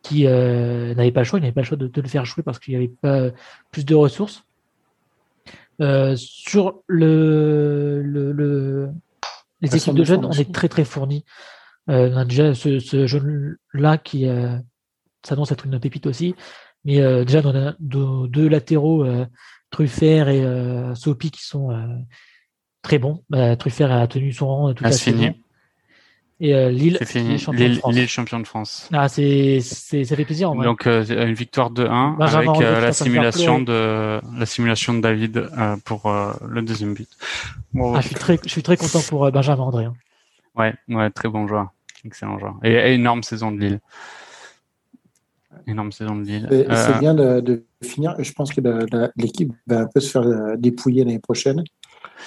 Speaker 3: qui n'avait pas le choix. Il n'avait pas le choix de, de le faire jouer parce qu'il n'y avait pas plus de ressources. Euh, sur le, le, le, les équipes de jeunes, on est très très fournis. Euh, on a déjà ce, ce jeune-là qui euh, s'annonce être une pépite aussi. Mais euh, déjà, on a deux, deux latéraux, euh, Truffert et euh, Sopi, qui sont très bons. Truffert a tenu son rang toute
Speaker 6: ah, la saison.
Speaker 3: Et euh, Lille,
Speaker 6: c'est fini. Lille, Lille, champion de France.
Speaker 3: Ah, c'est, c'est, ça fait plaisir. En vrai.
Speaker 6: Donc euh, une victoire de 1 avec euh, la simulation de la simulation de David euh, pour euh, le deuxième but.
Speaker 3: Bon, ah, je suis très, je suis très content pour Benjamin André. Hein.
Speaker 6: Ouais, ouais, très bon joueur, excellent joueur et, et énorme saison de Lille. Énorme saison de Lille.
Speaker 4: C'est bien de, de, finir. Je pense que l'équipe va un peu se faire dépouiller l'année prochaine,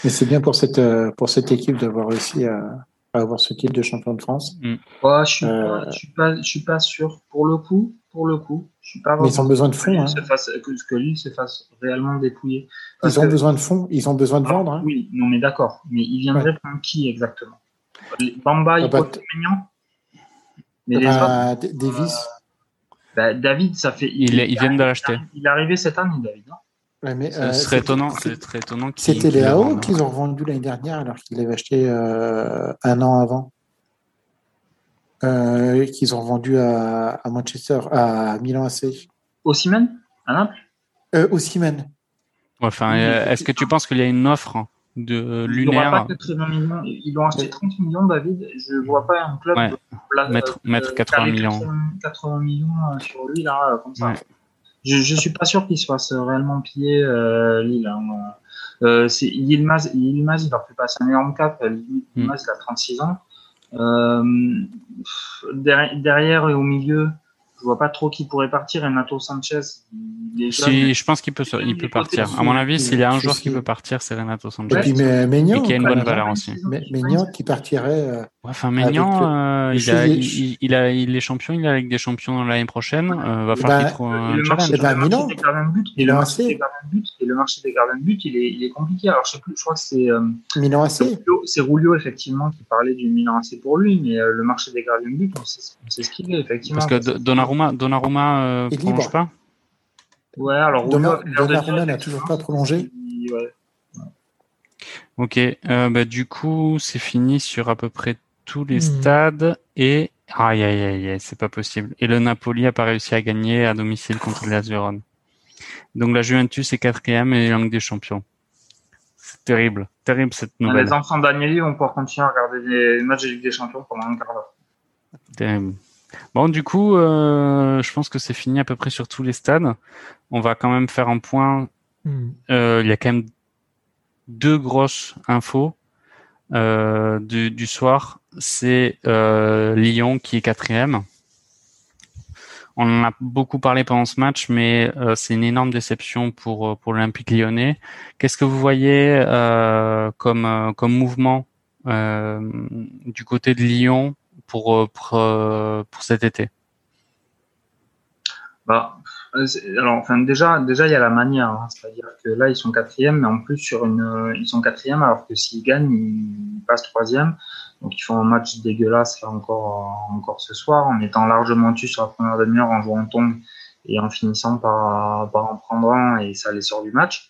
Speaker 4: mais c'est bien pour cette pour cette équipe d'avoir réussi à avoir ce titre de champion de France.
Speaker 5: Mm. je suis, euh, suis pas, je suis pas sûr pour le coup. Pour le coup, je suis pas.
Speaker 4: Mais ils ont besoin de fonds. Hein.
Speaker 5: Que, que Lille se fasse réellement dépouiller.
Speaker 4: Ils ont besoin de fonds. Ils ont besoin de ah, vendre. Hein.
Speaker 5: Oui, non mais d'accord. Mais ils viendraient prendre qui exactement? Bamba, il ah, bah,
Speaker 4: Mais les bah, Davis.
Speaker 5: Euh, bah, David, ça fait.
Speaker 6: Il, il, vient de l'acheter.
Speaker 5: Il est arrivé cette année, David. Non
Speaker 6: ce euh, serait étonnant. Très étonnant
Speaker 4: C'était les AO qu'ils ont revendu l'année dernière alors qu'ils l'avaient acheté euh, un an avant. Euh, qu'ils ont vendu à, Manchester, à Milan AC.
Speaker 5: Au Siemens? À Naples?
Speaker 4: Euh, Au Siemens.
Speaker 6: Enfin, est-ce que tu penses qu'il y a une offre de lunaire?
Speaker 5: Ils ont acheté 30 millions, David. Je ne vois pas un club
Speaker 6: mettre, mettre 80 millions.
Speaker 5: 80 millions sur lui, là, comme ça je, je suis pas sûr qu'il se fasse réellement piller euh, Lille. Hein. Euh, Yilmaz, Yilmaz, il leur fait passer un énorme cap. Yilmaz, il a 36 ans. Euh, derrière et au milieu, je vois pas trop qui pourrait partir. Renato Sanchez,
Speaker 6: si, je pense qu'il peut, il peut partir. À mon avis, s'il y a un joueur qui peut partir, c'est Renato Sanchez.
Speaker 4: Et puis Maignan,
Speaker 6: qui a une bonne valeur aussi.
Speaker 4: Maignan qui partirait. Euh,
Speaker 6: enfin, Maignan, euh, il, a, il, il, a, il est champion, il est avec des champions l'année prochaine. Euh, va falloir qu'il trouve un challenge.
Speaker 5: Le marché des gardiens de but, et le marché des gardiens de but, et le marché des gardiens de but, il est, il est compliqué. Alors, je sais plus, je crois que c'est. Euh,
Speaker 4: Milan AC.
Speaker 5: C'est Rulio, effectivement, qui parlait du Milan AC pour lui, mais euh, le marché des gardiens de but, on sait, on sait ce qu'il est, effectivement.
Speaker 6: Parce que Donnarumma, Donnarumma euh, prolonge pas
Speaker 5: Ouais, alors
Speaker 4: Donnarumma n'a toujours pas prolongé.
Speaker 6: Ok, euh, bah, du coup, c'est fini sur à peu près tous les hmm. stades et aïe aïe aïe, c'est pas possible. Et le Napoli a pas réussi à gagner à domicile contre les Vérone. Donc la Juventus est quatrième et Langue des Champions. C'est terrible, terrible cette nouvelle.
Speaker 5: Les enfants d'Agnelli vont pouvoir continuer à regarder les matchs de Ligue des Champions pendant un quart d'heure.
Speaker 6: Terrible. Bon, du coup, euh, je pense que c'est fini à peu près sur tous les stades. On va quand même faire un point. Hmm. Euh, il y a quand même deux grosses infos euh, du, du, soir. C'est euh, Lyon qui est quatrième. On en a beaucoup parlé pendant ce match, mais euh, c'est une énorme déception pour pour l'Olympique Lyonnais. Qu'est-ce que vous voyez comme comme mouvement du côté de Lyon pour, euh, pour, euh, pour cet été
Speaker 5: bah, alors, enfin, déjà, déjà, il y a la manière, hein. c'est-à-dire que là, ils sont quatrième, mais en plus sur une, ils sont quatrième, alors que s'ils gagnent, ils passent troisième. Donc, ils font un match dégueulasse encore, encore ce soir, en étant largement dessus sur la première demi-heure, en jouant tombe et en finissant par, par en prendre un, et ça les sort du match.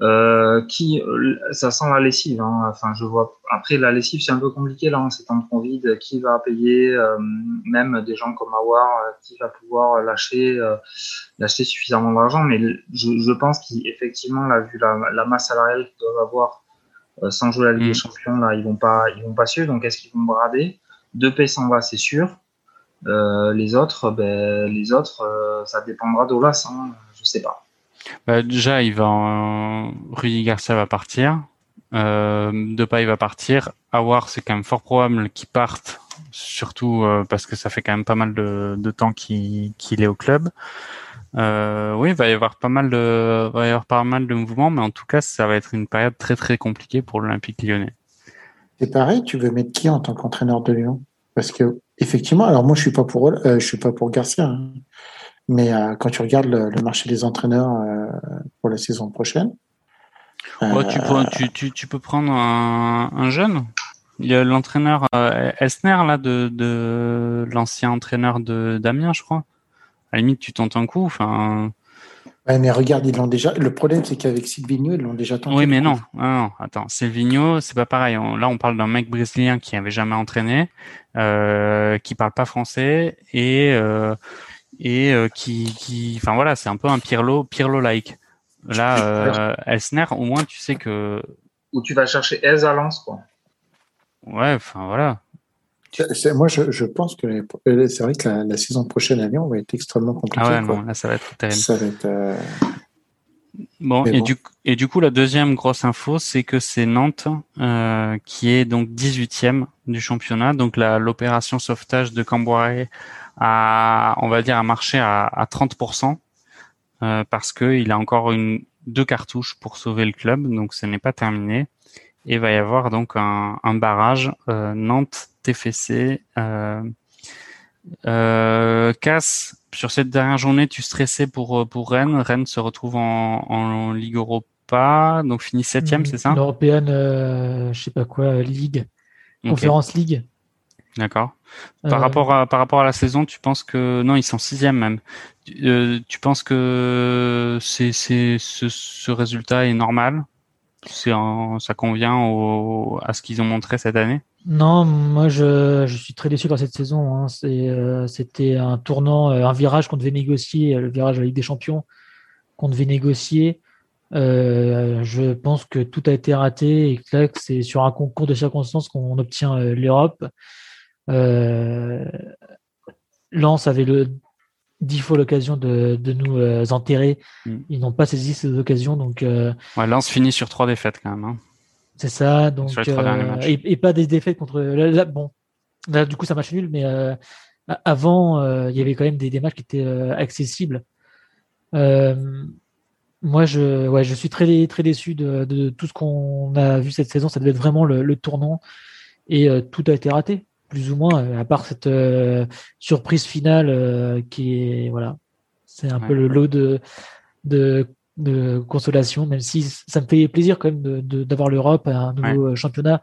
Speaker 5: Euh, qui, ça sent la lessive. Hein. Enfin, je vois. Après, la lessive, c'est un peu compliqué là, en ces temps de Covid. Qui va payer euh, Même des gens comme Awar, euh, qui va pouvoir lâcher, euh, lâcher suffisamment d'argent Mais je, je pense qu'effectivement, là, vu la, la, masse salariale qu'ils doivent avoir sans jouer la Ligue des mm. Champions, là, ils vont pas, ils vont pas suivre. Donc, est-ce qu'ils vont brader? Depay s'en va, c'est sûr. les autres, ben, les autres, ça dépendra d'Olas. Hein, je sais pas.
Speaker 6: Bah, déjà, il va, Rudy Garcia va partir. Euh, Depay va partir. Awar, c'est quand même fort probable qu'il parte, surtout parce que ça fait quand même pas mal de, temps qu'il est au club. Euh, oui, il va y avoir pas mal de, va mouvements, mais en tout cas, ça va être une période très très compliquée pour l'Olympique Lyonnais.
Speaker 4: C'est pareil, tu veux mettre qui en tant qu'entraîneur de Lyon? Parce que effectivement, alors moi je suis pas pour, euh, je suis pas pour Garcia, hein. Mais euh, quand tu regardes le, marché des entraîneurs euh, pour la saison prochaine,
Speaker 6: tu, peux, tu, tu, tu, peux prendre un, un jeune. Il y a l'entraîneur Elsner là de, de l'ancien entraîneur de Damien, je crois à la limite, tu tentes un coup. Enfin.
Speaker 4: Ouais, mais regarde, ils l'ont déjà. Le problème, c'est qu'avec Silvino, ils l'ont déjà tenté.
Speaker 6: Oui, mais non. non. Attends, Silvino, c'est pas pareil. là, on parle d'un mec brésilien qui avait jamais entraîné, euh, qui parle pas français et euh, et euh, qui, qui, enfin voilà, c'est un peu un Pirlo, Pirlo-like. Là, euh, Elsner, au moins, tu sais que.
Speaker 5: Ou tu vas chercher Ez à Lens, quoi.
Speaker 6: Ouais, enfin voilà.
Speaker 4: Moi, je, je, pense que euh, c'est vrai que la, saison prochaine à Lyon va être extrêmement compliquée.
Speaker 6: Ah ouais, non, là, ça va être terrible.
Speaker 4: Ça va être. Euh,
Speaker 6: bon, et, Du, et du coup, la deuxième grosse info, c'est que c'est Nantes euh, qui est donc 18e du championnat. Donc l'opération sauvetage de Camboiré a, on va dire, a marché à, à 30% euh, parce qu'il a encore une, deux cartouches pour sauver le club. Donc ce n'est pas terminé. Et il va y avoir donc un, un barrage euh, Nantes TFC. Euh, euh, Cass, sur cette dernière journée, tu stressais pour pour Rennes. Rennes se retrouve en, en Ligue Europa, donc finit septième, c'est ça?
Speaker 3: Européenne, euh, je sais pas quoi, Ligue, Conférence Ligue.
Speaker 6: D'accord. Par rapport à par rapport à la saison, tu penses que non, ils sont sixième même. tu penses que c'est c'est ce, ce résultat est normal? C'est ça convient au, à ce qu'ils ont montré cette année?
Speaker 3: Non, moi je, je, suis très déçu par cette saison. Hein. Euh, c'était un tournant, euh, un virage qu'on devait négocier, le virage de la Ligue des Champions qu'on devait négocier. Euh, je pense que tout a été raté et que c'est sur un concours de circonstances qu'on obtient euh, l'Europe. Euh, Lens avait le dix fois l'occasion de, de, nous euh, enterrer. Mm. Ils n'ont pas saisi ces occasions. Donc, euh,
Speaker 6: ouais, Lens finit sur trois défaites quand même. Hein.
Speaker 3: C'est ça. Donc, euh, et, et, pas des défaites contre. Là, bon, là, du coup, ça match nul, mais avant, il y avait quand même des, des matchs qui étaient accessibles. moi, je, ouais, je suis très, très déçu de, de tout ce qu'on a vu cette saison. Ça devait être vraiment le, le tournant et tout a été raté plus ou moins, euh, à part cette euh, surprise finale euh, qui est voilà, c'est un peu le lot de, de, de consolation, même si ça me fait plaisir quand même d'avoir l'Europe, un nouveau championnat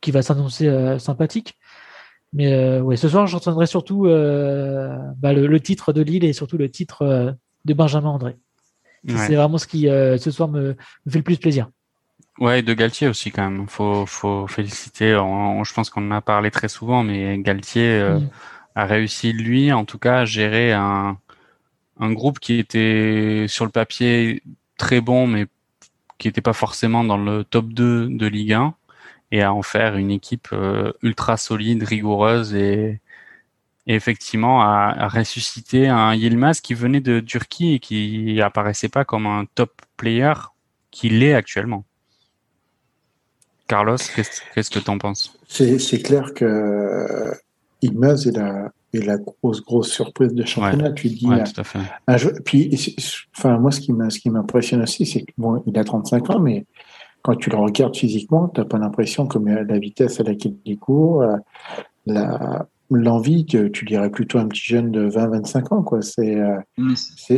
Speaker 3: qui va s'annoncer sympathique. Mais ouais, ce soir, j'entendrai surtout bah, le, titre de Lille et surtout le titre de Benjamin André. C'est vraiment ce qui ce soir me, me fait le plus plaisir.
Speaker 6: Ouais, de Galtier aussi quand même. Faut faut féliciter. je pense qu'on en a parlé très souvent, mais Galtier euh, a réussi lui, en tout cas, à gérer un un groupe qui était sur le papier très bon, mais qui n'était pas forcément dans le top 2 de Ligue 1, et à en faire une équipe euh, ultra solide, rigoureuse et, effectivement à, à, ressusciter un Yilmaz qui venait de Turquie et qui apparaissait pas comme un top player qu'il est actuellement. Carlos, qu'est-ce que tu en penses?
Speaker 4: C'est clair que est la, est la grosse, grosse surprise de championnat. tu dis,
Speaker 6: ouais, tout à fait.
Speaker 4: Un puis, enfin, moi, ce qui m'impressionne aussi, c'est qu'il bon, il a 35 ans, mais quand tu le regardes physiquement, tu n'as pas l'impression que la vitesse à laquelle il court, euh, la, l'envie, tu, tu dirais plutôt un petit jeune de 20-25 ans, quoi. C'est, euh,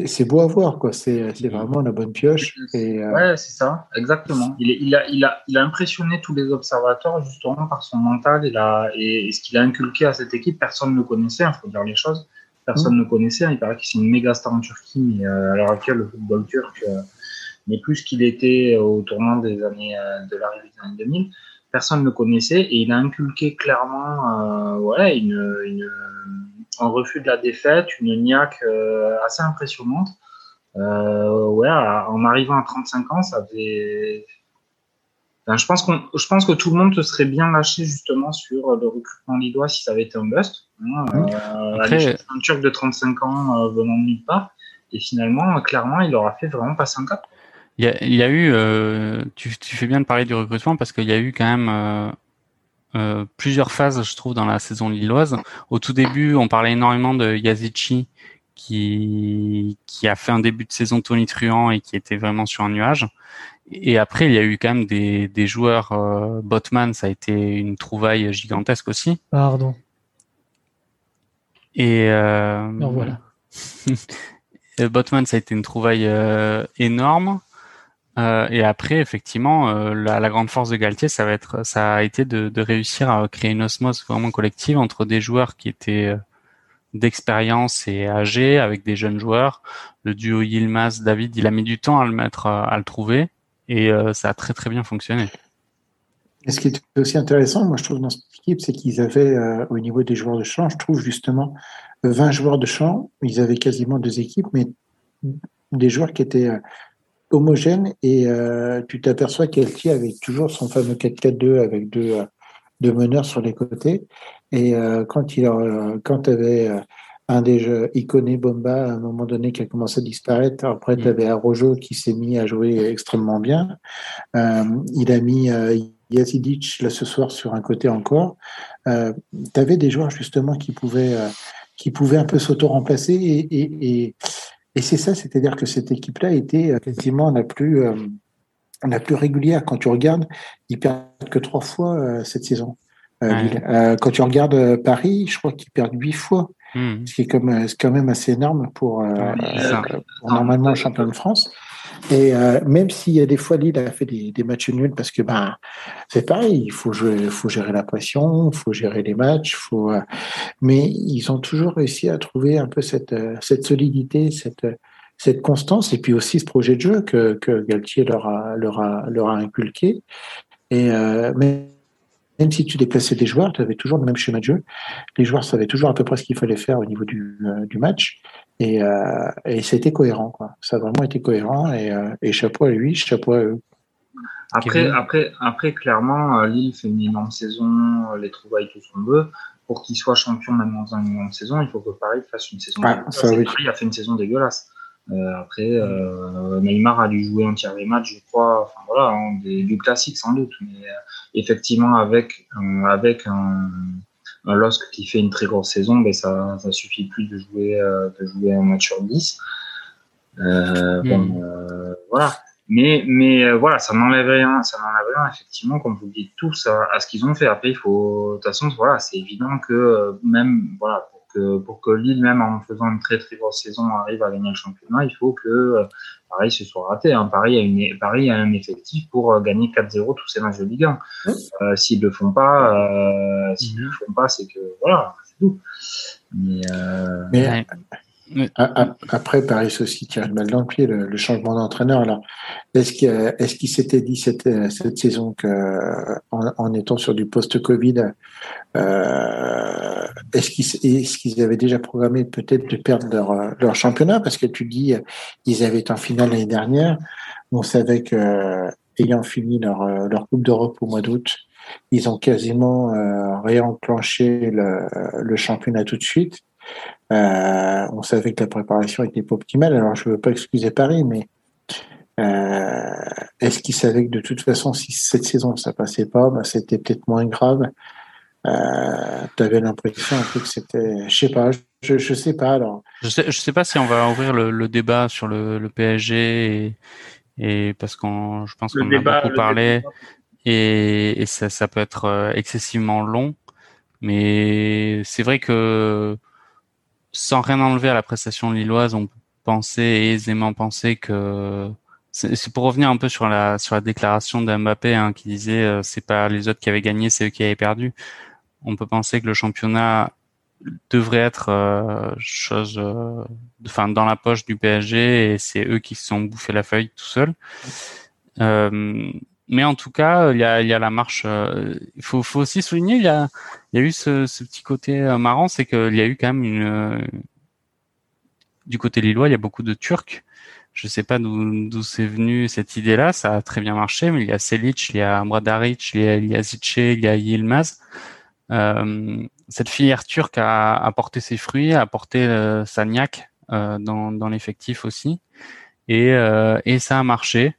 Speaker 4: c'est, beau à voir, quoi. C'est, vraiment la bonne pioche. Et,
Speaker 5: euh, Ouais, c'est ça, exactement. Il, il, a, il, a, il a impressionné tous les observateurs, justement, par son mental et, la, et, ce qu'il a inculqué à cette équipe. Personne ne connaissait, il hein, faut dire les choses. Personne mm. ne connaissait. Hein. Il paraît qu'il c'est une méga star en Turquie, mais euh, à l'heure actuelle, le football turc n'est plus ce qu'il était au tournant des années, de l'arrivée des années 2000 personne ne connaissait et il a inculqué clairement euh, ouais, une, une, un refus de la défaite, une niaque euh, assez impressionnante. Euh, ouais, en arrivant à 35 ans, ça faisait. je pense qu'on, je pense que tout le monde se serait bien lâché justement sur le recrutement lillois si ça avait été un bust. Hein, euh, un Turc de 35 ans euh, venant de nulle part. Et finalement, clairement, il aura fait vraiment passer un cap.
Speaker 6: Il y a, il y a eu, euh, tu, tu, fais bien de parler du recrutement parce qu'il y a eu quand même euh, euh, plusieurs phases, je trouve, dans la saison lilloise. Au tout début, on parlait énormément de Yazici qui, qui a fait un début de saison tonitruant et qui était vraiment sur un nuage. Et après, il y a eu quand même des, des joueurs. Euh, Botman, ça a été une trouvaille gigantesque aussi.
Speaker 3: Pardon.
Speaker 6: Et euh,
Speaker 3: voilà. [laughs]
Speaker 6: Botman, ça a été une trouvaille euh, énorme. Euh, et après, effectivement, euh, la, grande force de Galtier, ça va être, ça a été de, de, réussir à créer une osmose vraiment collective entre des joueurs qui étaient euh, d'expérience et âgés avec des jeunes joueurs. Le duo Yilmaz David, il a mis du temps à le mettre, à le trouver, et ça a très très bien fonctionné.
Speaker 4: Et ce qui est aussi intéressant, moi je trouve dans cette équipe, c'est qu'ils avaient au niveau des joueurs de champ, je trouve justement 20 joueurs de champ, ils avaient quasiment deux équipes, mais des joueurs qui étaient homogène et euh, tu t'aperçois qu'Elti avait toujours son fameux 4-4-2 avec deux, euh, deux meneurs sur les côtés. Et euh, quand il quand tu avais un des jeux Iconé Bomba à un moment donné qui a commencé à disparaître, après tu avais Arojo qui s'est mis à jouer extrêmement bien. il a mis Yazidic là ce soir sur un côté encore. tu avais des joueurs justement qui pouvaient qui pouvaient un peu s'auto-remplacer et, et, et et c'est ça, c'est-à-dire que cette équipe-là était euh, quasiment la plus, euh, la plus régulière. Quand tu regardes, ils perdent que trois fois euh, cette saison. Euh, quand tu regardes Paris, je crois qu'ils perdent huit fois, hmm. ce qui est comme, quand même assez énorme pour, pour normalement le champion de France. Et euh, même s'il y a des fois Lille a fait des, des matchs nuls parce que ben c'est pareil, il faut jouer, faut gérer la pression, il faut gérer les matchs, faut. Euh, mais ils ont toujours réussi à trouver un peu cette euh, cette solidité, cette cette constance et puis aussi ce projet de jeu que, que Galtier leur a leur a leur a inculqué. Et euh, même même si tu déplaçais des joueurs, tu avais toujours le même schéma de jeu. Les joueurs savaient toujours à peu près ce qu'il fallait faire au niveau du, du match. Et, euh, et c'était cohérent, quoi. Ça a vraiment été cohérent et, euh, et chapeau à lui, chapeau à eux.
Speaker 5: Après, après, après, clairement, euh, Lille fait une énorme saison, euh, les trouvailles, tout ce qu'on veut. Pour qu'il soit champion même dans une énorme saison, il faut que Paris fasse une saison.
Speaker 4: Ah, ça, oui.
Speaker 5: Paris a fait une saison dégueulasse. Euh, après, euh, Neymar a dû jouer un tiers des matchs, je crois. Enfin voilà, hein, des, du classique sans doute, mais effectivement avec avec un, un LOSC qui fait une très grosse saison, ben ça, ça suffit plus de jouer, euh, de jouer un match sur 10. Euh, mm. Bon, euh, voilà. Mais, mais euh, voilà, ça n'enlève rien, ça n'enlève rien, effectivement, comme vous le dites tous, à, à ce qu'ils ont fait. Après, il faut, de toute façon, voilà, c'est évident que euh, même, voilà, pour que, pour que Lille, même en faisant une très très grosse saison, arrive à gagner le championnat, il faut que Paris se soit raté. Hein. Paris, a une, Paris a un effectif pour euh, gagner 4-0 tous ces matchs de Ligue 1. Euh, s'ils le font pas, euh, s'ils le font pas, c'est que voilà, c'est tout. Mais, euh,
Speaker 4: Mais après, Paris aussi tire une balle dans le pied, le, changement d'entraîneur. Alors, est-ce qu'il est s'était dit cette, cette saison que, en, en étant sur du post-Covid, euh, est-ce qu'ils est avaient déjà programmé peut-être de perdre leur, leur championnat? Parce que tu dis, ils avaient été en finale l'année dernière. On savait que, ayant fini leur, leur Coupe d'Europe au mois d'août, ils ont quasiment euh, réenclenché le, le championnat tout de suite. Euh, on savait que la préparation était pas optimale. Alors, je veux pas excuser Paris, mais euh, est-ce qu'ils savaient que de toute façon, si cette saison ça passait pas, bah, c'était peut-être moins grave? Euh, tu avais l'impression un peu que c'était, je sais pas, je, je sais pas. Alors,
Speaker 6: je sais, je sais pas si on va ouvrir le, le débat sur le, le PSG et, et parce qu'on, je pense qu'on en a beaucoup parlé et, et ça, ça peut être euh, excessivement long. Mais c'est vrai que sans rien enlever à la prestation lilloise, on peut penser aisément penser que c'est pour revenir un peu sur la sur la déclaration d'Mbappé hein, qui disait euh, c'est pas les autres qui avaient gagné, c'est eux qui avaient perdu. On peut penser que le championnat devrait être euh, chose euh, enfin dans la poche du PSG et c'est eux qui se sont bouffés la feuille tout seuls. Euh, mais en tout cas, il y a, il y a la marche. Euh, il faut, faut aussi souligner, il y a, il y a eu ce, ce petit côté euh, marrant, c'est qu'il y a eu quand même une. Du côté lillois, il y a beaucoup de Turcs. je sais pas d'où c'est venu cette idée-là. Ça a très bien marché, mais il y a Selic, il y a Bradaric, il y a, il y a Ziche, il y a Yilmaz. Euh, cette filière turque a, a, porté ses fruits, a porté euh, Sagnac euh, dans, dans l'effectif aussi, et, euh, et ça a marché.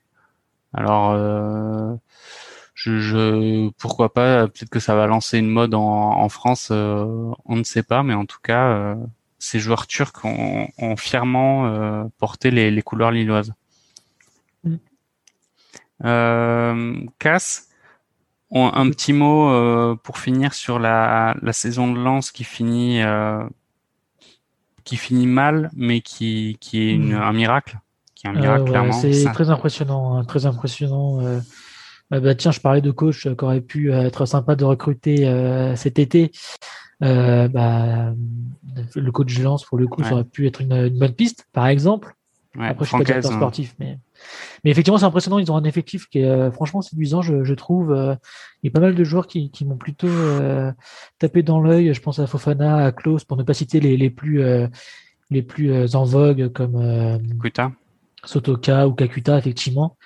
Speaker 6: Alors, euh, je, je, pourquoi pas Peut-être que ça va lancer une mode en, en France, on ne sait pas, mais en tout cas, ces joueurs turcs ont, ont fièrement porté les, les, couleurs lilloises. Mm. Cass, un petit mot euh, pour finir sur la, la, saison de Lens qui finit euh, qui finit mal, mais qui, qui est une, hmm. un miracle, qui est un miracle clairement.
Speaker 3: C'est très impressionnant, hein, très impressionnant. Euh. Bah, bah, tiens, je parlais de coach qui aurait pu être sympa de recruter cet été. bah, le coach de Lens, pour le coup, ça aurait pu être une, une bonne piste, par exemple.
Speaker 6: Ouais, Après, je suis pas directeur
Speaker 3: sportif, mais mais effectivement, c'est impressionnant. Ils ont un effectif qui est euh, franchement séduisant, je, je trouve. Euh, il y a pas mal de joueurs qui, qui m'ont plutôt euh, tapé dans l'œil. Je pense à Fofana, à Klaus, pour ne pas citer les, les plus les plus en vogue comme
Speaker 6: Kuta.
Speaker 3: Sotoka ou Kakuta, effectivement.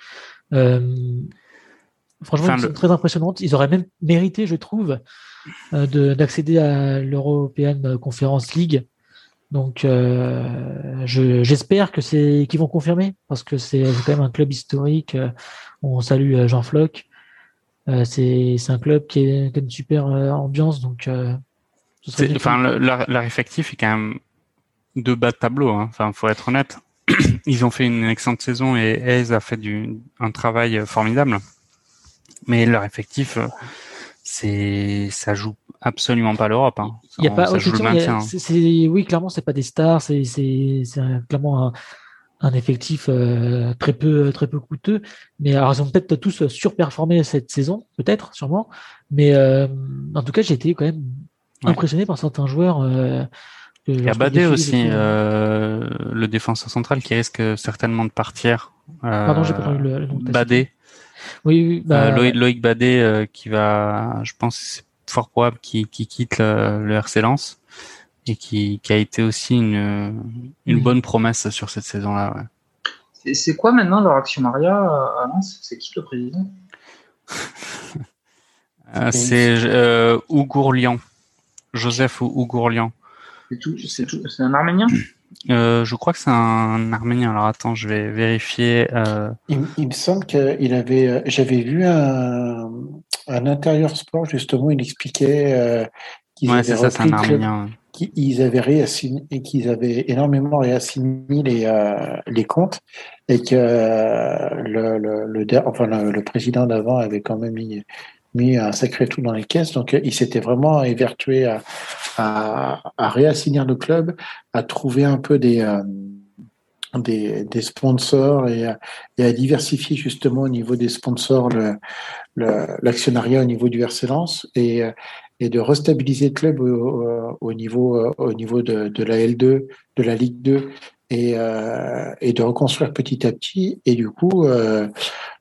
Speaker 3: franchement, c'est très impressionnante. Ils auraient même mérité, je trouve, d'accéder à l'European Conference League donc, euh, j'espère que c'est qu'ils vont confirmer parce que c'est quand même un club historique. Euh, on salue euh, Jean Floch. Euh, c'est un club qui, est, qui a une super ambiance. Donc,
Speaker 6: enfin, leur, leur, effectif est quand même de bas de tableau. Hein. Enfin, faut être honnête. [clears throat] Ils ont fait une excellente saison et Hayes a fait du, un travail formidable. Mais leur effectif, c'est ça joue absolument pas l'Europe. Hein.
Speaker 3: Il y a pas, hein. c'est, oui, clairement, c'est pas des stars, c'est, clairement un, un effectif euh, très peu, très peu coûteux. Mais alors, ils ont peut-être tous surperformé cette saison, peut-être, sûrement. Mais euh, en tout cas, j'ai été quand même impressionné par certains joueurs. Euh,
Speaker 6: il y a Badé aussi, euh, le défenseur central qui risque certainement de partir.
Speaker 3: Pardon, j'ai pas entendu le, nom.
Speaker 6: Badé.
Speaker 3: Oui,
Speaker 6: bah, Loïc, Loïc Badé qui va, je pense, fort probable qui, qui quitte le, le RC Lens et qui, qui, a été aussi une, une bonne promesse sur cette saison-là.
Speaker 5: Ouais. C'est quoi maintenant leur actionnariat à Lens? C'est qui le président? [laughs]
Speaker 6: Euh, C'est euh, Ougourlian, Joseph Ougourlian.
Speaker 5: C'est un Arménien?
Speaker 6: Euh, je crois que c'est un Arménien. Alors attends, je vais vérifier. Euh...
Speaker 4: Il, il, me semble qu'il avait. Euh, j'avais vu un, un intérieur sport justement. Il expliquait euh,
Speaker 6: qu'ils ouais, avaient ça, c'est un Arménien.
Speaker 4: Qu'ils avaient réassigné et qu'ils avaient énormément réassigné les euh, les comptes et que le le, le, enfin, le, le président d'avant avait quand même mis mis un sacré tout dans les caisses. Donc, il s'était vraiment évertué à, à, réassigner le club, à trouver un peu des, euh, des, sponsors et à, diversifier justement au niveau des sponsors l'actionnariat au niveau du RC Lens et, et de restabiliser le club au, au niveau, au niveau de, la L2, de la Ligue 2 et, euh, de reconstruire petit à petit. Et du coup, euh, euh,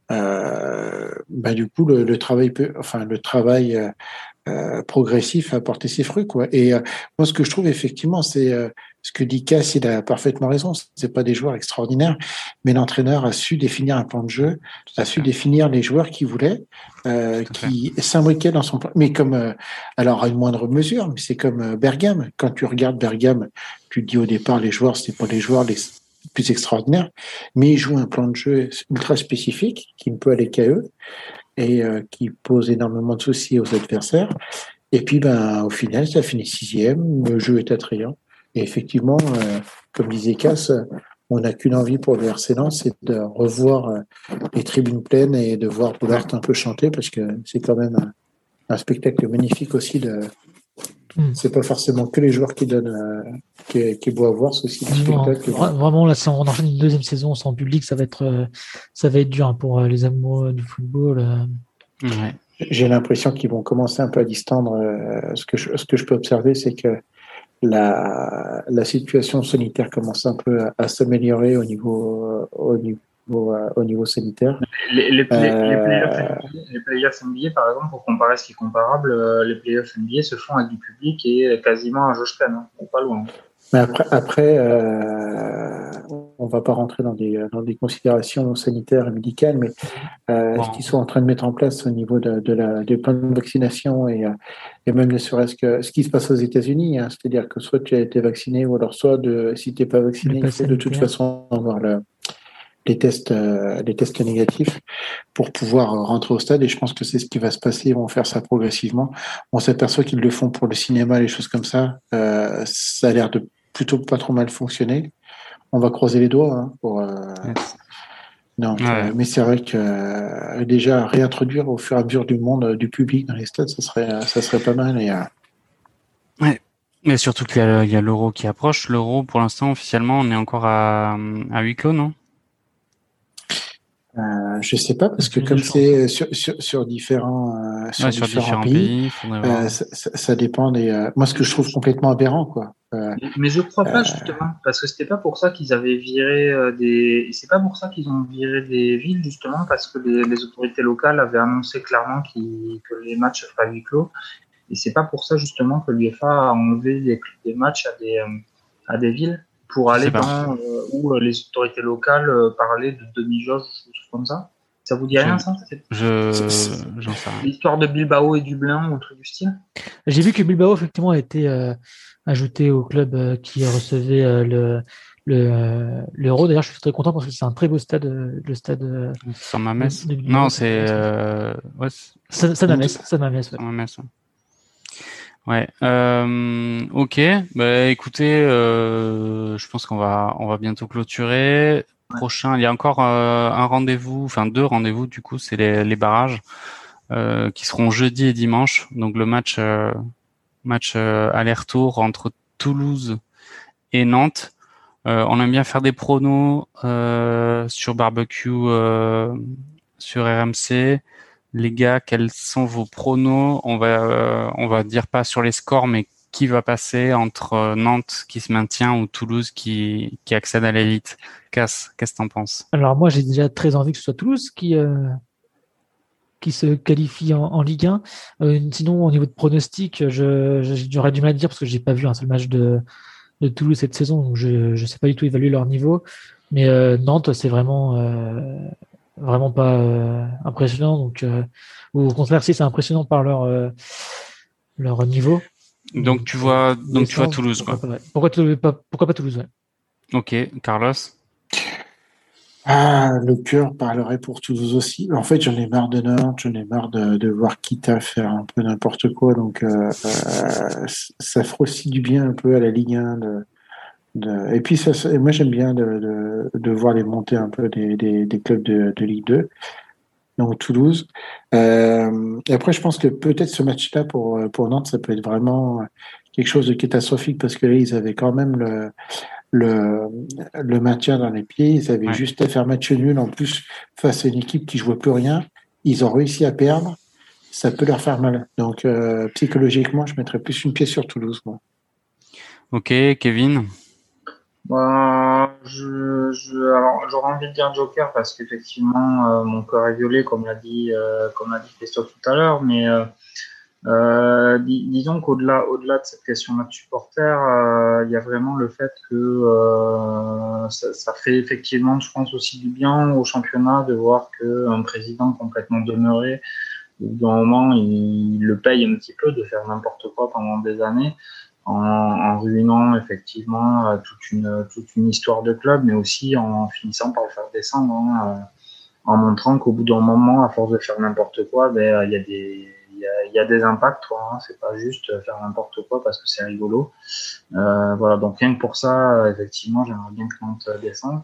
Speaker 4: bah, du coup le, le, travail peut, enfin le travail euh, euh, progressif a porté ses fruits quoi. Et euh, moi ce que je trouve effectivement c'est euh, ce que dit Cass, il a parfaitement raison. C'est pas des joueurs extraordinaires, mais l'entraîneur a su définir un plan de jeu, a su définir les joueurs qu'il voulait, qui s'imbriquaient dans son plan. Mais comme alors à une moindre mesure, mais c'est comme Bergame. Quand tu regardes Bergame, tu te dis au départ les joueurs c'est pas les joueurs les plus extraordinaire, mais il joue un plan de jeu ultra spécifique qui ne peut aller qu'à eux et euh, qui pose énormément de soucis aux adversaires. Et puis, ben, au final, ça finit sixième, le jeu est attrayant. Et effectivement, euh, comme disait Cass, on n'a qu'une envie pour le RC c'est de revoir euh, les tribunes pleines et de voir Boulard un peu chanter parce que c'est quand même un, un spectacle magnifique aussi de, Hmm. C'est pas forcément que les joueurs qui donnent, qui, qui est beau à voir, spectacle.
Speaker 3: Vraiment, là, on enchaîne une deuxième saison sans public, ça va être, euh, ça va être dur hein, pour euh, les amoureux du football.
Speaker 6: Ouais.
Speaker 4: J'ai l'impression qu'ils vont commencer un peu à distendre. ce que je, ce que je peux observer, c'est que la, la situation sanitaire commence un peu à, à s'améliorer au niveau, au niveau euh, au, niveau sanitaire.
Speaker 5: Les, les, play, euh... les, playoffs NBA, par exemple, pour comparer ce qui est comparable, euh, les playoffs NBA se font avec du public et quasiment un jauge pleine, hein, pas loin.
Speaker 4: Mais après, après euh, on va pas rentrer dans des, dans des considérations sanitaires et médicales, mais euh, ce qu'ils sont en train de mettre en place au niveau de, de la, des plans de vaccination et, euh, et même ne serait-ce que ce qui se passe aux États-Unis, hein, c'est-à-dire que soit tu as été vacciné ou alors soit de, si tu n'es pas vacciné, il faut de toute façon avoir le, les tests, euh, les tests négatifs pour pouvoir rentrer au stade. Et je pense que c'est ce qui va se passer. Ils vont faire ça progressivement. On s'aperçoit qu'ils le font pour le cinéma, les choses comme ça. Euh, ça a l'air de plutôt pas trop mal fonctionner. On va croiser les doigts hein, pour. Euh, non, euh, mais c'est vrai que euh, déjà réintroduire au fur et à mesure du monde, du public dans les stades, ça serait, ça serait pas mal. Et,
Speaker 6: ouais. Mais surtout qu'il y a l'euro qui approche. L'euro, pour l'instant, officiellement, on est encore à, à huis clos, non?
Speaker 4: Euh, je sais pas parce que comme c'est sur, sur, sur, différents euh, sur, différents, pays, euh, ça, ça, dépend des. Euh, moi, ce que je trouve complètement aberrant, quoi.
Speaker 5: Euh, mais je crois pas justement parce que c'était pas pour ça qu'ils avaient viré des. C'est pas pour ça qu'ils ont viré des villes justement parce que les, les autorités locales avaient annoncé clairement que les matchs seraient à huis clos et c'est pas pour ça justement que l'UEFA a enlevé des, des matchs à des à des villes pour aller dans euh, où euh, les autorités locales euh, parlaient de demi-jauge, choses comme ça. Ça vous dit rien, ça
Speaker 6: Je,
Speaker 5: L'histoire de Bilbao et Dublin ou un truc du style?
Speaker 3: J'ai vu que Bilbao, effectivement, a été ajouté au club qui recevait le l'euro. D'ailleurs, je suis très content parce que c'est un très beau stade, le stade.
Speaker 6: San Mamés. Non, c'est.
Speaker 3: Ouais, San Mamés. San Mamés,
Speaker 6: ouais. Ouais. Euh, ok. Bah, écoutez, euh, je pense qu'on va on va bientôt clôturer. Prochain, il y a encore euh, un rendez-vous, enfin deux rendez-vous du coup, c'est les, les, barrages euh, qui seront jeudi et dimanche. Donc le match euh, match aller-retour entre Toulouse et Nantes. on aime bien faire des pronos sur barbecue sur RMC les gars, quels sont vos pronos? On va, euh, va dire pas sur les scores, mais qui va passer entre euh, Nantes qui se maintient ou Toulouse qui, accède à l'élite? Casse, qu'est-ce que t'en penses?
Speaker 3: Alors moi, j'ai déjà très envie que ce soit Toulouse qui euh, se qualifie en, Ligue 1. sinon, au niveau de pronostic, j'aurais du mal à dire parce que j'ai pas vu un seul match de, de Toulouse cette saison, donc je ne sais pas du tout évaluer leur niveau. Mais Nantes, c'est vraiment vraiment pas euh, impressionnant. Donc, euh, au contraire, si c'est impressionnant par leur euh, leur niveau.
Speaker 6: Donc tu vois, donc tu vois Toulouse.
Speaker 3: Pourquoi, quoi. Pas, pourquoi, pas, pourquoi pas Toulouse ouais.
Speaker 6: Ok, Carlos.
Speaker 4: Ah, le cœur parlerait pour Toulouse aussi. En fait, j'en ai marre de Nantes, j'en ai marre de, de voir Kita faire un peu n'importe quoi. Donc, euh, ça fera aussi du bien un peu à la Ligue 1 de, et puis, ça, moi, j'aime bien de, de, de, voir les montées un peu des, des, des clubs de, de, Ligue 2, donc Toulouse. Euh, et après, je pense que peut-être ce match-là pour, pour Nantes, ça peut être vraiment quelque chose de catastrophique parce que là, ils avaient quand même le, le, le maintien dans les pieds. Ils avaient juste à faire match nul. En plus, face à une équipe qui jouait plus rien, ils ont réussi à perdre. Ça peut leur faire mal. Donc, euh, psychologiquement, je mettrais plus une pièce sur Toulouse. Moi.
Speaker 6: Ok, Kevin?
Speaker 5: Bah, je, je, alors, j'aurais envie de dire Joker parce qu'effectivement, euh, mon cœur est violé, comme l'a dit, euh, comme l'a dit Christophe tout à l'heure. Mais euh, euh disons qu'au-delà, au-delà de cette question-là de supporter, il y a vraiment le fait que ça, ça, fait effectivement, je pense aussi du bien au championnat de voir qu'un président complètement demeuré, au bout d'un moment, il le paye un petit peu de faire n'importe quoi pendant des années en, en, ruinant effectivement euh, toute une, toute une histoire de club, mais aussi en finissant par le faire descendre, hein, euh, en montrant qu'au bout d'un moment, à force de faire n'importe quoi, ben il y a des il y a, y a, des impacts, quoi. Hein, c'est pas juste faire n'importe quoi parce que c'est rigolo. Euh, voilà, donc rien que pour ça, effectivement, j'aimerais bien que Nantes descende.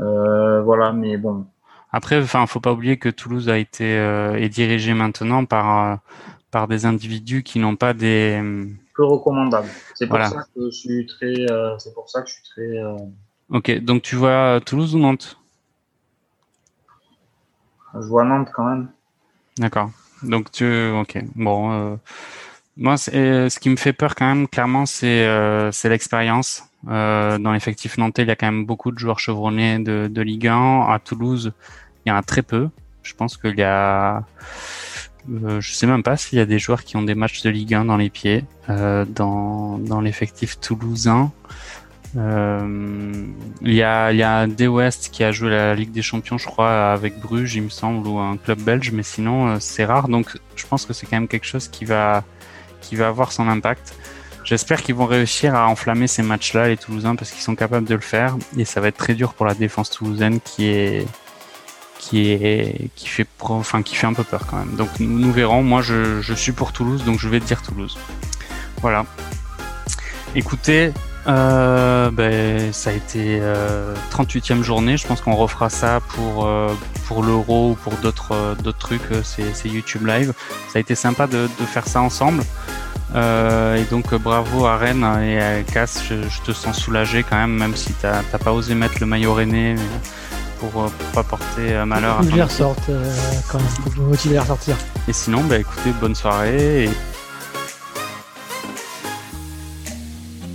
Speaker 5: Euh, voilà, mais bon.
Speaker 6: Après, enfin, faut pas oublier que Toulouse a été euh, est dirigé maintenant par par des individus qui n'ont pas des
Speaker 5: peu recommandable. C'est pour ça que je suis très. Euh, c'est pour ça que je suis très. Euh,
Speaker 6: ok, donc tu vois Toulouse ou Nantes?
Speaker 5: Je vois Nantes quand même.
Speaker 6: D'accord. Donc tu. Ok. Bon. Euh, moi, ce qui me fait peur quand même, clairement, c'est c'est l'expérience. dans l'effectif nantais, il y a quand même beaucoup de joueurs chevronnés de, de Ligue 1. À Toulouse, il y en a très peu. Je pense qu'il y a euh, je sais même pas s'il y a des joueurs qui ont des matchs de Ligue 1 dans les pieds euh, dans, dans l'effectif toulousain. Euh, il y a, y a D West qui a joué la Ligue des Champions, je crois, avec Bruges, il me semble, ou un club belge, mais sinon euh, c'est rare. Donc je pense que c'est quand même quelque chose qui va, qui va avoir son impact. J'espère qu'ils vont réussir à enflammer ces matchs-là, les Toulousains, parce qu'ils sont capables de le faire. Et ça va être très dur pour la défense toulousaine qui est, qui fait, enfin, qui fait un peu peur quand même. Donc nous, verrons. Moi, je, suis pour Toulouse, donc je vais dire Toulouse. Voilà. Écoutez, euh, ben, ça a été euh, 38e journée. Je pense qu'on refera ça pour euh, pour l'euro ou pour d'autres euh, trucs. Euh, c'est YouTube Live. Ça a été sympa de, faire ça ensemble. et donc bravo à Rennes et à Cass. Je, te sens soulagé quand même, même si t'as pas osé mettre le maillot René pour, pour pas porter malheur.
Speaker 3: Faut que je les ressorte quand même. Faut à les ressortir.
Speaker 6: Et sinon, bah écoutez, bonne soirée. Et